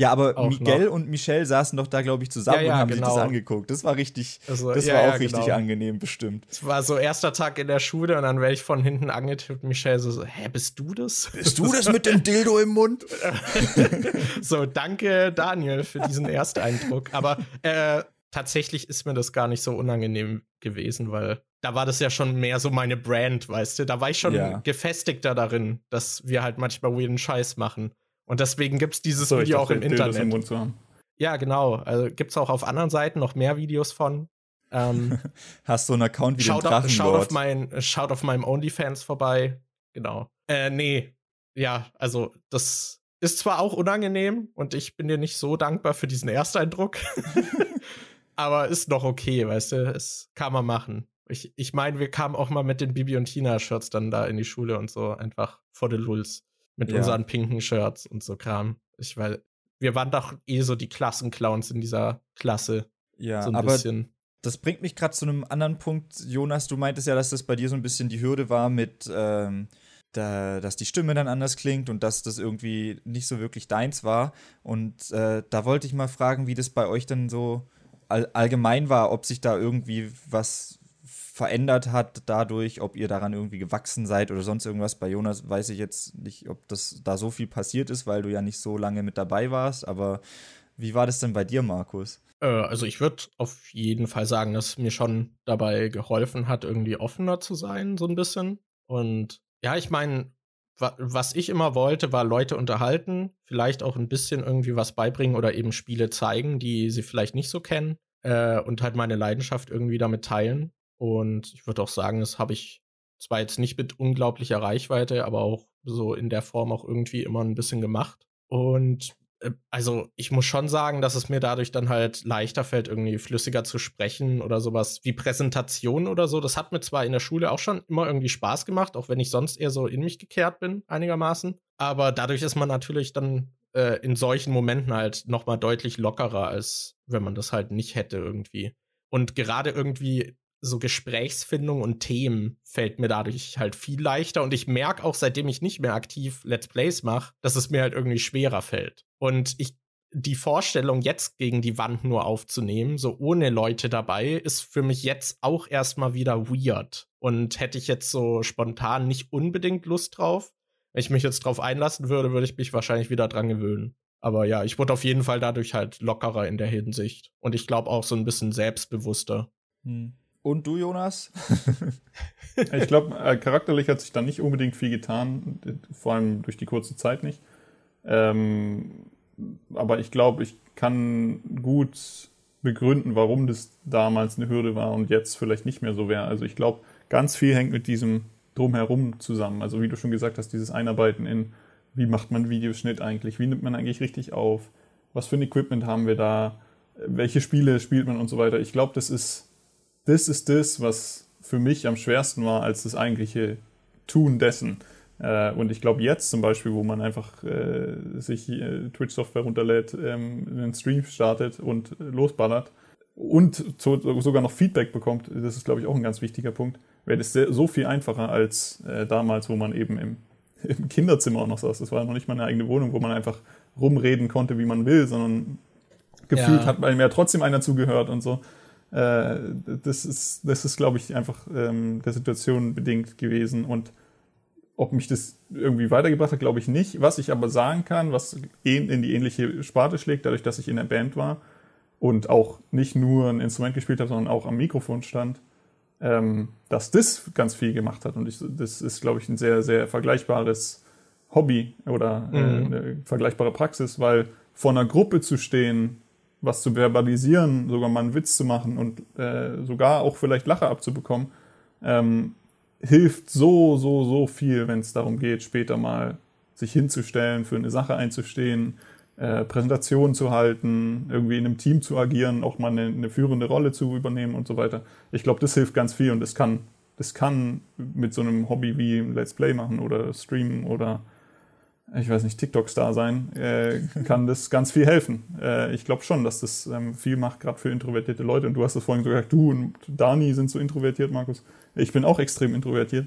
Ja, aber Miguel noch. und Michelle saßen doch da, glaube ich, zusammen ja, ja, und haben genau. sich das genau. angeguckt. Das war richtig, also, das ja, war auch richtig genau. angenehm, bestimmt. Es war so erster Tag in der Schule und dann werde ich von hinten angetippt. Michelle so, so, hä, bist du das? Bist du das mit dem Dildo im Mund? so, danke Daniel für diesen Ersteindruck. Aber äh, tatsächlich ist mir das gar nicht so unangenehm gewesen, weil da war das ja schon mehr so meine Brand, weißt du? Da war ich schon ja. gefestigter darin, dass wir halt manchmal weirden Scheiß machen. Und deswegen gibt es dieses so, Video auch im Internet. Im Mund zu haben. Ja, genau. Also gibt es auch auf anderen Seiten noch mehr Videos von. Ähm, Hast du einen Account wie schaut den auf, schaut auf, mein, schaut auf meinem OnlyFans vorbei. Genau. Äh, nee. Ja, also das ist zwar auch unangenehm und ich bin dir nicht so dankbar für diesen Ersteindruck. aber ist noch okay, weißt du? Es kann man machen. Ich, ich meine, wir kamen auch mal mit den Bibi und Tina-Shirts dann da in die Schule und so einfach vor den Lulz mit ja. unseren pinken Shirts und so Kram. Ich weil wir waren doch eh so die Klassenclowns in dieser Klasse. Ja, so aber bisschen. das bringt mich gerade zu einem anderen Punkt. Jonas, du meintest ja, dass das bei dir so ein bisschen die Hürde war mit, ähm, da, dass die Stimme dann anders klingt und dass das irgendwie nicht so wirklich deins war. Und äh, da wollte ich mal fragen, wie das bei euch dann so all allgemein war, ob sich da irgendwie was verändert hat dadurch, ob ihr daran irgendwie gewachsen seid oder sonst irgendwas. Bei Jonas weiß ich jetzt nicht, ob das da so viel passiert ist, weil du ja nicht so lange mit dabei warst. Aber wie war das denn bei dir, Markus? Äh, also ich würde auf jeden Fall sagen, dass mir schon dabei geholfen hat, irgendwie offener zu sein, so ein bisschen. Und ja, ich meine, was ich immer wollte, war Leute unterhalten, vielleicht auch ein bisschen irgendwie was beibringen oder eben Spiele zeigen, die sie vielleicht nicht so kennen äh, und halt meine Leidenschaft irgendwie damit teilen. Und ich würde auch sagen, das habe ich zwar jetzt nicht mit unglaublicher Reichweite, aber auch so in der Form auch irgendwie immer ein bisschen gemacht. Und äh, also ich muss schon sagen, dass es mir dadurch dann halt leichter fällt, irgendwie flüssiger zu sprechen oder sowas wie Präsentation oder so. Das hat mir zwar in der Schule auch schon immer irgendwie Spaß gemacht, auch wenn ich sonst eher so in mich gekehrt bin, einigermaßen. Aber dadurch ist man natürlich dann äh, in solchen Momenten halt nochmal deutlich lockerer, als wenn man das halt nicht hätte irgendwie. Und gerade irgendwie so Gesprächsfindung und Themen fällt mir dadurch halt viel leichter. Und ich merke auch, seitdem ich nicht mehr aktiv Let's Plays mache, dass es mir halt irgendwie schwerer fällt. Und ich, die Vorstellung, jetzt gegen die Wand nur aufzunehmen, so ohne Leute dabei, ist für mich jetzt auch erstmal wieder weird. Und hätte ich jetzt so spontan nicht unbedingt Lust drauf, wenn ich mich jetzt drauf einlassen würde, würde ich mich wahrscheinlich wieder dran gewöhnen. Aber ja, ich wurde auf jeden Fall dadurch halt lockerer in der Hinsicht. Und ich glaube auch so ein bisschen selbstbewusster. Hm. Und du, Jonas? ich glaube, äh, charakterlich hat sich da nicht unbedingt viel getan, vor allem durch die kurze Zeit nicht. Ähm, aber ich glaube, ich kann gut begründen, warum das damals eine Hürde war und jetzt vielleicht nicht mehr so wäre. Also ich glaube, ganz viel hängt mit diesem Drumherum zusammen. Also wie du schon gesagt hast, dieses Einarbeiten in, wie macht man Videoschnitt eigentlich, wie nimmt man eigentlich richtig auf, was für ein Equipment haben wir da, welche Spiele spielt man und so weiter. Ich glaube, das ist das ist das, was für mich am schwersten war als das eigentliche Tun dessen. Äh, und ich glaube, jetzt zum Beispiel, wo man einfach äh, sich äh, Twitch-Software runterlädt, ähm, einen Stream startet und losballert und zu, sogar noch Feedback bekommt, das ist, glaube ich, auch ein ganz wichtiger Punkt, wäre das sehr, so viel einfacher als äh, damals, wo man eben im, im Kinderzimmer auch noch saß. Das war noch nicht mal eine eigene Wohnung, wo man einfach rumreden konnte, wie man will, sondern gefühlt ja. hat bei mir trotzdem einer zugehört und so. Äh, das ist, das ist, glaube ich, einfach ähm, der Situation bedingt gewesen und ob mich das irgendwie weitergebracht hat, glaube ich nicht. Was ich aber sagen kann, was in die ähnliche Sparte schlägt, dadurch, dass ich in der Band war und auch nicht nur ein Instrument gespielt habe, sondern auch am Mikrofon stand, ähm, dass das ganz viel gemacht hat. Und ich, das ist, glaube ich, ein sehr, sehr vergleichbares Hobby oder äh, mhm. eine vergleichbare Praxis, weil vor einer Gruppe zu stehen, was zu verbalisieren, sogar mal einen Witz zu machen und äh, sogar auch vielleicht Lache abzubekommen, ähm, hilft so, so, so viel, wenn es darum geht, später mal sich hinzustellen, für eine Sache einzustehen, äh, Präsentationen zu halten, irgendwie in einem Team zu agieren, auch mal eine, eine führende Rolle zu übernehmen und so weiter. Ich glaube, das hilft ganz viel und das kann, das kann mit so einem Hobby wie Let's Play machen oder Streamen oder ich weiß nicht, TikTok-Star sein, äh, kann das ganz viel helfen. Äh, ich glaube schon, dass das ähm, viel macht, gerade für introvertierte Leute. Und du hast es vorhin so gesagt, du und Dani sind so introvertiert, Markus. Ich bin auch extrem introvertiert.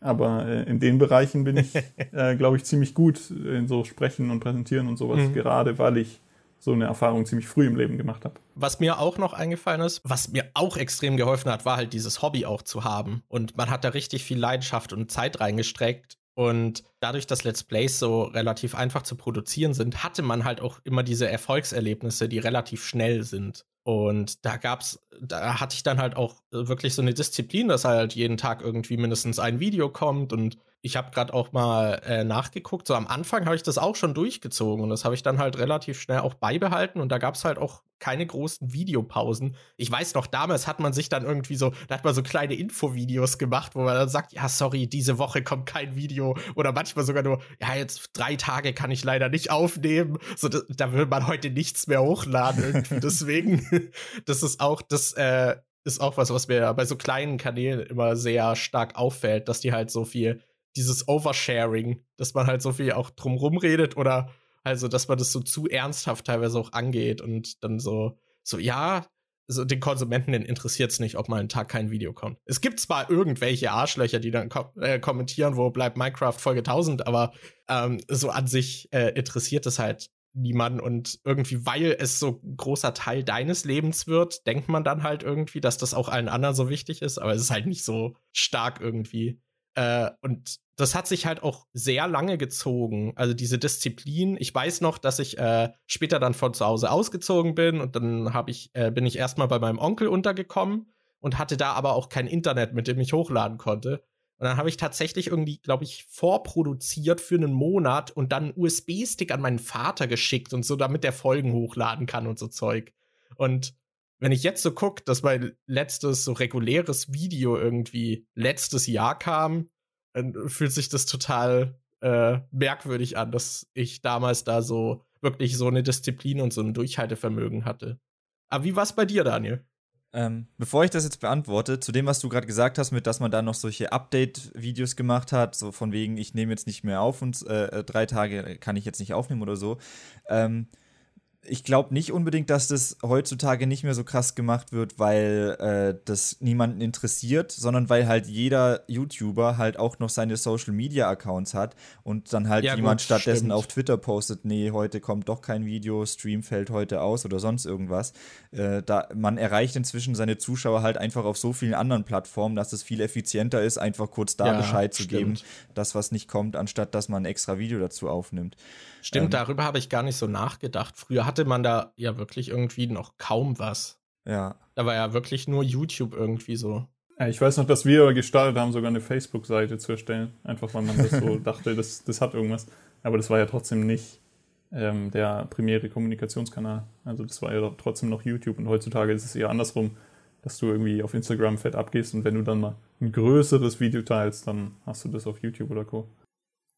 Aber äh, in den Bereichen bin ich, äh, glaube ich, ziemlich gut in so Sprechen und Präsentieren und sowas, mhm. gerade weil ich so eine Erfahrung ziemlich früh im Leben gemacht habe. Was mir auch noch eingefallen ist, was mir auch extrem geholfen hat, war halt dieses Hobby auch zu haben. Und man hat da richtig viel Leidenschaft und Zeit reingestreckt. Und dadurch, dass Let's Plays so relativ einfach zu produzieren sind, hatte man halt auch immer diese Erfolgserlebnisse, die relativ schnell sind. Und da gab's, da hatte ich dann halt auch wirklich so eine Disziplin, dass halt jeden Tag irgendwie mindestens ein Video kommt und ich habe gerade auch mal äh, nachgeguckt. So am Anfang habe ich das auch schon durchgezogen und das habe ich dann halt relativ schnell auch beibehalten. Und da gab es halt auch keine großen Videopausen. Ich weiß noch, damals hat man sich dann irgendwie so, da hat man so kleine Infovideos gemacht, wo man dann sagt, ja, sorry, diese Woche kommt kein Video. Oder manchmal sogar nur, ja, jetzt drei Tage kann ich leider nicht aufnehmen. So, da, da will man heute nichts mehr hochladen irgendwie. Deswegen, das ist auch, das äh, ist auch was, was mir bei so kleinen Kanälen immer sehr stark auffällt, dass die halt so viel dieses Oversharing, dass man halt so viel auch drumrum redet oder also, dass man das so zu ernsthaft teilweise auch angeht und dann so, so, ja, so den Konsumenten interessiert es nicht, ob mal ein Tag kein Video kommt. Es gibt zwar irgendwelche Arschlöcher, die dann ko äh, kommentieren, wo bleibt Minecraft Folge 1000, aber ähm, so an sich äh, interessiert es halt niemanden und irgendwie, weil es so ein großer Teil deines Lebens wird, denkt man dann halt irgendwie, dass das auch allen anderen so wichtig ist, aber es ist halt nicht so stark irgendwie. Äh, und das hat sich halt auch sehr lange gezogen. Also diese Disziplin. Ich weiß noch, dass ich äh, später dann von zu Hause ausgezogen bin und dann habe ich äh, bin ich erstmal bei meinem Onkel untergekommen und hatte da aber auch kein Internet, mit dem ich hochladen konnte. Und dann habe ich tatsächlich irgendwie, glaube ich, vorproduziert für einen Monat und dann einen USB-Stick an meinen Vater geschickt und so, damit der Folgen hochladen kann und so Zeug. Und wenn ich jetzt so gucke, dass mein letztes so reguläres Video irgendwie letztes Jahr kam, dann fühlt sich das total äh, merkwürdig an, dass ich damals da so wirklich so eine Disziplin und so ein Durchhaltevermögen hatte. Aber wie war es bei dir, Daniel? Ähm, bevor ich das jetzt beantworte, zu dem, was du gerade gesagt hast, mit dass man da noch solche Update-Videos gemacht hat, so von wegen, ich nehme jetzt nicht mehr auf und äh, drei Tage kann ich jetzt nicht aufnehmen oder so. Ähm, ich glaube nicht unbedingt, dass das heutzutage nicht mehr so krass gemacht wird, weil äh, das niemanden interessiert, sondern weil halt jeder YouTuber halt auch noch seine Social Media Accounts hat und dann halt ja, jemand gut, stattdessen stimmt. auf Twitter postet, nee, heute kommt doch kein Video, Stream fällt heute aus oder sonst irgendwas. Äh, da man erreicht inzwischen seine Zuschauer halt einfach auf so vielen anderen Plattformen, dass es viel effizienter ist, einfach kurz da ja, Bescheid zu geben, das was nicht kommt, anstatt dass man ein extra Video dazu aufnimmt. Stimmt, ähm, darüber habe ich gar nicht so nachgedacht. Früher hatte man da ja wirklich irgendwie noch kaum was. Ja. Da war ja wirklich nur YouTube irgendwie so. Ja, ich weiß noch, dass wir gestartet haben, sogar eine Facebook-Seite zu erstellen. Einfach weil man das so dachte, das, das hat irgendwas. Aber das war ja trotzdem nicht ähm, der primäre Kommunikationskanal. Also das war ja trotzdem noch YouTube. Und heutzutage ist es eher andersrum, dass du irgendwie auf Instagram fett abgehst und wenn du dann mal ein größeres Video teilst, dann hast du das auf YouTube oder Co.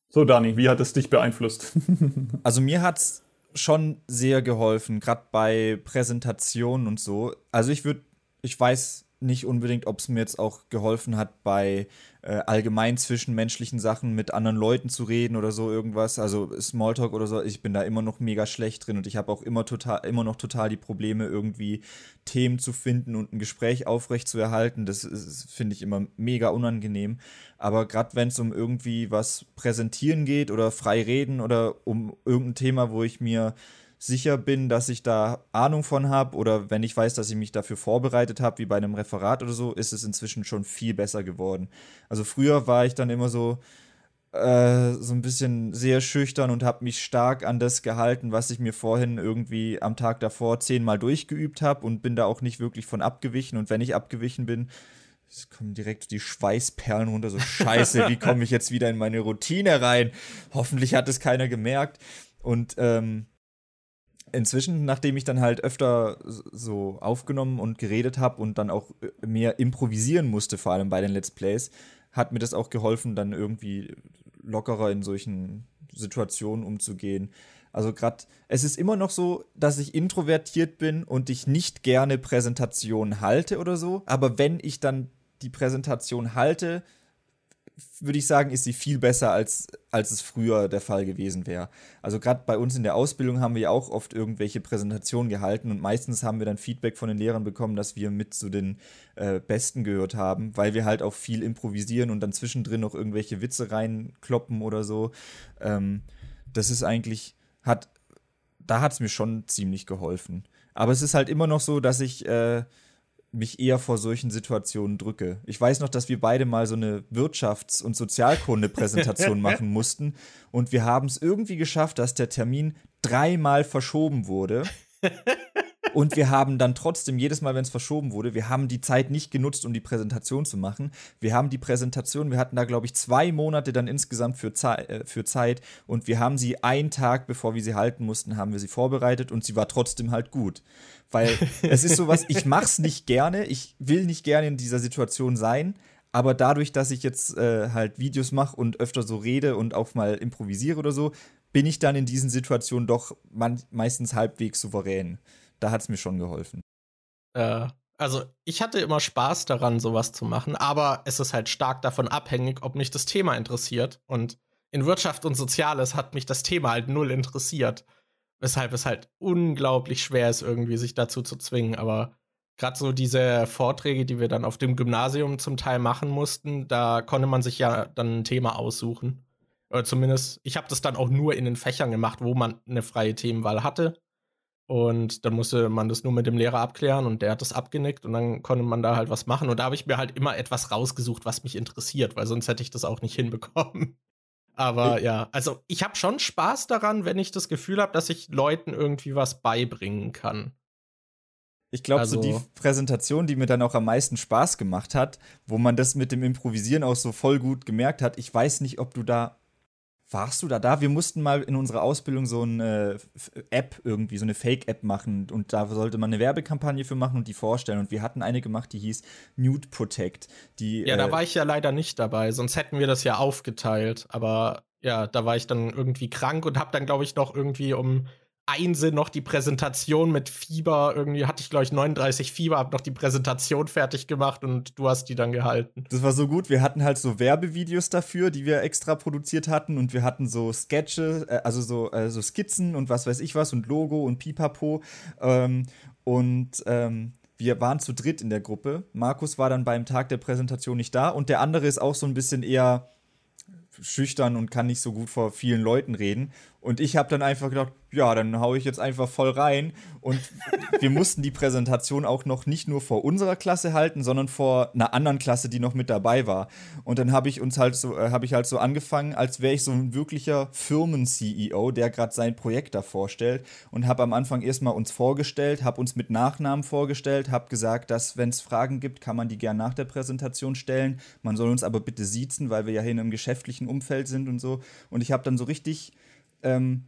So, Dani, wie hat es dich beeinflusst? also mir hat es schon sehr geholfen, gerade bei Präsentationen und so. Also ich würde, ich weiß nicht unbedingt, ob es mir jetzt auch geholfen hat, bei äh, allgemein zwischenmenschlichen Sachen mit anderen Leuten zu reden oder so irgendwas. Also Smalltalk oder so, ich bin da immer noch mega schlecht drin und ich habe auch immer total, immer noch total die Probleme, irgendwie Themen zu finden und ein Gespräch aufrecht zu erhalten. Das, das finde ich immer mega unangenehm. Aber gerade wenn es um irgendwie was präsentieren geht oder frei reden oder um irgendein Thema, wo ich mir sicher bin, dass ich da Ahnung von habe oder wenn ich weiß, dass ich mich dafür vorbereitet habe, wie bei einem Referat oder so, ist es inzwischen schon viel besser geworden. Also früher war ich dann immer so, äh, so ein bisschen sehr schüchtern und habe mich stark an das gehalten, was ich mir vorhin irgendwie am Tag davor zehnmal durchgeübt habe und bin da auch nicht wirklich von abgewichen. Und wenn ich abgewichen bin, es kommen direkt die Schweißperlen runter, so scheiße, wie komme ich jetzt wieder in meine Routine rein? Hoffentlich hat es keiner gemerkt. Und ähm, inzwischen, nachdem ich dann halt öfter so aufgenommen und geredet habe und dann auch äh, mehr improvisieren musste, vor allem bei den Let's Plays, hat mir das auch geholfen, dann irgendwie lockerer in solchen Situationen umzugehen. Also gerade, es ist immer noch so, dass ich introvertiert bin und ich nicht gerne Präsentationen halte oder so. Aber wenn ich dann die Präsentation halte, würde ich sagen, ist sie viel besser, als, als es früher der Fall gewesen wäre. Also gerade bei uns in der Ausbildung haben wir ja auch oft irgendwelche Präsentationen gehalten und meistens haben wir dann Feedback von den Lehrern bekommen, dass wir mit zu den äh, Besten gehört haben, weil wir halt auch viel improvisieren und dann zwischendrin noch irgendwelche Witze reinkloppen oder so. Ähm, das ist eigentlich, hat, da hat es mir schon ziemlich geholfen. Aber es ist halt immer noch so, dass ich äh, mich eher vor solchen Situationen drücke. Ich weiß noch, dass wir beide mal so eine Wirtschafts- und Sozialkunde-Präsentation machen mussten und wir haben es irgendwie geschafft, dass der Termin dreimal verschoben wurde. Und wir haben dann trotzdem, jedes Mal, wenn es verschoben wurde, wir haben die Zeit nicht genutzt, um die Präsentation zu machen. Wir haben die Präsentation, wir hatten da, glaube ich, zwei Monate dann insgesamt für, Ze äh, für Zeit und wir haben sie einen Tag, bevor wir sie halten mussten, haben wir sie vorbereitet und sie war trotzdem halt gut. Weil es ist sowas, ich mach's nicht gerne, ich will nicht gerne in dieser Situation sein, aber dadurch, dass ich jetzt äh, halt Videos mache und öfter so rede und auch mal improvisiere oder so, bin ich dann in diesen Situationen doch meistens halbwegs souverän da hat es mir schon geholfen. Äh, also ich hatte immer Spaß daran, sowas zu machen, aber es ist halt stark davon abhängig, ob mich das Thema interessiert. Und in Wirtschaft und Soziales hat mich das Thema halt null interessiert. Weshalb es halt unglaublich schwer ist, irgendwie sich dazu zu zwingen. Aber gerade so diese Vorträge, die wir dann auf dem Gymnasium zum Teil machen mussten, da konnte man sich ja dann ein Thema aussuchen. Oder zumindest, ich habe das dann auch nur in den Fächern gemacht, wo man eine freie Themenwahl hatte. Und dann musste man das nur mit dem Lehrer abklären und der hat das abgenickt und dann konnte man da halt was machen. Und da habe ich mir halt immer etwas rausgesucht, was mich interessiert, weil sonst hätte ich das auch nicht hinbekommen. Aber ja, also ich habe schon Spaß daran, wenn ich das Gefühl habe, dass ich Leuten irgendwie was beibringen kann. Ich glaube, also, so die Präsentation, die mir dann auch am meisten Spaß gemacht hat, wo man das mit dem Improvisieren auch so voll gut gemerkt hat, ich weiß nicht, ob du da warst du da da? Wir mussten mal in unserer Ausbildung so eine App irgendwie, so eine Fake-App machen und da sollte man eine Werbekampagne für machen und die vorstellen. Und wir hatten eine gemacht, die hieß Nude Protect. Die, ja, äh, da war ich ja leider nicht dabei, sonst hätten wir das ja aufgeteilt. Aber ja, da war ich dann irgendwie krank und hab dann, glaube ich, noch irgendwie um Einse noch die Präsentation mit Fieber. Irgendwie hatte ich, glaube ich, 39 Fieber, hab noch die Präsentation fertig gemacht und du hast die dann gehalten. Das war so gut. Wir hatten halt so Werbevideos dafür, die wir extra produziert hatten und wir hatten so Sketche, äh, also so, äh, Skizzen und was weiß ich was und Logo und Pipapo. Ähm, und ähm, wir waren zu dritt in der Gruppe. Markus war dann beim Tag der Präsentation nicht da und der andere ist auch so ein bisschen eher schüchtern und kann nicht so gut vor vielen Leuten reden. Und ich habe dann einfach gedacht, ja, dann haue ich jetzt einfach voll rein. Und wir mussten die Präsentation auch noch nicht nur vor unserer Klasse halten, sondern vor einer anderen Klasse, die noch mit dabei war. Und dann habe ich uns halt so, äh, habe ich halt so angefangen, als wäre ich so ein wirklicher Firmen-CEO, der gerade sein Projekt da vorstellt. Und habe am Anfang erstmal uns vorgestellt, habe uns mit Nachnamen vorgestellt, habe gesagt, dass wenn es Fragen gibt, kann man die gern nach der Präsentation stellen. Man soll uns aber bitte siezen, weil wir ja hier in einem geschäftlichen Umfeld sind und so. Und ich habe dann so richtig ähm,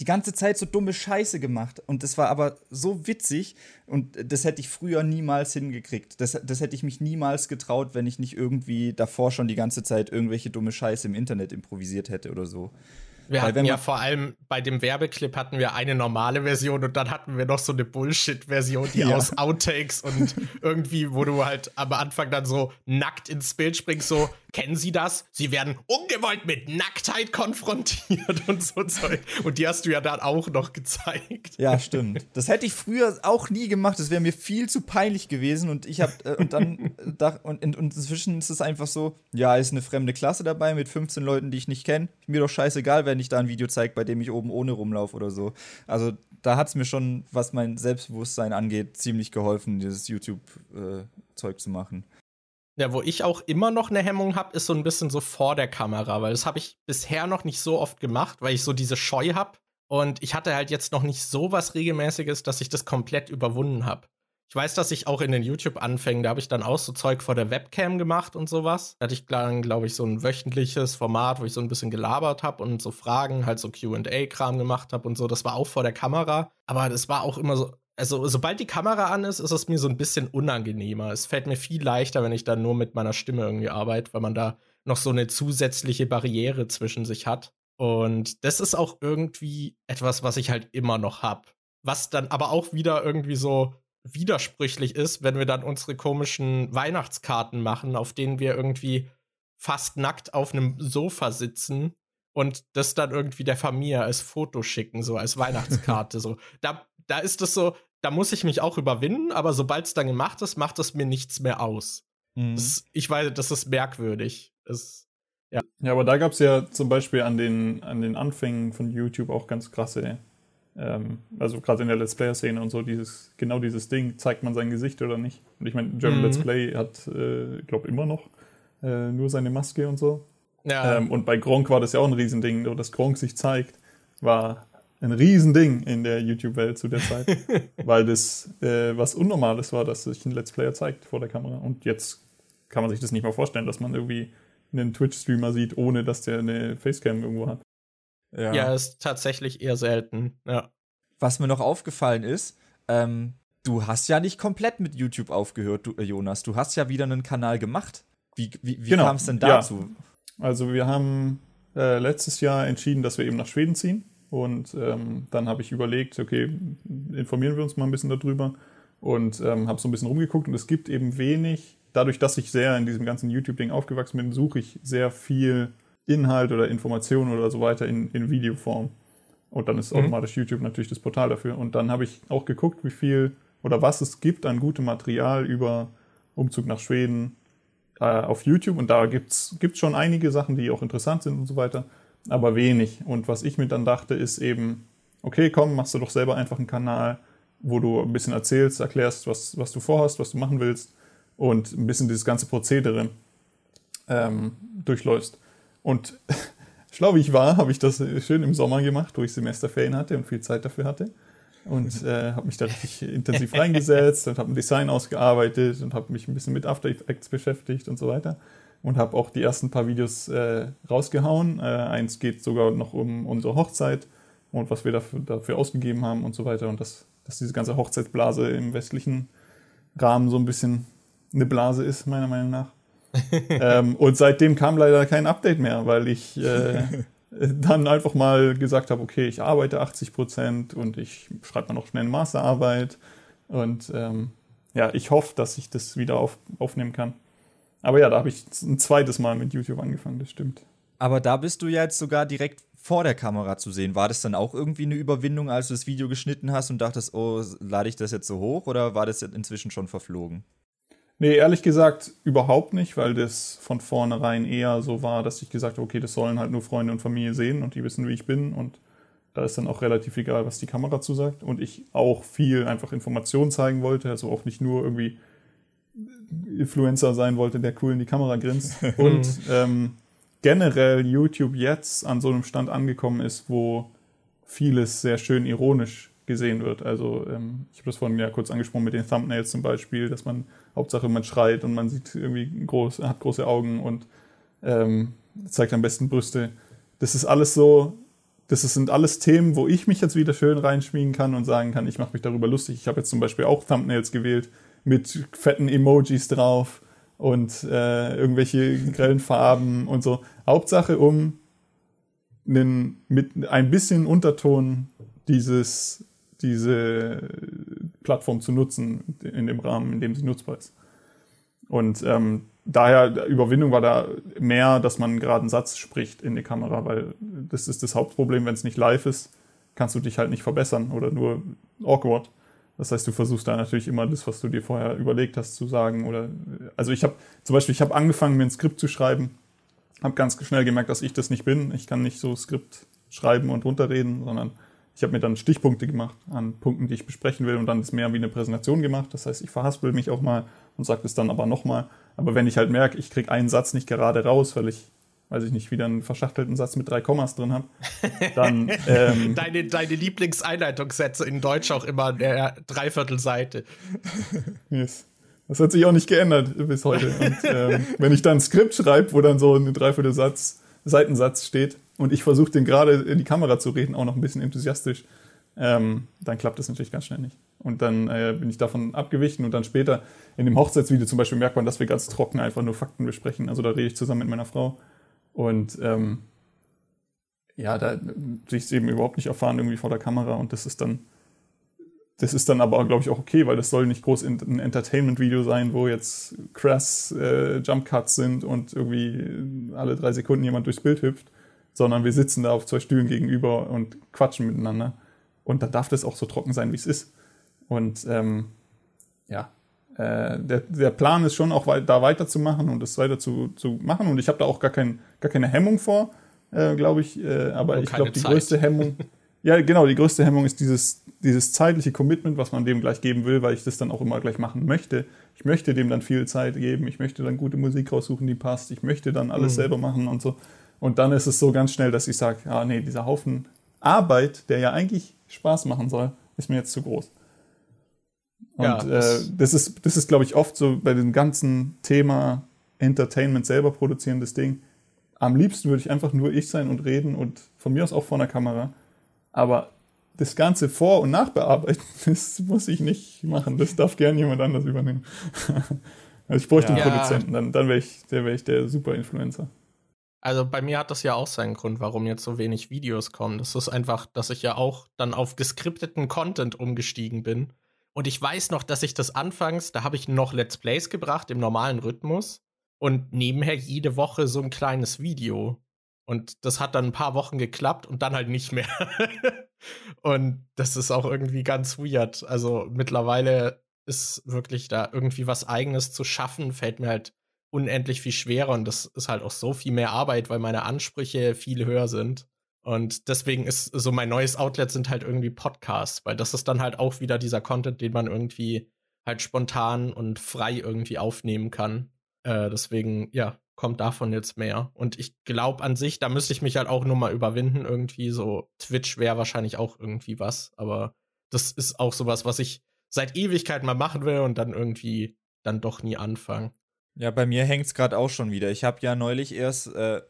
die ganze Zeit so dumme Scheiße gemacht. Und das war aber so witzig und das hätte ich früher niemals hingekriegt. Das, das hätte ich mich niemals getraut, wenn ich nicht irgendwie davor schon die ganze Zeit irgendwelche dumme Scheiße im Internet improvisiert hätte oder so. Wir hatten ja vor allem bei dem Werbeclip hatten wir eine normale Version und dann hatten wir noch so eine Bullshit-Version, die ja. aus Outtakes und irgendwie, wo du halt am Anfang dann so nackt ins Bild springst, so, kennen Sie das? Sie werden ungewollt mit Nacktheit konfrontiert und so Zeug. Und die hast du ja dann auch noch gezeigt. Ja, stimmt. Das hätte ich früher auch nie gemacht. Das wäre mir viel zu peinlich gewesen und ich habe äh, und dann äh, und, und inzwischen ist es einfach so, ja, ist eine fremde Klasse dabei mit 15 Leuten, die ich nicht kenne. Mir doch scheißegal, wenn ich da ein Video zeige, bei dem ich oben ohne rumlaufe oder so. Also da hat es mir schon, was mein Selbstbewusstsein angeht, ziemlich geholfen, dieses YouTube-Zeug äh, zu machen. Ja, wo ich auch immer noch eine Hemmung habe, ist so ein bisschen so vor der Kamera, weil das habe ich bisher noch nicht so oft gemacht, weil ich so diese Scheu habe. Und ich hatte halt jetzt noch nicht so was Regelmäßiges, dass ich das komplett überwunden habe. Ich weiß, dass ich auch in den YouTube-Anfängen, da habe ich dann auch so Zeug vor der Webcam gemacht und sowas. Da hatte ich dann, glaube ich, so ein wöchentliches Format, wo ich so ein bisschen gelabert habe und so Fragen, halt so QA-Kram gemacht habe und so. Das war auch vor der Kamera. Aber das war auch immer so. Also, sobald die Kamera an ist, ist es mir so ein bisschen unangenehmer. Es fällt mir viel leichter, wenn ich dann nur mit meiner Stimme irgendwie arbeite, weil man da noch so eine zusätzliche Barriere zwischen sich hat. Und das ist auch irgendwie etwas, was ich halt immer noch habe. Was dann aber auch wieder irgendwie so widersprüchlich ist, wenn wir dann unsere komischen Weihnachtskarten machen, auf denen wir irgendwie fast nackt auf einem Sofa sitzen und das dann irgendwie der Familie als Foto schicken, so als Weihnachtskarte. so. Da, da ist es so, da muss ich mich auch überwinden, aber sobald es dann gemacht ist, macht es mir nichts mehr aus. Mhm. Das, ich weiß, das ist merkwürdig. Es, ja. ja, aber da gab es ja zum Beispiel an den, an den Anfängen von YouTube auch ganz krasse ähm, also gerade in der Let's Player-Szene und so, dieses, genau dieses Ding, zeigt man sein Gesicht oder nicht? Und ich meine, German mhm. Let's Play hat, äh, glaube immer noch äh, nur seine Maske und so. Ja. Ähm, und bei Gronk war das ja auch ein Riesending, nur dass Gronk sich zeigt, war ein Riesending in der YouTube-Welt zu der Zeit, weil das äh, was Unnormales war, dass sich ein Let's Player zeigt vor der Kamera. Und jetzt kann man sich das nicht mehr vorstellen, dass man irgendwie einen Twitch-Streamer sieht, ohne dass der eine Facecam irgendwo hat. Ja. ja, ist tatsächlich eher selten. Ja. Was mir noch aufgefallen ist, ähm, du hast ja nicht komplett mit YouTube aufgehört, du, äh, Jonas. Du hast ja wieder einen Kanal gemacht. Wie, wie, wie genau. kam es denn dazu? Ja. Also wir haben äh, letztes Jahr entschieden, dass wir eben nach Schweden ziehen. Und ähm, dann habe ich überlegt, okay, informieren wir uns mal ein bisschen darüber. Und ähm, habe so ein bisschen rumgeguckt. Und es gibt eben wenig, dadurch, dass ich sehr in diesem ganzen YouTube-Ding aufgewachsen bin, suche ich sehr viel Inhalt oder Informationen oder so weiter in, in Videoform. Und dann ist mhm. automatisch YouTube natürlich das Portal dafür. Und dann habe ich auch geguckt, wie viel oder was es gibt an gutem Material über Umzug nach Schweden äh, auf YouTube. Und da gibt es schon einige Sachen, die auch interessant sind und so weiter, aber wenig. Und was ich mir dann dachte, ist eben, okay, komm, machst du doch selber einfach einen Kanal, wo du ein bisschen erzählst, erklärst, was, was du vorhast, was du machen willst und ein bisschen dieses ganze Prozedere ähm, durchläufst. Und schlau wie ich war, habe ich das schön im Sommer gemacht, wo ich Semesterferien hatte und viel Zeit dafür hatte. Und äh, habe mich da richtig intensiv reingesetzt und habe ein Design ausgearbeitet und habe mich ein bisschen mit After Effects beschäftigt und so weiter. Und habe auch die ersten paar Videos äh, rausgehauen. Äh, eins geht sogar noch um unsere Hochzeit und was wir dafür, dafür ausgegeben haben und so weiter. Und dass, dass diese ganze Hochzeitsblase im westlichen Rahmen so ein bisschen eine Blase ist, meiner Meinung nach ähm, und seitdem kam leider kein Update mehr, weil ich äh, dann einfach mal gesagt habe, okay, ich arbeite 80 Prozent und ich schreibe mal noch schnell eine Masterarbeit. Und ähm, ja, ich hoffe, dass ich das wieder auf, aufnehmen kann. Aber ja, da habe ich ein zweites Mal mit YouTube angefangen, das stimmt. Aber da bist du ja jetzt sogar direkt vor der Kamera zu sehen. War das dann auch irgendwie eine Überwindung, als du das Video geschnitten hast und dachtest, oh, lade ich das jetzt so hoch oder war das inzwischen schon verflogen? Nee, ehrlich gesagt überhaupt nicht, weil das von vornherein eher so war, dass ich gesagt habe, okay, das sollen halt nur Freunde und Familie sehen und die wissen, wie ich bin und da ist dann auch relativ egal, was die Kamera zusagt und ich auch viel einfach Informationen zeigen wollte, also auch nicht nur irgendwie Influencer sein wollte, der cool in die Kamera grinst und ähm, generell YouTube jetzt an so einem Stand angekommen ist, wo vieles sehr schön ironisch gesehen wird. Also ähm, ich habe das vorhin ja kurz angesprochen mit den Thumbnails zum Beispiel, dass man Hauptsache man schreit und man sieht irgendwie groß, hat große Augen und ähm, zeigt am besten Brüste. Das ist alles so, das sind alles Themen, wo ich mich jetzt wieder schön reinschmiegen kann und sagen kann, ich mache mich darüber lustig. Ich habe jetzt zum Beispiel auch Thumbnails gewählt mit fetten Emojis drauf und äh, irgendwelche grellen Farben und so. Hauptsache, um einen, mit ein bisschen Unterton dieses, diese Plattform zu nutzen in dem Rahmen, in dem sie nutzbar ist. Und ähm, daher, Überwindung war da mehr, dass man gerade einen Satz spricht in die Kamera, weil das ist das Hauptproblem, wenn es nicht live ist, kannst du dich halt nicht verbessern oder nur awkward. Das heißt, du versuchst da natürlich immer das, was du dir vorher überlegt hast, zu sagen. Oder also ich habe zum Beispiel, ich habe angefangen, mir ein Skript zu schreiben, habe ganz schnell gemerkt, dass ich das nicht bin. Ich kann nicht so Skript schreiben und runterreden, sondern ich habe mir dann Stichpunkte gemacht an Punkten, die ich besprechen will und dann ist mehr wie eine Präsentation gemacht. Das heißt, ich verhaspel mich auch mal und sage das dann aber nochmal. Aber wenn ich halt merke, ich kriege einen Satz nicht gerade raus, weil ich weiß ich nicht, wieder einen verschachtelten Satz mit drei Kommas drin habe, dann. Ähm, deine, deine Lieblingseinleitungssätze in Deutsch auch immer der Dreiviertelseite. Yes. Das hat sich auch nicht geändert bis heute. Und ähm, wenn ich dann ein Skript schreibe, wo dann so ein Dreiviertelsatz, Seitensatz steht und ich versuche den gerade in die Kamera zu reden, auch noch ein bisschen enthusiastisch, ähm, dann klappt das natürlich ganz schnell nicht. Und dann äh, bin ich davon abgewichen und dann später in dem Hochzeitsvideo zum Beispiel merkt man, dass wir ganz trocken einfach nur Fakten besprechen. Also da rede ich zusammen mit meiner Frau und ähm, ja, da sich eben überhaupt nicht erfahren irgendwie vor der Kamera und das ist dann, das ist dann aber, glaube ich, auch okay, weil das soll nicht groß ein Entertainment-Video sein, wo jetzt crass äh, Jump Cuts sind und irgendwie alle drei Sekunden jemand durchs Bild hüpft, sondern wir sitzen da auf zwei Stühlen gegenüber und quatschen miteinander. Und da darf das auch so trocken sein, wie es ist. Und ähm, ja, äh, der, der Plan ist schon auch da weiterzumachen und das weiter zu, zu machen. Und ich habe da auch gar, kein, gar keine Hemmung vor, äh, glaube ich. Äh, aber und ich glaube, die größte Hemmung, ja, genau, die größte Hemmung ist dieses, dieses zeitliche Commitment, was man dem gleich geben will, weil ich das dann auch immer gleich machen möchte. Ich möchte dem dann viel Zeit geben. Ich möchte dann gute Musik raussuchen, die passt. Ich möchte dann alles mhm. selber machen und so. Und dann ist es so ganz schnell, dass ich sage, ah nee, dieser Haufen Arbeit, der ja eigentlich Spaß machen soll, ist mir jetzt zu groß. Und ja, das, äh, das ist, das ist glaube ich, oft so bei dem ganzen Thema Entertainment selber produzieren, das Ding. Am liebsten würde ich einfach nur ich sein und reden und von mir aus auch vor einer Kamera. Aber das Ganze vor- und nachbearbeiten, das muss ich nicht machen. Das darf gern jemand anders übernehmen. also ich bräuchte ja. einen Produzenten, dann, dann wäre ich, der wär ich der Super-Influencer. Also bei mir hat das ja auch seinen Grund, warum jetzt so wenig Videos kommen. Das ist einfach, dass ich ja auch dann auf geskripteten Content umgestiegen bin und ich weiß noch, dass ich das anfangs, da habe ich noch Let's Plays gebracht im normalen Rhythmus und nebenher jede Woche so ein kleines Video. Und das hat dann ein paar Wochen geklappt und dann halt nicht mehr. und das ist auch irgendwie ganz weird. Also mittlerweile ist wirklich da irgendwie was Eigenes zu schaffen, fällt mir halt unendlich viel schwerer und das ist halt auch so viel mehr Arbeit, weil meine Ansprüche viel höher sind. Und deswegen ist so mein neues Outlet sind halt irgendwie Podcasts, weil das ist dann halt auch wieder dieser Content, den man irgendwie halt spontan und frei irgendwie aufnehmen kann. Äh, deswegen, ja, kommt davon jetzt mehr. Und ich glaube an sich, da müsste ich mich halt auch nur mal überwinden irgendwie. So Twitch wäre wahrscheinlich auch irgendwie was, aber das ist auch sowas, was ich seit Ewigkeit mal machen will und dann irgendwie dann doch nie anfangen. Ja, bei mir hängt es gerade auch schon wieder. Ich habe ja neulich erst äh,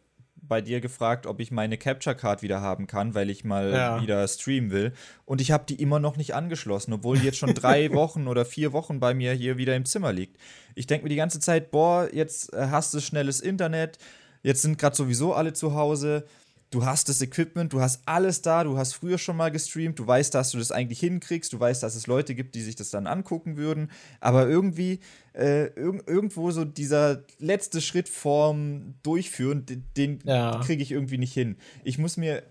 bei dir gefragt, ob ich meine Capture Card wieder haben kann, weil ich mal ja. wieder streamen will. Und ich habe die immer noch nicht angeschlossen, obwohl die jetzt schon drei Wochen oder vier Wochen bei mir hier wieder im Zimmer liegt. Ich denke mir die ganze Zeit, boah, jetzt äh, hast du schnelles Internet, jetzt sind gerade sowieso alle zu Hause du hast das Equipment, du hast alles da, du hast früher schon mal gestreamt, du weißt, dass du das eigentlich hinkriegst, du weißt, dass es Leute gibt, die sich das dann angucken würden, aber irgendwie äh, irg irgendwo so dieser letzte Schritt vorm Durchführen, den, den ja. kriege ich irgendwie nicht hin. Ich muss mir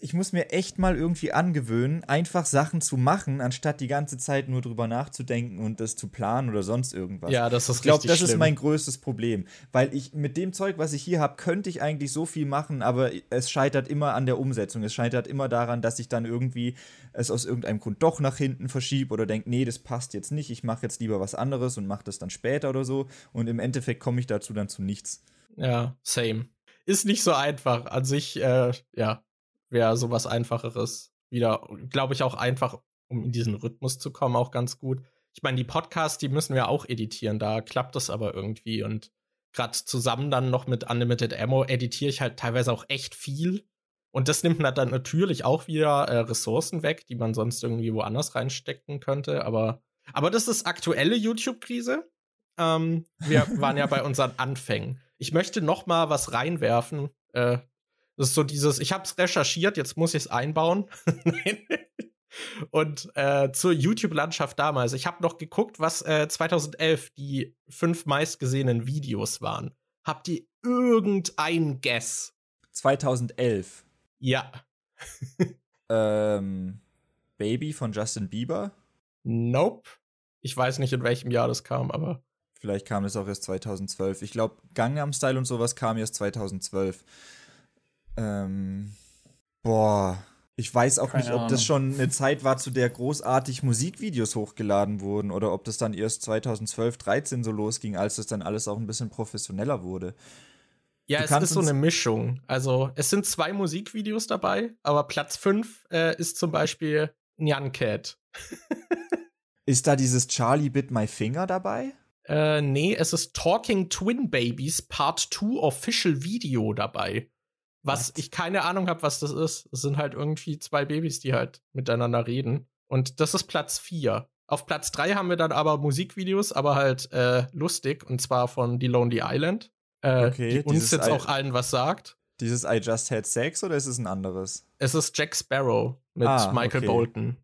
ich muss mir echt mal irgendwie angewöhnen, einfach Sachen zu machen, anstatt die ganze Zeit nur drüber nachzudenken und das zu planen oder sonst irgendwas. Ja, das ist Ich glaube, das schlimm. ist mein größtes Problem, weil ich mit dem Zeug, was ich hier habe, könnte ich eigentlich so viel machen, aber es scheitert immer an der Umsetzung. Es scheitert immer daran, dass ich dann irgendwie es aus irgendeinem Grund doch nach hinten verschiebe oder denke, nee, das passt jetzt nicht, ich mache jetzt lieber was anderes und mache das dann später oder so und im Endeffekt komme ich dazu dann zu nichts. Ja, same. Ist nicht so einfach. An sich, äh, ja, wäre sowas Einfacheres wieder, glaube ich, auch einfach, um in diesen Rhythmus zu kommen, auch ganz gut. Ich meine, die Podcasts, die müssen wir auch editieren, da klappt das aber irgendwie und gerade zusammen dann noch mit Unlimited Ammo editiere ich halt teilweise auch echt viel. Und das nimmt dann natürlich auch wieder äh, Ressourcen weg, die man sonst irgendwie woanders reinstecken könnte. Aber, aber das ist aktuelle YouTube-Krise. Ähm, wir waren ja bei unseren Anfängen. Ich möchte noch mal was reinwerfen. Äh, Das ist so dieses, ich habe es recherchiert, jetzt muss ich es einbauen. Und äh, zur YouTube-Landschaft damals. Ich habe noch geguckt, was äh, 2011 die fünf meistgesehenen Videos waren. Habt ihr irgendein Guess? 2011. Ja. ähm, Baby von Justin Bieber? Nope. Ich weiß nicht, in welchem Jahr das kam, aber. Vielleicht kam es auch erst 2012. Ich glaube, Gangnam Style und sowas kam erst 2012. Ähm, boah. Ich weiß auch Keine nicht, ob Ahnung. das schon eine Zeit war, zu der großartig Musikvideos hochgeladen wurden oder ob das dann erst 2012, 13 so losging, als das dann alles auch ein bisschen professioneller wurde. Ja, du es ist so eine Mischung. Also, es sind zwei Musikvideos dabei, aber Platz 5 äh, ist zum Beispiel Nyan Cat. ist da dieses Charlie Bit My Finger dabei? Äh, nee, es ist Talking Twin Babies Part 2 Official Video dabei. Was What? ich keine Ahnung habe, was das ist. Es sind halt irgendwie zwei Babys, die halt miteinander reden. Und das ist Platz 4. Auf Platz 3 haben wir dann aber Musikvideos, aber halt äh, lustig, und zwar von The Lonely Island. Äh, okay, die uns jetzt I auch allen was sagt. Dieses I Just Had Sex oder ist es ein anderes? Es ist Jack Sparrow mit ah, Michael okay. Bolton.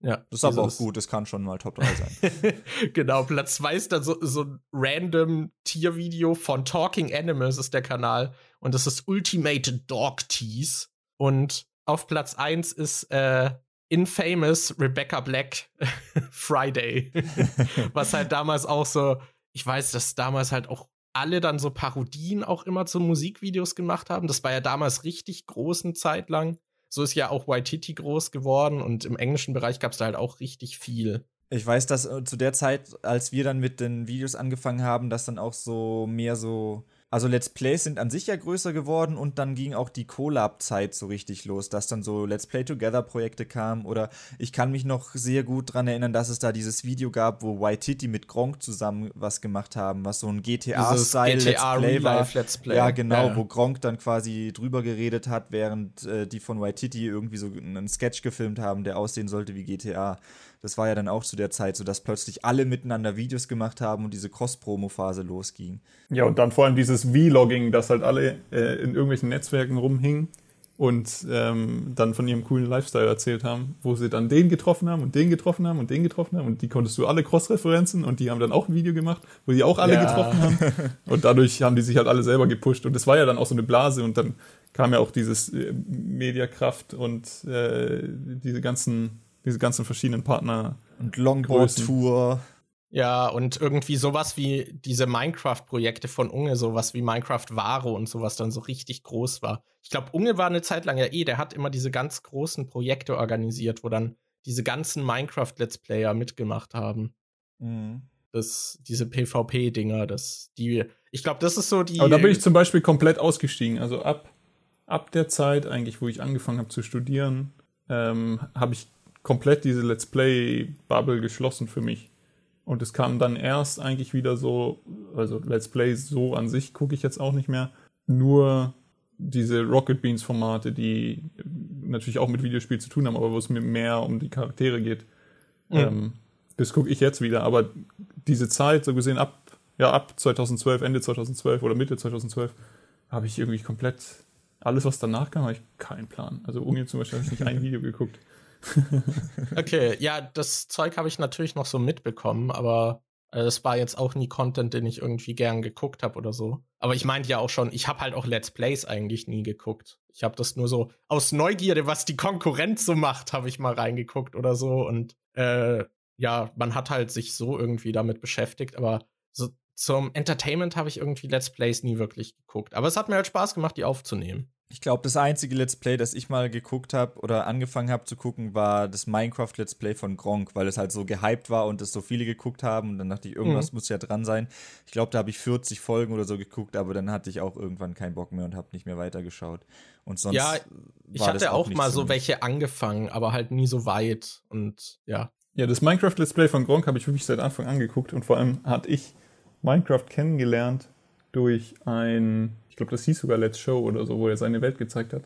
Ja, das ist aber auch gut, das kann schon mal Top 3 sein. genau, Platz 2 ist dann so, so ein random Tiervideo von Talking Animals ist der Kanal und das ist Ultimate Dog Tease. Und auf Platz 1 ist äh, Infamous Rebecca Black Friday. Was halt damals auch so, ich weiß, dass damals halt auch alle dann so Parodien auch immer zu Musikvideos gemacht haben. Das war ja damals richtig großen Zeit lang. So ist ja auch Waititi groß geworden und im englischen Bereich gab es da halt auch richtig viel. Ich weiß, dass äh, zu der Zeit, als wir dann mit den Videos angefangen haben, dass dann auch so mehr so also Let's Plays sind an sich ja größer geworden und dann ging auch die Collab-Zeit so richtig los, dass dann so Let's Play Together-Projekte kamen oder ich kann mich noch sehr gut daran erinnern, dass es da dieses Video gab, wo Waititi mit Gronk zusammen was gemacht haben, was so ein GTA-Style GTA Let's Play war. Let's Play. Ja, genau, ja. wo Gronk dann quasi drüber geredet hat, während äh, die von Waititi irgendwie so einen Sketch gefilmt haben, der aussehen sollte wie GTA. Das war ja dann auch zu der Zeit so, dass plötzlich alle miteinander Videos gemacht haben und diese Cross-Promo-Phase losging. Ja, und dann vor allem dieses Vlogging, dass halt alle äh, in irgendwelchen Netzwerken rumhingen und ähm, dann von ihrem coolen Lifestyle erzählt haben, wo sie dann den getroffen haben und den getroffen haben und den getroffen haben und die konntest du alle Cross-Referenzen und die haben dann auch ein Video gemacht, wo die auch alle ja. getroffen haben und dadurch haben die sich halt alle selber gepusht und es war ja dann auch so eine Blase und dann kam ja auch dieses äh, Mediakraft und äh, diese ganzen diese ganzen verschiedenen Partner. Und Longboard-Tour. Ja, und irgendwie sowas wie diese Minecraft-Projekte von Unge, sowas wie Minecraft Varo und sowas dann so richtig groß war. Ich glaube, Unge war eine Zeit lang ja eh, der hat immer diese ganz großen Projekte organisiert, wo dann diese ganzen Minecraft-Let's Player mitgemacht haben. Mhm. Das, diese PvP-Dinger, das, die, ich glaube, das ist so die. Aber da bin ich zum Beispiel komplett ausgestiegen. Also ab, ab der Zeit eigentlich, wo ich angefangen habe zu studieren, ähm, habe ich komplett diese Let's Play-Bubble geschlossen für mich. Und es kam dann erst eigentlich wieder so, also Let's Play so an sich gucke ich jetzt auch nicht mehr, nur diese Rocket Beans Formate, die natürlich auch mit Videospiel zu tun haben, aber wo es mir mehr um die Charaktere geht. Mhm. Ähm, das gucke ich jetzt wieder, aber diese Zeit, so gesehen ab, ja, ab 2012, Ende 2012 oder Mitte 2012, habe ich irgendwie komplett alles, was danach kam, habe ich keinen Plan. Also Uni zum Beispiel habe ich nicht ein Video geguckt. okay, ja, das Zeug habe ich natürlich noch so mitbekommen, aber äh, es war jetzt auch nie Content, den ich irgendwie gern geguckt habe oder so. Aber ich meinte ja auch schon, ich habe halt auch Let's Plays eigentlich nie geguckt. Ich habe das nur so aus Neugierde, was die Konkurrenz so macht, habe ich mal reingeguckt oder so. Und äh, ja, man hat halt sich so irgendwie damit beschäftigt, aber so zum Entertainment habe ich irgendwie Let's Plays nie wirklich geguckt. Aber es hat mir halt Spaß gemacht, die aufzunehmen. Ich glaube, das einzige Let's Play, das ich mal geguckt habe oder angefangen habe zu gucken, war das Minecraft Let's Play von Gronk, weil es halt so gehypt war und es so viele geguckt haben. Und dann dachte ich, irgendwas mhm. muss ja dran sein. Ich glaube, da habe ich 40 Folgen oder so geguckt, aber dann hatte ich auch irgendwann keinen Bock mehr und habe nicht mehr weitergeschaut. Und sonst. Ja, ich hatte auch, auch mal so welche angefangen, aber halt nie so weit. Und ja. Ja, das Minecraft Let's Play von Gronk habe ich wirklich seit Anfang an geguckt und vor allem hatte ich Minecraft kennengelernt durch ein glaube, das hieß sogar Let's Show oder so, wo er seine Welt gezeigt hat.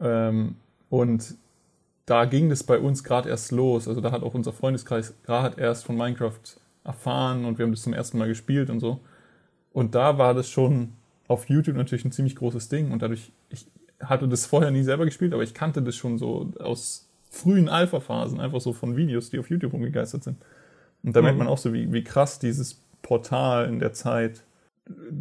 Ähm, und da ging das bei uns gerade erst los. Also da hat auch unser Freundeskreis gerade erst von Minecraft erfahren und wir haben das zum ersten Mal gespielt und so. Und da war das schon auf YouTube natürlich ein ziemlich großes Ding und dadurch, ich hatte das vorher nie selber gespielt, aber ich kannte das schon so aus frühen Alpha-Phasen, einfach so von Videos, die auf YouTube rumgegeistert sind. Und da mhm. merkt man auch so, wie, wie krass dieses Portal in der Zeit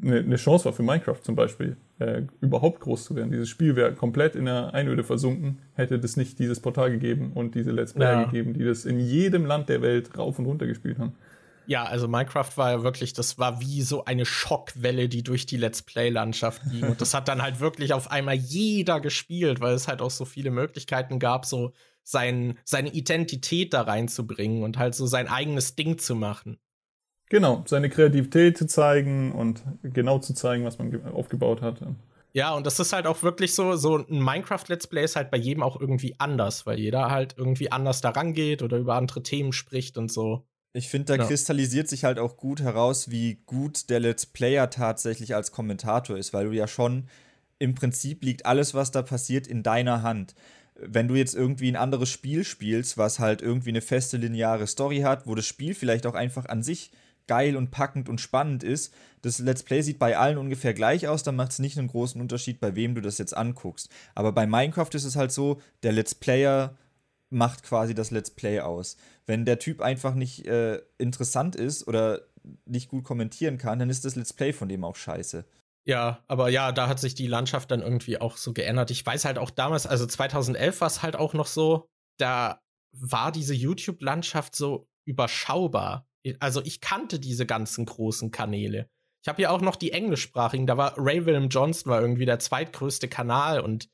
eine, eine Chance war für Minecraft zum Beispiel, äh, überhaupt groß zu werden. Dieses Spiel wäre komplett in der Einöde versunken, hätte es nicht dieses Portal gegeben und diese Let's Player ja. gegeben, die das in jedem Land der Welt rauf und runter gespielt haben. Ja, also Minecraft war ja wirklich, das war wie so eine Schockwelle, die durch die Let's Play-Landschaft ging. Und das hat dann halt wirklich auf einmal jeder gespielt, weil es halt auch so viele Möglichkeiten gab, so sein, seine Identität da reinzubringen und halt so sein eigenes Ding zu machen. Genau, seine Kreativität zu zeigen und genau zu zeigen, was man aufgebaut hat. Ja, und das ist halt auch wirklich so, so ein Minecraft-Let's Play ist halt bei jedem auch irgendwie anders, weil jeder halt irgendwie anders daran geht oder über andere Themen spricht und so. Ich finde, da ja. kristallisiert sich halt auch gut heraus, wie gut der Let's Player tatsächlich als Kommentator ist, weil du ja schon im Prinzip liegt alles, was da passiert, in deiner Hand. Wenn du jetzt irgendwie ein anderes Spiel spielst, was halt irgendwie eine feste lineare Story hat, wo das Spiel vielleicht auch einfach an sich geil und packend und spannend ist. Das Let's Play sieht bei allen ungefähr gleich aus, dann macht es nicht einen großen Unterschied, bei wem du das jetzt anguckst. Aber bei Minecraft ist es halt so, der Let's Player macht quasi das Let's Play aus. Wenn der Typ einfach nicht äh, interessant ist oder nicht gut kommentieren kann, dann ist das Let's Play von dem auch scheiße. Ja, aber ja, da hat sich die Landschaft dann irgendwie auch so geändert. Ich weiß halt auch damals, also 2011 war es halt auch noch so, da war diese YouTube-Landschaft so überschaubar. Also ich kannte diese ganzen großen Kanäle. Ich habe ja auch noch die englischsprachigen. Da war Ray Willem Johnson war irgendwie der zweitgrößte Kanal und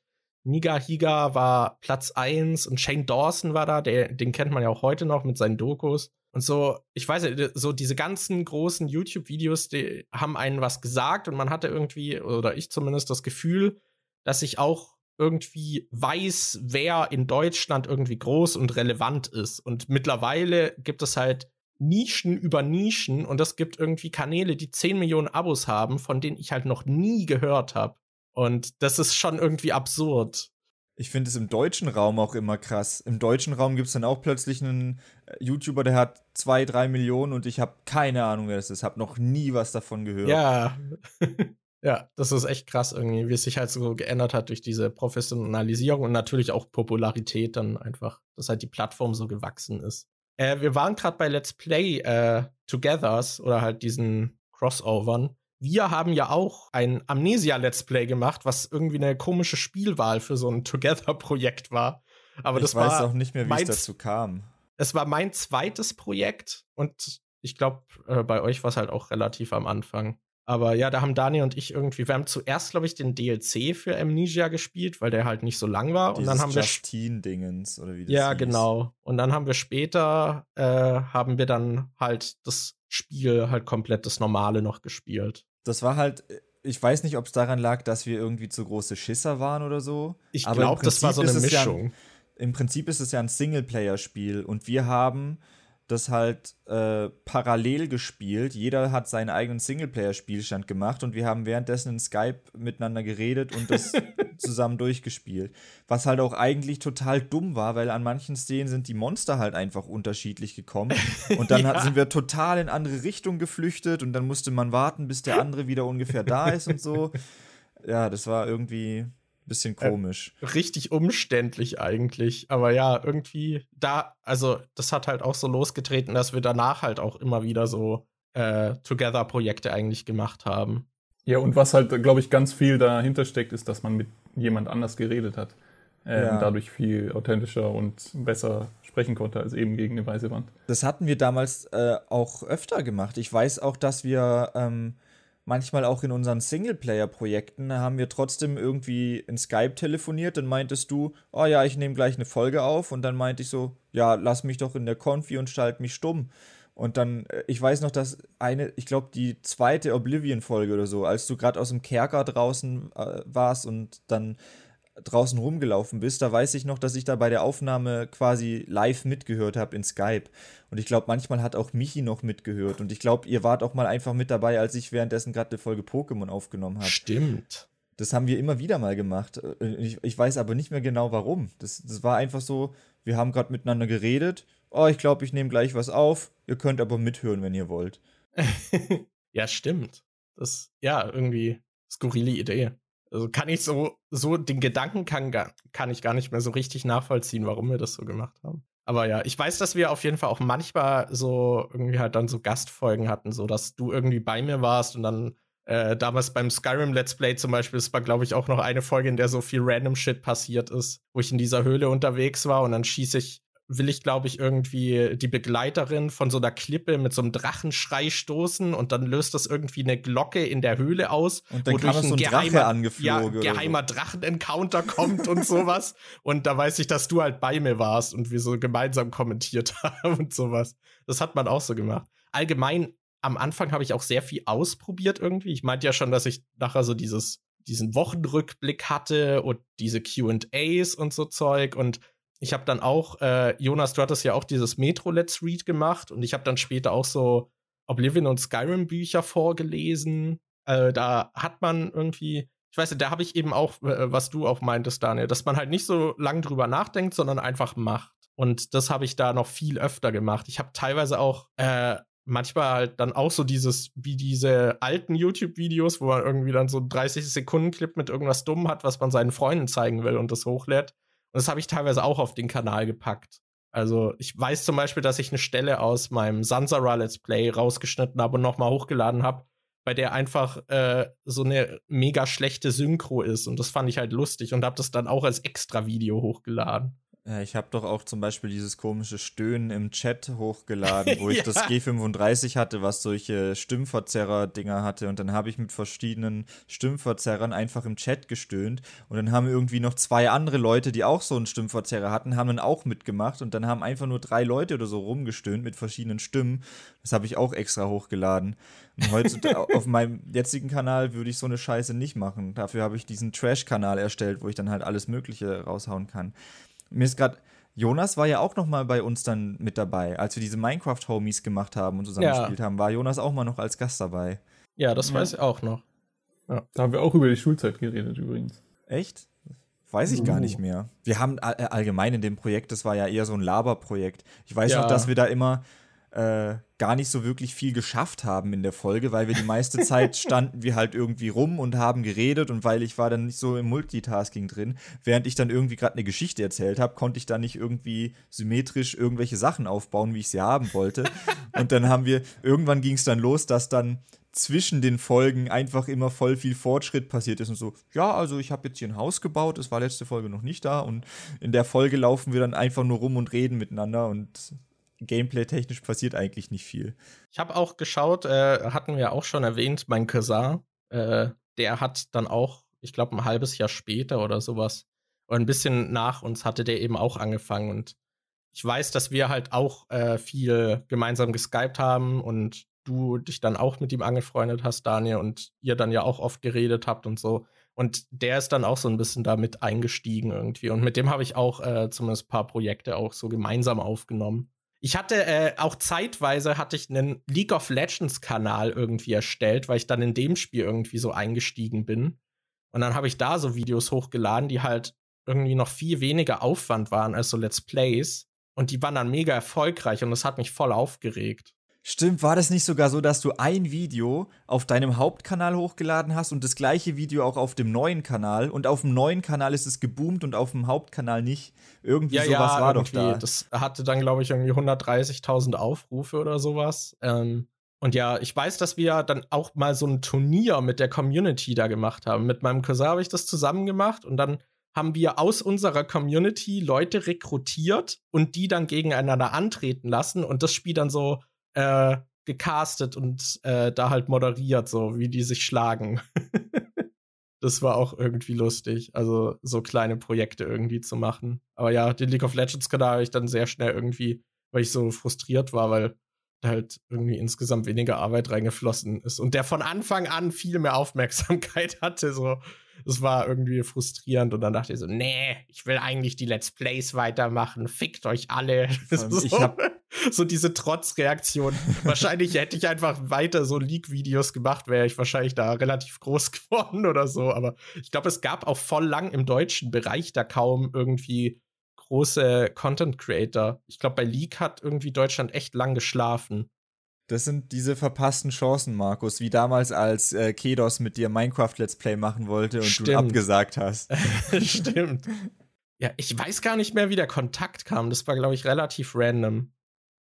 Niga Higa war Platz 1 und Shane Dawson war da, der, den kennt man ja auch heute noch mit seinen Dokus. Und so, ich weiß nicht, so diese ganzen großen YouTube-Videos, die haben einen was gesagt und man hatte irgendwie, oder ich zumindest, das Gefühl, dass ich auch irgendwie weiß, wer in Deutschland irgendwie groß und relevant ist. Und mittlerweile gibt es halt Nischen über Nischen und es gibt irgendwie Kanäle, die 10 Millionen Abos haben, von denen ich halt noch nie gehört habe. Und das ist schon irgendwie absurd. Ich finde es im deutschen Raum auch immer krass. Im deutschen Raum gibt es dann auch plötzlich einen äh, YouTuber, der hat zwei, drei Millionen und ich habe keine Ahnung, wer das ist. Habe noch nie was davon gehört. Ja. ja, das ist echt krass irgendwie, wie es sich halt so geändert hat durch diese Professionalisierung und natürlich auch Popularität dann einfach, dass halt die Plattform so gewachsen ist. Äh, wir waren gerade bei Let's Play äh, Togethers oder halt diesen Crossovern. Wir haben ja auch ein Amnesia Let's Play gemacht, was irgendwie eine komische Spielwahl für so ein Together-Projekt war. Aber ich das weiß auch nicht mehr, wie es dazu kam. Es war mein zweites Projekt und ich glaube, äh, bei euch war es halt auch relativ am Anfang. Aber ja, da haben Dani und ich irgendwie, wir haben zuerst, glaube ich, den DLC für Amnesia gespielt, weil der halt nicht so lang war. Dieses und dann haben Justine-Dingens oder wie das Ja, hieß. genau. Und dann haben wir später, äh, haben wir dann halt das Spiel halt komplett das Normale noch gespielt. Das war halt, ich weiß nicht, ob es daran lag, dass wir irgendwie zu große Schisser waren oder so. Ich glaube, das war so eine Mischung. Ja Im Prinzip ist es ja ein Singleplayer-Spiel und wir haben das halt äh, parallel gespielt. Jeder hat seinen eigenen Singleplayer-Spielstand gemacht und wir haben währenddessen in Skype miteinander geredet und das zusammen durchgespielt. Was halt auch eigentlich total dumm war, weil an manchen Szenen sind die Monster halt einfach unterschiedlich gekommen. Und dann ja. hat, sind wir total in andere Richtungen geflüchtet und dann musste man warten, bis der andere wieder ungefähr da ist und so. Ja, das war irgendwie bisschen äh, komisch. Äh, richtig umständlich eigentlich. Aber ja, irgendwie da, also das hat halt auch so losgetreten, dass wir danach halt auch immer wieder so äh, Together-Projekte eigentlich gemacht haben. Ja, und was halt, glaube ich, ganz viel dahinter steckt, ist, dass man mit jemand anders geredet hat. Äh, ja. Und dadurch viel authentischer und besser sprechen konnte als eben gegen eine weiße Wand. Das hatten wir damals äh, auch öfter gemacht. Ich weiß auch, dass wir ähm, manchmal auch in unseren Singleplayer-Projekten haben wir trotzdem irgendwie in Skype telefoniert, dann meintest du, oh ja, ich nehme gleich eine Folge auf und dann meinte ich so, ja, lass mich doch in der Konfi und schalt mich stumm. Und dann, äh, ich weiß noch, dass eine, ich glaube, die zweite Oblivion-Folge oder so, als du gerade aus dem Kerker draußen äh, warst und dann draußen rumgelaufen bist, da weiß ich noch, dass ich da bei der Aufnahme quasi live mitgehört habe in Skype. Und ich glaube, manchmal hat auch Michi noch mitgehört. Und ich glaube, ihr wart auch mal einfach mit dabei, als ich währenddessen gerade eine Folge Pokémon aufgenommen habe. Stimmt. Das haben wir immer wieder mal gemacht. Ich, ich weiß aber nicht mehr genau warum. Das, das war einfach so, wir haben gerade miteinander geredet. Oh, ich glaube, ich nehme gleich was auf. Ihr könnt aber mithören, wenn ihr wollt. ja, stimmt. Das, ja, irgendwie skurrile Idee. Also kann ich so, so den Gedanken kann, kann ich gar nicht mehr so richtig nachvollziehen, warum wir das so gemacht haben. Aber ja, ich weiß, dass wir auf jeden Fall auch manchmal so irgendwie halt dann so Gastfolgen hatten, so dass du irgendwie bei mir warst und dann äh, damals beim Skyrim Let's Play zum Beispiel, das war, glaube ich, auch noch eine Folge, in der so viel random Shit passiert ist, wo ich in dieser Höhle unterwegs war und dann schieße ich will ich, glaube ich, irgendwie die Begleiterin von so einer Klippe mit so einem Drachenschrei stoßen und dann löst das irgendwie eine Glocke in der Höhle aus, und dann wodurch ein, so ein geheimer, ja, geheimer so. Drachen-Encounter kommt und sowas. Und da weiß ich, dass du halt bei mir warst und wir so gemeinsam kommentiert haben und sowas. Das hat man auch so gemacht. Allgemein, am Anfang habe ich auch sehr viel ausprobiert irgendwie. Ich meinte ja schon, dass ich nachher so dieses, diesen Wochenrückblick hatte und diese QAs und so Zeug und ich habe dann auch, äh, Jonas, du hattest ja auch dieses Metro Let's Read gemacht und ich habe dann später auch so Oblivion und Skyrim Bücher vorgelesen. Äh, da hat man irgendwie, ich weiß nicht, da habe ich eben auch, äh, was du auch meintest, Daniel, dass man halt nicht so lang drüber nachdenkt, sondern einfach macht. Und das habe ich da noch viel öfter gemacht. Ich habe teilweise auch äh, manchmal halt dann auch so dieses, wie diese alten YouTube-Videos, wo man irgendwie dann so 30 Sekunden Clip mit irgendwas dumm hat, was man seinen Freunden zeigen will und das hochlädt. Und das habe ich teilweise auch auf den Kanal gepackt. Also ich weiß zum Beispiel, dass ich eine Stelle aus meinem Sansara Let's Play rausgeschnitten habe und nochmal hochgeladen habe, bei der einfach äh, so eine mega schlechte Synchro ist. Und das fand ich halt lustig und habe das dann auch als extra Video hochgeladen. Ja, ich habe doch auch zum Beispiel dieses komische Stöhnen im Chat hochgeladen, wo ich ja. das G35 hatte, was solche Stimmverzerrer-Dinger hatte. Und dann habe ich mit verschiedenen Stimmverzerrern einfach im Chat gestöhnt. Und dann haben irgendwie noch zwei andere Leute, die auch so einen Stimmverzerrer hatten, haben dann auch mitgemacht. Und dann haben einfach nur drei Leute oder so rumgestöhnt mit verschiedenen Stimmen. Das habe ich auch extra hochgeladen. Und heute auf meinem jetzigen Kanal würde ich so eine Scheiße nicht machen. Dafür habe ich diesen Trash-Kanal erstellt, wo ich dann halt alles Mögliche raushauen kann. Mir ist gerade Jonas war ja auch noch mal bei uns dann mit dabei, als wir diese Minecraft-Homies gemacht haben und zusammen ja. gespielt haben. War Jonas auch mal noch als Gast dabei? Ja, das ja. weiß ich auch noch. Ja. Da haben wir auch über die Schulzeit geredet übrigens. Echt? Weiß ich uh. gar nicht mehr. Wir haben allgemein in dem Projekt, das war ja eher so ein Laberprojekt. Ich weiß ja. noch, dass wir da immer äh, gar nicht so wirklich viel geschafft haben in der Folge, weil wir die meiste Zeit standen wir halt irgendwie rum und haben geredet und weil ich war dann nicht so im Multitasking drin, während ich dann irgendwie gerade eine Geschichte erzählt habe, konnte ich da nicht irgendwie symmetrisch irgendwelche Sachen aufbauen, wie ich sie haben wollte. und dann haben wir, irgendwann ging es dann los, dass dann zwischen den Folgen einfach immer voll viel Fortschritt passiert ist und so, ja, also ich habe jetzt hier ein Haus gebaut, es war letzte Folge noch nicht da und in der Folge laufen wir dann einfach nur rum und reden miteinander und Gameplay-technisch passiert eigentlich nicht viel. Ich habe auch geschaut, äh, hatten wir auch schon erwähnt, mein Cousin, äh, der hat dann auch, ich glaube, ein halbes Jahr später oder sowas, oder ein bisschen nach uns hatte der eben auch angefangen. Und ich weiß, dass wir halt auch äh, viel gemeinsam geskypt haben und du dich dann auch mit ihm angefreundet hast, Daniel, und ihr dann ja auch oft geredet habt und so. Und der ist dann auch so ein bisschen damit eingestiegen irgendwie. Und mit dem habe ich auch äh, zumindest ein paar Projekte auch so gemeinsam aufgenommen. Ich hatte äh, auch zeitweise hatte ich einen League of Legends Kanal irgendwie erstellt, weil ich dann in dem Spiel irgendwie so eingestiegen bin. Und dann habe ich da so Videos hochgeladen, die halt irgendwie noch viel weniger Aufwand waren als so Let's Plays. Und die waren dann mega erfolgreich und das hat mich voll aufgeregt. Stimmt, war das nicht sogar so, dass du ein Video auf deinem Hauptkanal hochgeladen hast und das gleiche Video auch auf dem neuen Kanal und auf dem neuen Kanal ist es geboomt und auf dem Hauptkanal nicht? Irgendwie ja, sowas ja, war doch da. Das hatte dann, glaube ich, irgendwie 130.000 Aufrufe oder sowas. Ähm, und ja, ich weiß, dass wir dann auch mal so ein Turnier mit der Community da gemacht haben. Mit meinem Cousin habe ich das zusammen gemacht und dann haben wir aus unserer Community Leute rekrutiert und die dann gegeneinander antreten lassen und das Spiel dann so äh, gecastet und äh, da halt moderiert, so wie die sich schlagen. das war auch irgendwie lustig, also so kleine Projekte irgendwie zu machen. Aber ja, den League of Legends Kanal habe ich dann sehr schnell irgendwie, weil ich so frustriert war, weil halt irgendwie insgesamt weniger Arbeit reingeflossen ist und der von Anfang an viel mehr Aufmerksamkeit hatte, so es war irgendwie frustrierend und dann dachte ich so, nee, ich will eigentlich die Let's Plays weitermachen, fickt euch alle. So, ich hab so diese Trotzreaktion. wahrscheinlich hätte ich einfach weiter so Leak-Videos gemacht, wäre ich wahrscheinlich da relativ groß geworden oder so. Aber ich glaube, es gab auch voll lang im deutschen Bereich da kaum irgendwie große Content Creator. Ich glaube, bei Leak hat irgendwie Deutschland echt lang geschlafen. Das sind diese verpassten Chancen, Markus, wie damals, als äh, Kedos mit dir Minecraft Let's Play machen wollte und Stimmt. du abgesagt hast. Stimmt. Ja, ich weiß gar nicht mehr, wie der Kontakt kam. Das war, glaube ich, relativ random.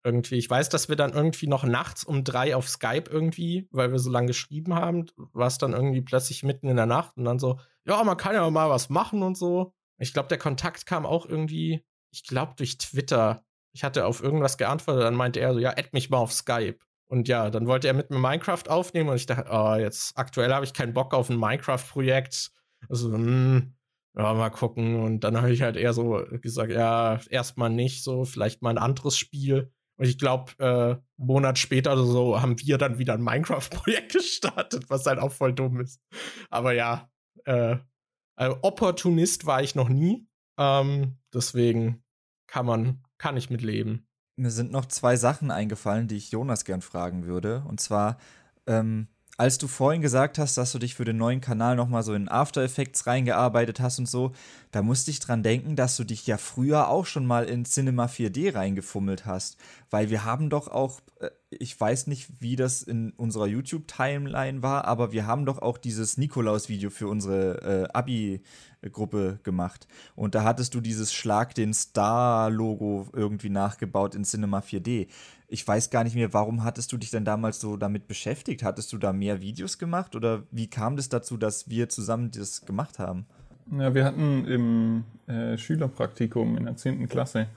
Irgendwie. Ich weiß, dass wir dann irgendwie noch nachts um drei auf Skype irgendwie, weil wir so lange geschrieben haben, war es dann irgendwie plötzlich mitten in der Nacht und dann so, ja, man kann ja mal was machen und so. Ich glaube, der Kontakt kam auch irgendwie, ich glaube, durch Twitter. Ich hatte auf irgendwas geantwortet, dann meinte er so, ja, add mich mal auf Skype. Und ja, dann wollte er mit mir Minecraft aufnehmen und ich dachte, oh, jetzt aktuell habe ich keinen Bock auf ein Minecraft-Projekt. Also, hm, ja, mal gucken. Und dann habe ich halt eher so gesagt, ja, erstmal nicht so, vielleicht mal ein anderes Spiel. Und ich glaube, äh, einen Monat später oder so haben wir dann wieder ein Minecraft-Projekt gestartet, was halt auch voll dumm ist. Aber ja, äh, also Opportunist war ich noch nie. Ähm, deswegen kann man, kann ich mit leben. Mir sind noch zwei Sachen eingefallen, die ich Jonas gern fragen würde. Und zwar, ähm, als du vorhin gesagt hast, dass du dich für den neuen Kanal nochmal so in After Effects reingearbeitet hast und so, da musste ich dran denken, dass du dich ja früher auch schon mal in Cinema 4D reingefummelt hast. Weil wir haben doch auch, äh, ich weiß nicht, wie das in unserer YouTube-Timeline war, aber wir haben doch auch dieses Nikolaus-Video für unsere äh, Abi-Gruppe gemacht. Und da hattest du dieses Schlag den Star-Logo irgendwie nachgebaut in Cinema 4D ich weiß gar nicht mehr, warum hattest du dich denn damals so damit beschäftigt? Hattest du da mehr Videos gemacht oder wie kam das dazu, dass wir zusammen das gemacht haben? Ja, wir hatten im äh, Schülerpraktikum in der 10. Klasse,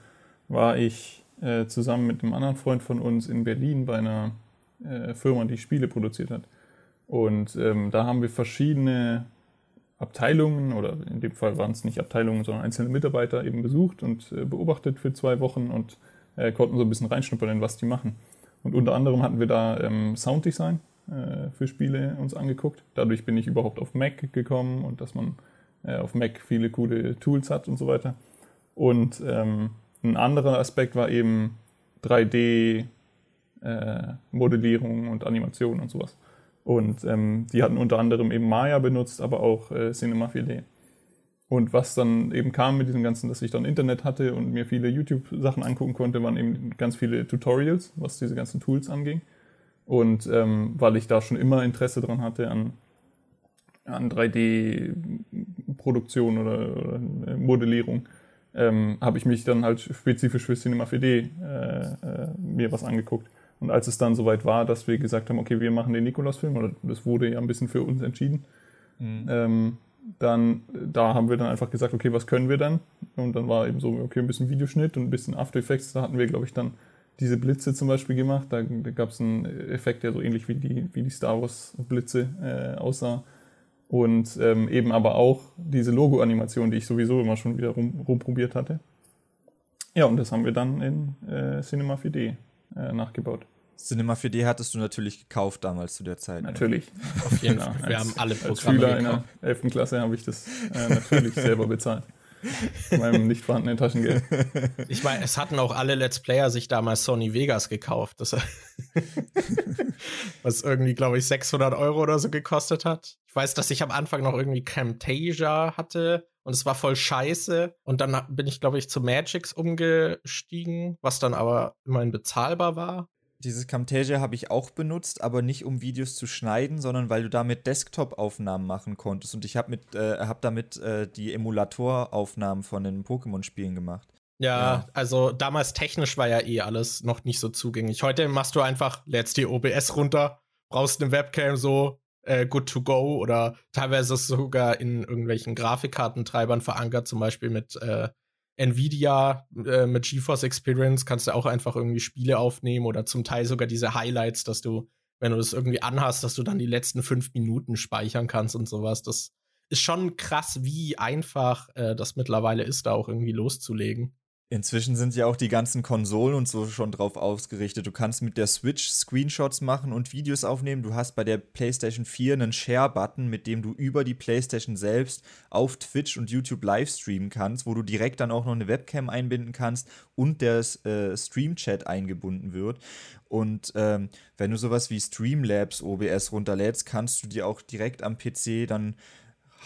war ich äh, zusammen mit einem anderen Freund von uns in Berlin bei einer äh, Firma, die Spiele produziert hat. Und ähm, da haben wir verschiedene Abteilungen oder in dem Fall waren es nicht Abteilungen, sondern einzelne Mitarbeiter eben besucht und äh, beobachtet für zwei Wochen und äh, konnten so ein bisschen reinschnuppern in was die machen. Und unter anderem hatten wir da ähm, Sounddesign äh, für Spiele uns angeguckt. Dadurch bin ich überhaupt auf Mac gekommen und dass man äh, auf Mac viele coole Tools hat und so weiter. Und ähm, ein anderer Aspekt war eben 3D-Modellierung äh, und Animation und sowas. Und ähm, die hatten unter anderem eben Maya benutzt, aber auch äh, Cinema 4D. Und was dann eben kam mit diesem Ganzen, dass ich dann Internet hatte und mir viele YouTube-Sachen angucken konnte, waren eben ganz viele Tutorials, was diese ganzen Tools anging. Und ähm, weil ich da schon immer Interesse dran hatte an, an 3D-Produktion oder, oder, Modellierung, ähm, habe ich mich dann halt spezifisch für Cinema 4D äh, äh, mir was angeguckt. Und als es dann soweit war, dass wir gesagt haben, okay, wir machen den Nikolaus-Film, oder das wurde ja ein bisschen für uns entschieden, mhm. ähm, dann, da haben wir dann einfach gesagt, okay, was können wir dann? Und dann war eben so, okay, ein bisschen Videoschnitt und ein bisschen After Effects. Da hatten wir, glaube ich, dann diese Blitze zum Beispiel gemacht. Da, da gab es einen Effekt, der so ähnlich wie die, wie die Star Wars Blitze äh, aussah. Und ähm, eben aber auch diese Logo-Animation, die ich sowieso immer schon wieder rum, rumprobiert hatte. Ja, und das haben wir dann in äh, Cinema 4D äh, nachgebaut. Cinema 4D hattest du natürlich gekauft damals zu der Zeit. Natürlich. Ja. Auf jeden Fall. Wir haben alle Programme Als Schüler gekauft. in der 11. Klasse habe ich das äh, natürlich selber bezahlt. Mit meinem nicht vorhandenen Taschengeld. Ich meine, es hatten auch alle Let's Player sich damals Sony Vegas gekauft. Das, was irgendwie, glaube ich, 600 Euro oder so gekostet hat. Ich weiß, dass ich am Anfang noch irgendwie Camtasia hatte und es war voll scheiße. Und dann bin ich, glaube ich, zu Magix umgestiegen, was dann aber immerhin bezahlbar war. Dieses Camtasia habe ich auch benutzt, aber nicht um Videos zu schneiden, sondern weil du damit Desktop-Aufnahmen machen konntest. Und ich habe äh, hab damit äh, die Emulatoraufnahmen von den Pokémon-Spielen gemacht. Ja, ja, also damals technisch war ja eh alles noch nicht so zugänglich. Heute machst du einfach, lädst die OBS runter, brauchst eine Webcam so, äh, good to go oder teilweise ist es sogar in irgendwelchen Grafikkartentreibern verankert, zum Beispiel mit äh, Nvidia äh, mit GeForce Experience kannst du auch einfach irgendwie Spiele aufnehmen oder zum Teil sogar diese Highlights, dass du, wenn du das irgendwie anhast, dass du dann die letzten fünf Minuten speichern kannst und sowas. Das ist schon krass, wie einfach äh, das mittlerweile ist, da auch irgendwie loszulegen. Inzwischen sind ja auch die ganzen Konsolen und so schon drauf ausgerichtet. Du kannst mit der Switch Screenshots machen und Videos aufnehmen. Du hast bei der PlayStation 4 einen Share-Button, mit dem du über die PlayStation selbst auf Twitch und YouTube live streamen kannst, wo du direkt dann auch noch eine Webcam einbinden kannst und der äh, Stream-Chat eingebunden wird. Und ähm, wenn du sowas wie Streamlabs OBS runterlädst, kannst du dir auch direkt am PC dann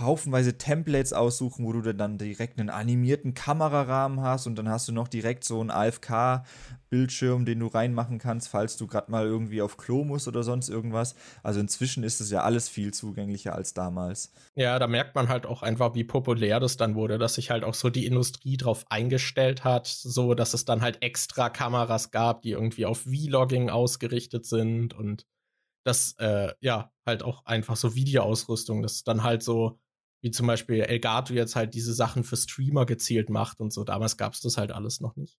haufenweise Templates aussuchen, wo du dann direkt einen animierten Kamerarahmen hast und dann hast du noch direkt so einen AFK-Bildschirm, den du reinmachen kannst, falls du gerade mal irgendwie auf Klo musst oder sonst irgendwas. Also inzwischen ist es ja alles viel zugänglicher als damals. Ja, da merkt man halt auch einfach, wie populär das dann wurde, dass sich halt auch so die Industrie drauf eingestellt hat, so dass es dann halt extra Kameras gab, die irgendwie auf Vlogging ausgerichtet sind und das, äh, ja, halt auch einfach so Videoausrüstung, das dann halt so wie zum Beispiel Elgato jetzt halt diese Sachen für Streamer gezielt macht und so. Damals gab es das halt alles noch nicht.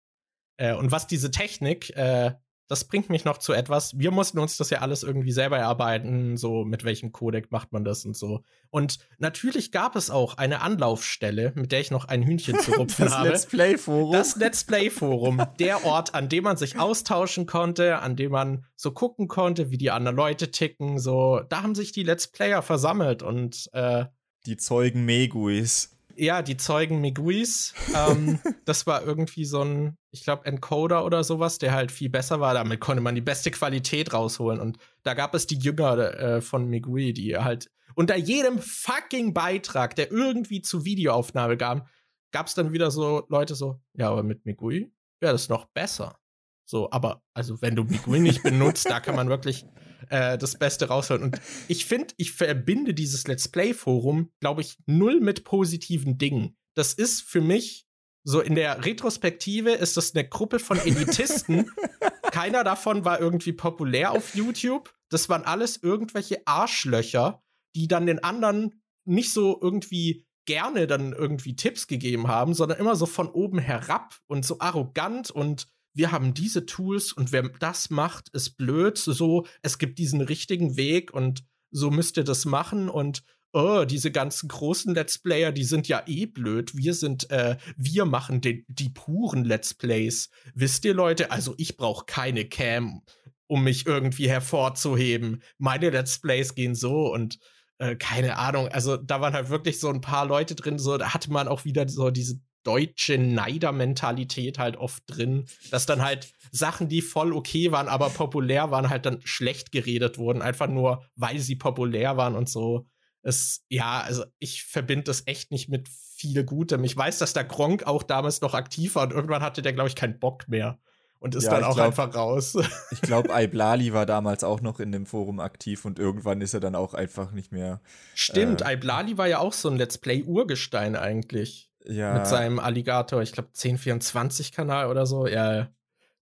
Äh, und was diese Technik, äh, das bringt mich noch zu etwas. Wir mussten uns das ja alles irgendwie selber erarbeiten, so mit welchem Codec macht man das und so. Und natürlich gab es auch eine Anlaufstelle, mit der ich noch ein Hühnchen zu rupfen das habe. Das Let's Play Forum. Das Let's Play Forum. der Ort, an dem man sich austauschen konnte, an dem man so gucken konnte, wie die anderen Leute ticken. So, da haben sich die Let's Player versammelt und äh, die Zeugen Meguis. Ja, die Zeugen Meguis. ähm, das war irgendwie so ein, ich glaube, Encoder oder sowas, der halt viel besser war. Damit konnte man die beste Qualität rausholen. Und da gab es die Jünger äh, von Megui, die halt unter jedem fucking Beitrag, der irgendwie zu Videoaufnahme gab, gab es dann wieder so Leute so, ja, aber mit Megui wäre das noch besser. So, aber also wenn du Megui nicht benutzt, da kann man wirklich äh, das Beste rausholen. Und ich finde, ich verbinde dieses Let's Play-Forum, glaube ich, null mit positiven Dingen. Das ist für mich so in der Retrospektive ist das eine Gruppe von Elitisten. Keiner davon war irgendwie populär auf YouTube. Das waren alles irgendwelche Arschlöcher, die dann den anderen nicht so irgendwie gerne dann irgendwie Tipps gegeben haben, sondern immer so von oben herab und so arrogant und wir haben diese Tools und wer das macht, ist blöd. So, es gibt diesen richtigen Weg und so müsst ihr das machen und oh, diese ganzen großen Let's Player, die sind ja eh blöd. Wir sind, äh, wir machen den, die puren Let's Plays. Wisst ihr, Leute? Also ich brauche keine Cam, um mich irgendwie hervorzuheben. Meine Let's Plays gehen so und äh, keine Ahnung. Also da waren halt wirklich so ein paar Leute drin. So da hatte man auch wieder so diese deutsche Neidermentalität halt oft drin, dass dann halt Sachen, die voll okay waren, aber populär waren, halt dann schlecht geredet wurden, einfach nur, weil sie populär waren und so. Es, ja, also ich verbinde das echt nicht mit viel Gutem. Ich weiß, dass der Gronk auch damals noch aktiv war und irgendwann hatte der, glaube ich, keinen Bock mehr und ist ja, dann auch glaub, einfach raus. Ich glaube, Iblali war damals auch noch in dem Forum aktiv und irgendwann ist er dann auch einfach nicht mehr. Stimmt, äh, Iblali war ja auch so ein Let's Play-Urgestein eigentlich. Ja. Mit seinem Alligator, ich glaube 1024-Kanal oder so. Ja,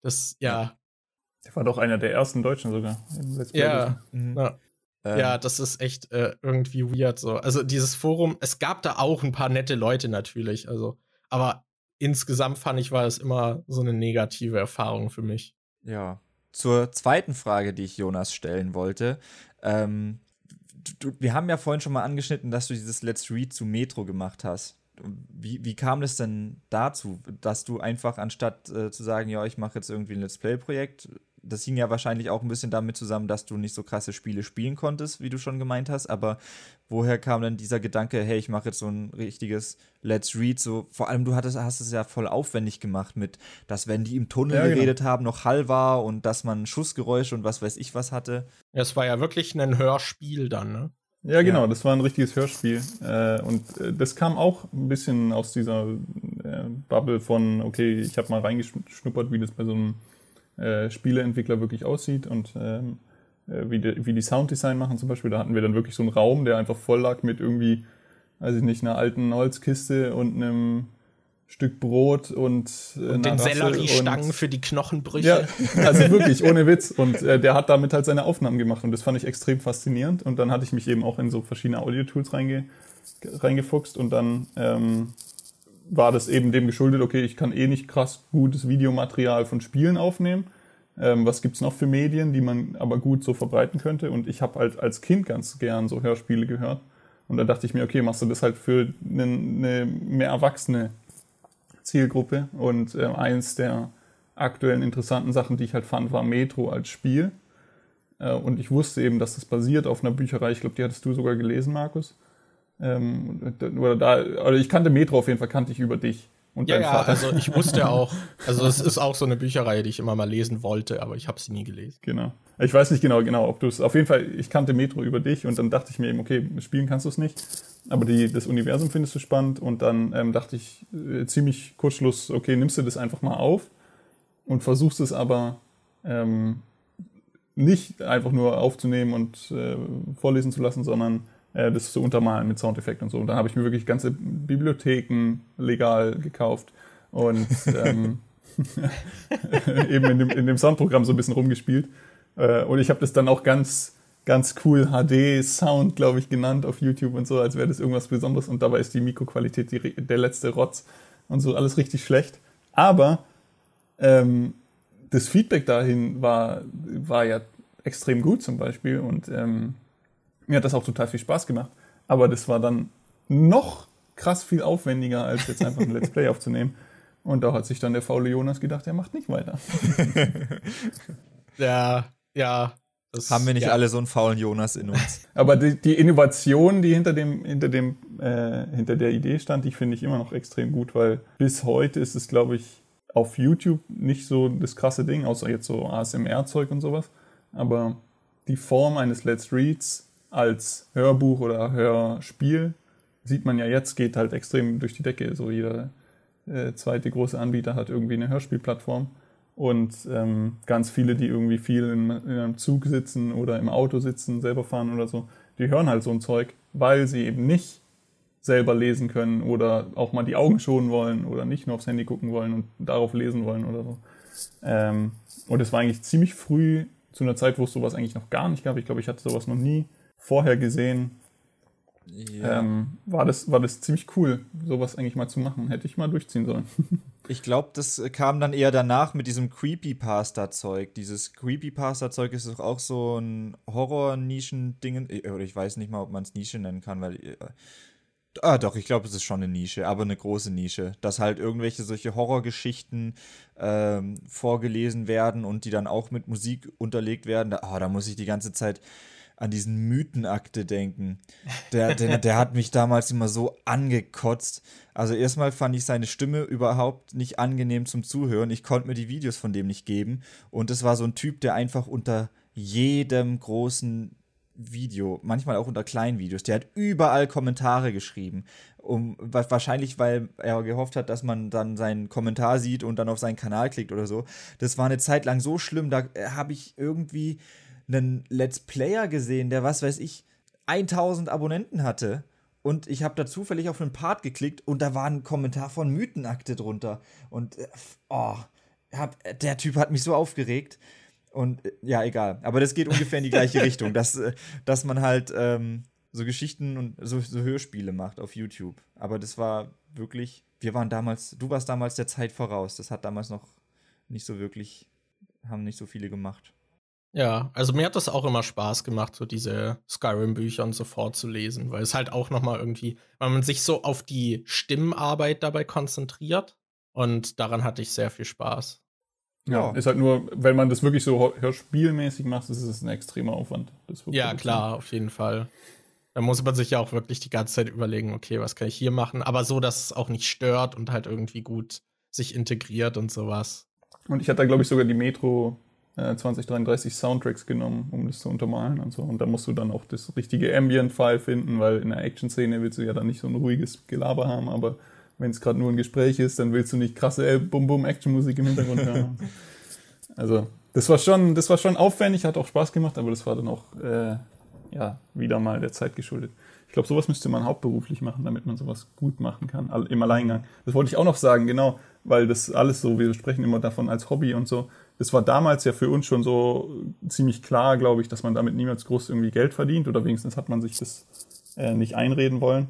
das, ja. Der war doch einer der ersten Deutschen sogar. ja, mhm. ja. Ähm. ja, das ist echt äh, irgendwie weird so. Also dieses Forum, es gab da auch ein paar nette Leute natürlich, also, aber insgesamt fand ich, war es immer so eine negative Erfahrung für mich. Ja. Zur zweiten Frage, die ich Jonas stellen wollte. Ähm, du, wir haben ja vorhin schon mal angeschnitten, dass du dieses Let's Read zu Metro gemacht hast wie, wie kam es denn dazu, dass du einfach anstatt äh, zu sagen, ja, ich mache jetzt irgendwie ein Let's Play-Projekt, das hing ja wahrscheinlich auch ein bisschen damit zusammen, dass du nicht so krasse Spiele spielen konntest, wie du schon gemeint hast, aber woher kam denn dieser Gedanke, hey, ich mache jetzt so ein richtiges Let's Read, so vor allem du hattest, hast es ja voll aufwendig gemacht mit, dass wenn die im Tunnel ja, genau. geredet haben, noch Hall war und dass man Schussgeräusche und was weiß ich was hatte. Es war ja wirklich ein Hörspiel dann, ne? Ja, genau, ja. das war ein richtiges Hörspiel. Äh, und äh, das kam auch ein bisschen aus dieser äh, Bubble von, okay, ich habe mal reingeschnuppert, wie das bei so einem Spieleentwickler wirklich aussieht und ähm, äh, wie, die, wie die Sounddesign machen zum Beispiel. Da hatten wir dann wirklich so einen Raum, der einfach voll lag mit irgendwie, weiß ich nicht, einer alten Holzkiste und einem Stück Brot und, äh, und den Selleriestangen für die Knochenbrüche. Ja, also wirklich, ohne Witz. Und äh, der hat damit halt seine Aufnahmen gemacht und das fand ich extrem faszinierend. Und dann hatte ich mich eben auch in so verschiedene Audio-Tools reinge, reingefuchst und dann ähm, war das eben dem geschuldet, okay, ich kann eh nicht krass gutes Videomaterial von Spielen aufnehmen. Ähm, was gibt's noch für Medien, die man aber gut so verbreiten könnte? Und ich habe halt als Kind ganz gern so Hörspiele gehört. Und da dachte ich mir, okay, machst du das halt für eine, eine mehr erwachsene Zielgruppe. Und äh, eins der aktuellen interessanten Sachen, die ich halt fand, war Metro als Spiel. Äh, und ich wusste eben, dass das basiert auf einer Bücherei. Ich glaube, die hattest du sogar gelesen, Markus. Ähm, oder da, oder ich kannte Metro auf jeden Fall, kannte ich über dich. Und ja, ja, also ich wusste auch, also es ist auch so eine Bücherreihe, die ich immer mal lesen wollte, aber ich habe sie nie gelesen. Genau. Ich weiß nicht genau, genau, ob du es, auf jeden Fall, ich kannte Metro über dich und dann dachte ich mir eben, okay, spielen kannst du es nicht, aber die, das Universum findest du spannend und dann ähm, dachte ich äh, ziemlich kurzschluss, okay, nimmst du das einfach mal auf und versuchst es aber ähm, nicht einfach nur aufzunehmen und äh, vorlesen zu lassen, sondern äh, das zu untermalen mit Soundeffekten und so. Und dann habe ich mir wirklich ganze Bibliotheken legal gekauft und ähm, eben in dem, in dem Soundprogramm so ein bisschen rumgespielt. Äh, und ich habe das dann auch ganz, ganz cool HD-Sound, glaube ich, genannt auf YouTube und so, als wäre das irgendwas Besonderes. Und dabei ist die Mikroqualität die, der letzte Rotz und so alles richtig schlecht. Aber ähm, das Feedback dahin war, war ja extrem gut zum Beispiel und ähm, mir hat das auch total viel Spaß gemacht. Aber das war dann noch krass viel aufwendiger, als jetzt einfach ein Let's Play aufzunehmen. Und da hat sich dann der faule Jonas gedacht, er macht nicht weiter. ja, ja. Das, Haben wir nicht ja. alle so einen faulen Jonas in uns? Aber die, die Innovation, die hinter dem, hinter dem, äh, hinter der Idee stand, die finde ich immer noch extrem gut, weil bis heute ist es, glaube ich, auf YouTube nicht so das krasse Ding, außer jetzt so ASMR-Zeug und sowas. Aber die Form eines Let's Reads als Hörbuch oder Hörspiel sieht man ja jetzt, geht halt extrem durch die Decke. So jeder äh, zweite große Anbieter hat irgendwie eine Hörspielplattform. Und ähm, ganz viele, die irgendwie viel in, in, einem Zug sitzen oder im Auto sitzen, selber fahren oder so, die hören halt so ein Zeug, weil sie eben nicht selber lesen können oder auch mal die Augen schonen wollen oder nicht nur aufs Handy gucken wollen und darauf lesen wollen oder so. Ähm, und es war eigentlich ziemlich früh zu einer Zeit, wo es sowas eigentlich noch gar nicht gab. Ich glaube, ich hatte sowas noch nie vorher gesehen. Ja. Ähm, war, das, war das ziemlich cool, sowas eigentlich mal zu machen. Hätte ich mal durchziehen sollen. ich glaube, das kam dann eher danach mit diesem Creepypasta-Zeug. Dieses Creepypasta-Zeug ist doch auch so ein Horror-Nischen-Ding. Äh, oder ich weiß nicht mal, ob man es Nische nennen kann, weil. Äh, ah, doch, ich glaube, es ist schon eine Nische, aber eine große Nische. Dass halt irgendwelche solche Horrorgeschichten ähm, vorgelesen werden und die dann auch mit Musik unterlegt werden. Da, oh, da muss ich die ganze Zeit an diesen Mythenakte denken. Der, der, der hat mich damals immer so angekotzt. Also erstmal fand ich seine Stimme überhaupt nicht angenehm zum Zuhören. Ich konnte mir die Videos von dem nicht geben. Und es war so ein Typ, der einfach unter jedem großen Video, manchmal auch unter kleinen Videos, der hat überall Kommentare geschrieben. Um, wahrscheinlich, weil er gehofft hat, dass man dann seinen Kommentar sieht und dann auf seinen Kanal klickt oder so. Das war eine Zeit lang so schlimm, da habe ich irgendwie einen Let's Player gesehen, der, was weiß ich, 1000 Abonnenten hatte. Und ich habe da zufällig auf einen Part geklickt und da war ein Kommentar von Mythenakte drunter. Und äh, oh, hab, der Typ hat mich so aufgeregt. Und äh, ja, egal. Aber das geht ungefähr in die gleiche Richtung, dass, äh, dass man halt ähm, so Geschichten und so, so Hörspiele macht auf YouTube. Aber das war wirklich, wir waren damals, du warst damals der Zeit voraus. Das hat damals noch nicht so wirklich, haben nicht so viele gemacht. Ja, also mir hat das auch immer Spaß gemacht, so diese Skyrim-Bücher und so vorzulesen, weil es halt auch nochmal irgendwie, weil man sich so auf die Stimmenarbeit dabei konzentriert und daran hatte ich sehr viel Spaß. Ja, ist halt nur, wenn man das wirklich so hörspielmäßig macht, ist es ein extremer Aufwand. ja, klar, auf jeden Fall. Da muss man sich ja auch wirklich die ganze Zeit überlegen, okay, was kann ich hier machen, aber so, dass es auch nicht stört und halt irgendwie gut sich integriert und sowas. Und ich hatte da, glaube ich, sogar die Metro 2033 äh, Soundtracks genommen, um das zu untermalen und so. Und da musst du dann auch das richtige Ambient-File finden, weil in der Action-Szene willst du ja dann nicht so ein ruhiges Gelaber haben, aber wenn es gerade nur ein Gespräch ist, dann willst du nicht krasse Bum-Bum-Action-Musik im Hintergrund haben. Also, das war schon, das war schon aufwendig, hat auch Spaß gemacht, aber das war dann auch äh, ja, wieder mal der Zeit geschuldet. Ich glaube, sowas müsste man hauptberuflich machen, damit man sowas gut machen kann, im Alleingang. Das wollte ich auch noch sagen, genau, weil das alles so, wir sprechen immer davon als Hobby und so das war damals ja für uns schon so ziemlich klar, glaube ich, dass man damit niemals groß irgendwie Geld verdient oder wenigstens hat man sich das äh, nicht einreden wollen.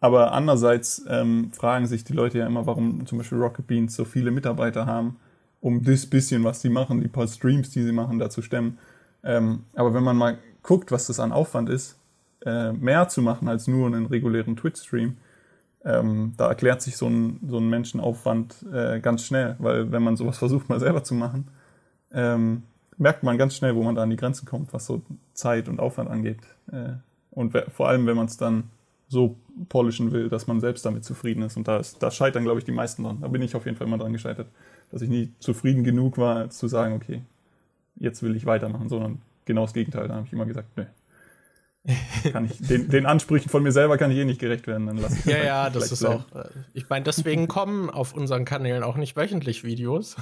Aber andererseits ähm, fragen sich die Leute ja immer, warum zum Beispiel Rocket Beans so viele Mitarbeiter haben, um das bisschen, was sie machen, die paar Streams, die sie machen, da zu stemmen. Ähm, aber wenn man mal guckt, was das an Aufwand ist, äh, mehr zu machen als nur einen regulären Twitch-Stream, ähm, da erklärt sich so ein, so ein Menschenaufwand äh, ganz schnell, weil wenn man sowas versucht, mal selber zu machen, ähm, merkt man ganz schnell, wo man da an die Grenzen kommt, was so Zeit und Aufwand angeht. Äh, und vor allem, wenn man es dann so polischen will, dass man selbst damit zufrieden ist. Und da, ist, da scheitern, glaube ich, die meisten dran. Da bin ich auf jeden Fall immer dran gescheitert, dass ich nie zufrieden genug war, zu sagen, okay, jetzt will ich weitermachen, sondern genau das Gegenteil. Da habe ich immer gesagt, nee. Kann ich, den, den, Ansprüchen von mir selber kann ich eh nicht gerecht werden. Dann lass ja, ja, das ist bleiben. auch. Äh, ich meine, deswegen kommen auf unseren Kanälen auch nicht wöchentlich Videos.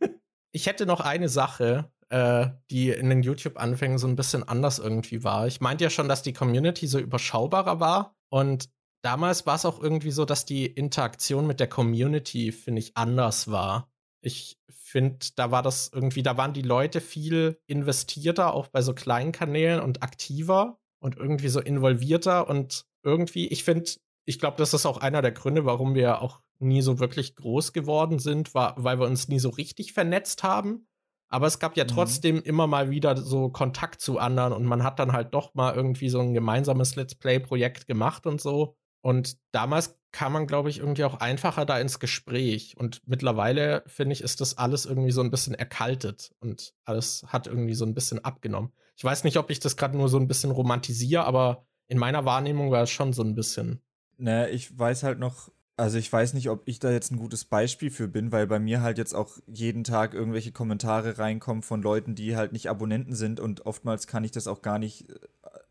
ich hätte noch eine Sache, äh, die in den YouTube-Anfängen so ein bisschen anders irgendwie war. Ich meinte ja schon, dass die Community so überschaubarer war. Und damals war es auch irgendwie so, dass die Interaktion mit der Community, finde ich, anders war. Ich finde, da war das irgendwie, da waren die Leute viel investierter, auch bei so kleinen Kanälen und aktiver und irgendwie so involvierter und irgendwie, ich finde, ich glaube, das ist auch einer der Gründe, warum wir auch nie so wirklich groß geworden sind, war, weil wir uns nie so richtig vernetzt haben. Aber es gab ja mhm. trotzdem mhm. immer mal wieder so Kontakt zu anderen und man hat dann halt doch mal irgendwie so ein gemeinsames Let's Play-Projekt gemacht und so. Und damals kam man, glaube ich, irgendwie auch einfacher da ins Gespräch. Und mittlerweile, finde ich, ist das alles irgendwie so ein bisschen erkaltet und alles hat irgendwie so ein bisschen abgenommen. Ich weiß nicht, ob ich das gerade nur so ein bisschen romantisiere, aber in meiner Wahrnehmung war es schon so ein bisschen. Naja, ich weiß halt noch, also ich weiß nicht, ob ich da jetzt ein gutes Beispiel für bin, weil bei mir halt jetzt auch jeden Tag irgendwelche Kommentare reinkommen von Leuten, die halt nicht Abonnenten sind und oftmals kann ich das auch gar nicht äh,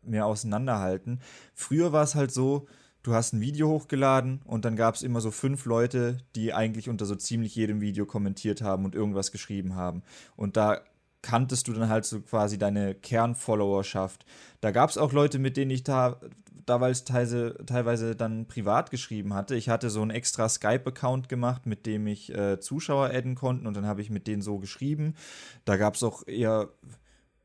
mehr auseinanderhalten. Früher war es halt so, du hast ein Video hochgeladen und dann gab es immer so fünf Leute, die eigentlich unter so ziemlich jedem Video kommentiert haben und irgendwas geschrieben haben. Und da kanntest du dann halt so quasi deine Kernfollowerschaft. Da gab es auch Leute, mit denen ich da damals teilweise, teilweise dann privat geschrieben hatte. Ich hatte so einen extra Skype-Account gemacht, mit dem ich äh, Zuschauer adden konnte und dann habe ich mit denen so geschrieben. Da gab es auch eher,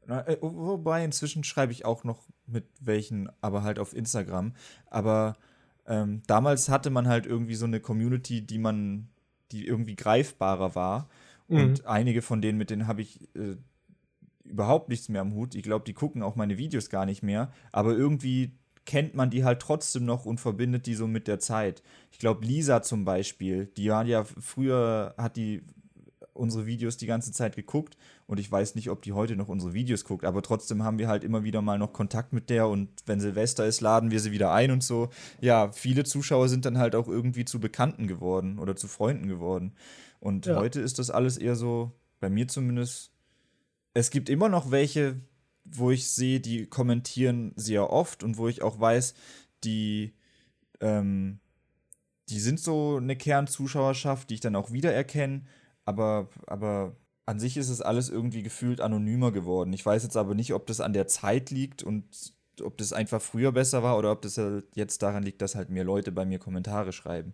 na, äh, wobei inzwischen schreibe ich auch noch mit welchen, aber halt auf Instagram. Aber ähm, damals hatte man halt irgendwie so eine Community, die man, die irgendwie greifbarer war. Mhm. Und einige von denen, mit denen habe ich äh, überhaupt nichts mehr am Hut. Ich glaube, die gucken auch meine Videos gar nicht mehr. Aber irgendwie kennt man die halt trotzdem noch und verbindet die so mit der Zeit. Ich glaube, Lisa zum Beispiel, die war ja früher, hat die unsere Videos die ganze Zeit geguckt und ich weiß nicht, ob die heute noch unsere Videos guckt, aber trotzdem haben wir halt immer wieder mal noch Kontakt mit der und wenn Silvester ist, laden wir sie wieder ein und so. Ja, viele Zuschauer sind dann halt auch irgendwie zu Bekannten geworden oder zu Freunden geworden. Und ja. heute ist das alles eher so, bei mir zumindest, es gibt immer noch welche, wo ich sehe, die kommentieren sehr oft und wo ich auch weiß, die, ähm, die sind so eine Kernzuschauerschaft, die ich dann auch wiedererkenne, aber, aber an sich ist es alles irgendwie gefühlt anonymer geworden. Ich weiß jetzt aber nicht, ob das an der Zeit liegt und ob das einfach früher besser war oder ob das halt jetzt daran liegt, dass halt mehr Leute bei mir Kommentare schreiben.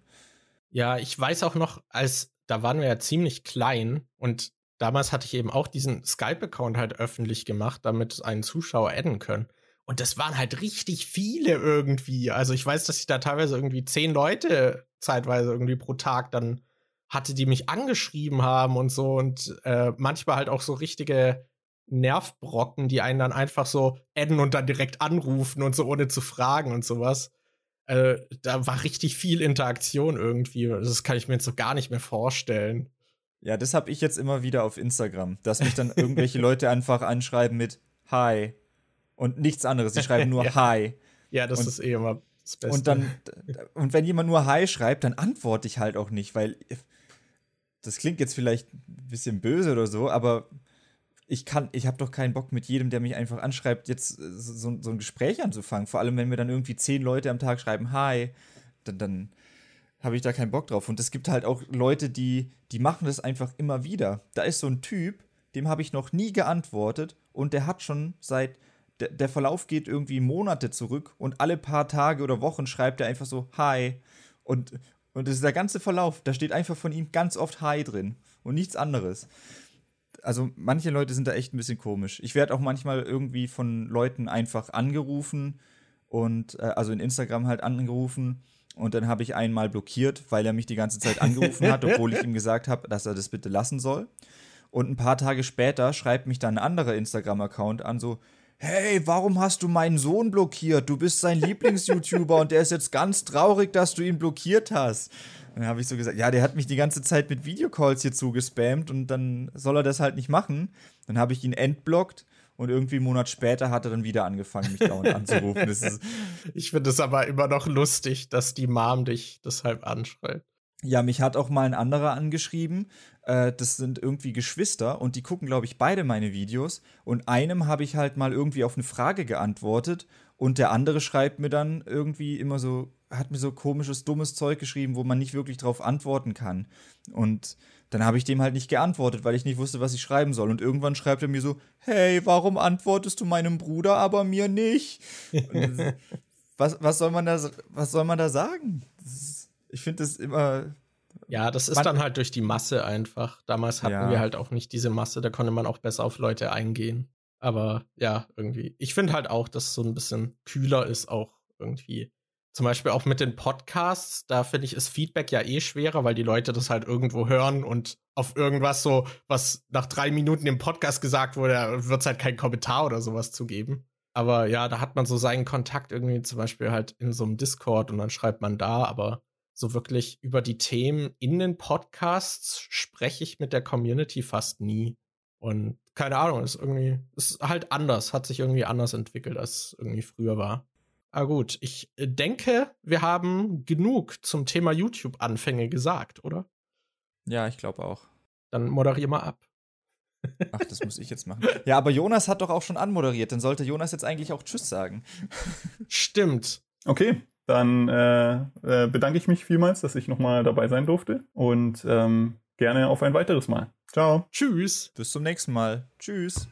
Ja, ich weiß auch noch, als da waren wir ja ziemlich klein und damals hatte ich eben auch diesen Skype-Account halt öffentlich gemacht, damit einen Zuschauer adden können. Und das waren halt richtig viele irgendwie. Also ich weiß, dass ich da teilweise irgendwie zehn Leute zeitweise irgendwie pro Tag dann hatte, die mich angeschrieben haben und so. Und äh, manchmal halt auch so richtige Nervbrocken, die einen dann einfach so adden und dann direkt anrufen und so ohne zu fragen und sowas. Äh, da war richtig viel Interaktion irgendwie. Das kann ich mir jetzt so gar nicht mehr vorstellen. Ja, das habe ich jetzt immer wieder auf Instagram, dass mich dann irgendwelche Leute einfach anschreiben mit Hi und nichts anderes. Sie schreiben nur ja. Hi. Ja, das und, ist eh immer das Beste. Und dann und wenn jemand nur Hi schreibt, dann antworte ich halt auch nicht, weil das klingt jetzt vielleicht ein bisschen böse oder so, aber ich kann, ich habe doch keinen Bock mit jedem, der mich einfach anschreibt, jetzt äh, so, so, ein Gespräch anzufangen. Vor allem, wenn mir dann irgendwie zehn Leute am Tag schreiben, hi, dann, dann habe ich da keinen Bock drauf. Und es gibt halt auch Leute, die, die machen das einfach immer wieder. Da ist so ein Typ, dem habe ich noch nie geantwortet und der hat schon seit, der, der Verlauf geht irgendwie Monate zurück und alle paar Tage oder Wochen schreibt er einfach so, hi. Und, und das ist der ganze Verlauf, da steht einfach von ihm ganz oft hi drin und nichts anderes also manche Leute sind da echt ein bisschen komisch. Ich werde auch manchmal irgendwie von Leuten einfach angerufen und äh, also in Instagram halt angerufen und dann habe ich einen mal blockiert, weil er mich die ganze Zeit angerufen hat, obwohl ich ihm gesagt habe, dass er das bitte lassen soll. Und ein paar Tage später schreibt mich dann ein anderer Instagram-Account an, so, hey, warum hast du meinen Sohn blockiert? Du bist sein Lieblings-YouTuber und der ist jetzt ganz traurig, dass du ihn blockiert hast. Dann habe ich so gesagt, ja, der hat mich die ganze Zeit mit Videocalls hier zugespammt und dann soll er das halt nicht machen. Dann habe ich ihn entblockt und irgendwie einen Monat später hat er dann wieder angefangen, mich dauernd anzurufen. ich finde es aber immer noch lustig, dass die Mom dich deshalb anschreibt. Ja, mich hat auch mal ein anderer angeschrieben. Äh, das sind irgendwie Geschwister und die gucken, glaube ich, beide meine Videos. Und einem habe ich halt mal irgendwie auf eine Frage geantwortet und der andere schreibt mir dann irgendwie immer so, hat mir so komisches, dummes Zeug geschrieben, wo man nicht wirklich drauf antworten kann. Und dann habe ich dem halt nicht geantwortet, weil ich nicht wusste, was ich schreiben soll. Und irgendwann schreibt er mir so, hey, warum antwortest du meinem Bruder, aber mir nicht? was, was, soll man da, was soll man da sagen? Ist, ich finde das immer. Ja, das ist dann halt durch die Masse einfach. Damals hatten ja. wir halt auch nicht diese Masse, da konnte man auch besser auf Leute eingehen. Aber ja, irgendwie. Ich finde halt auch, dass es so ein bisschen kühler ist, auch irgendwie zum Beispiel auch mit den Podcasts, da finde ich, ist Feedback ja eh schwerer, weil die Leute das halt irgendwo hören und auf irgendwas so, was nach drei Minuten im Podcast gesagt wurde, wird es halt kein Kommentar oder sowas zu geben. Aber ja, da hat man so seinen Kontakt irgendwie zum Beispiel halt in so einem Discord und dann schreibt man da, aber so wirklich über die Themen in den Podcasts spreche ich mit der Community fast nie. Und keine Ahnung, ist irgendwie, ist halt anders, hat sich irgendwie anders entwickelt, als irgendwie früher war. Ah gut, ich denke, wir haben genug zum Thema YouTube-Anfänge gesagt, oder? Ja, ich glaube auch. Dann moderier mal ab. Ach, das muss ich jetzt machen. Ja, aber Jonas hat doch auch schon anmoderiert. Dann sollte Jonas jetzt eigentlich auch Tschüss sagen. Stimmt. Okay, dann äh, äh, bedanke ich mich vielmals, dass ich nochmal dabei sein durfte. Und ähm, gerne auf ein weiteres Mal. Ciao. Tschüss. Bis zum nächsten Mal. Tschüss.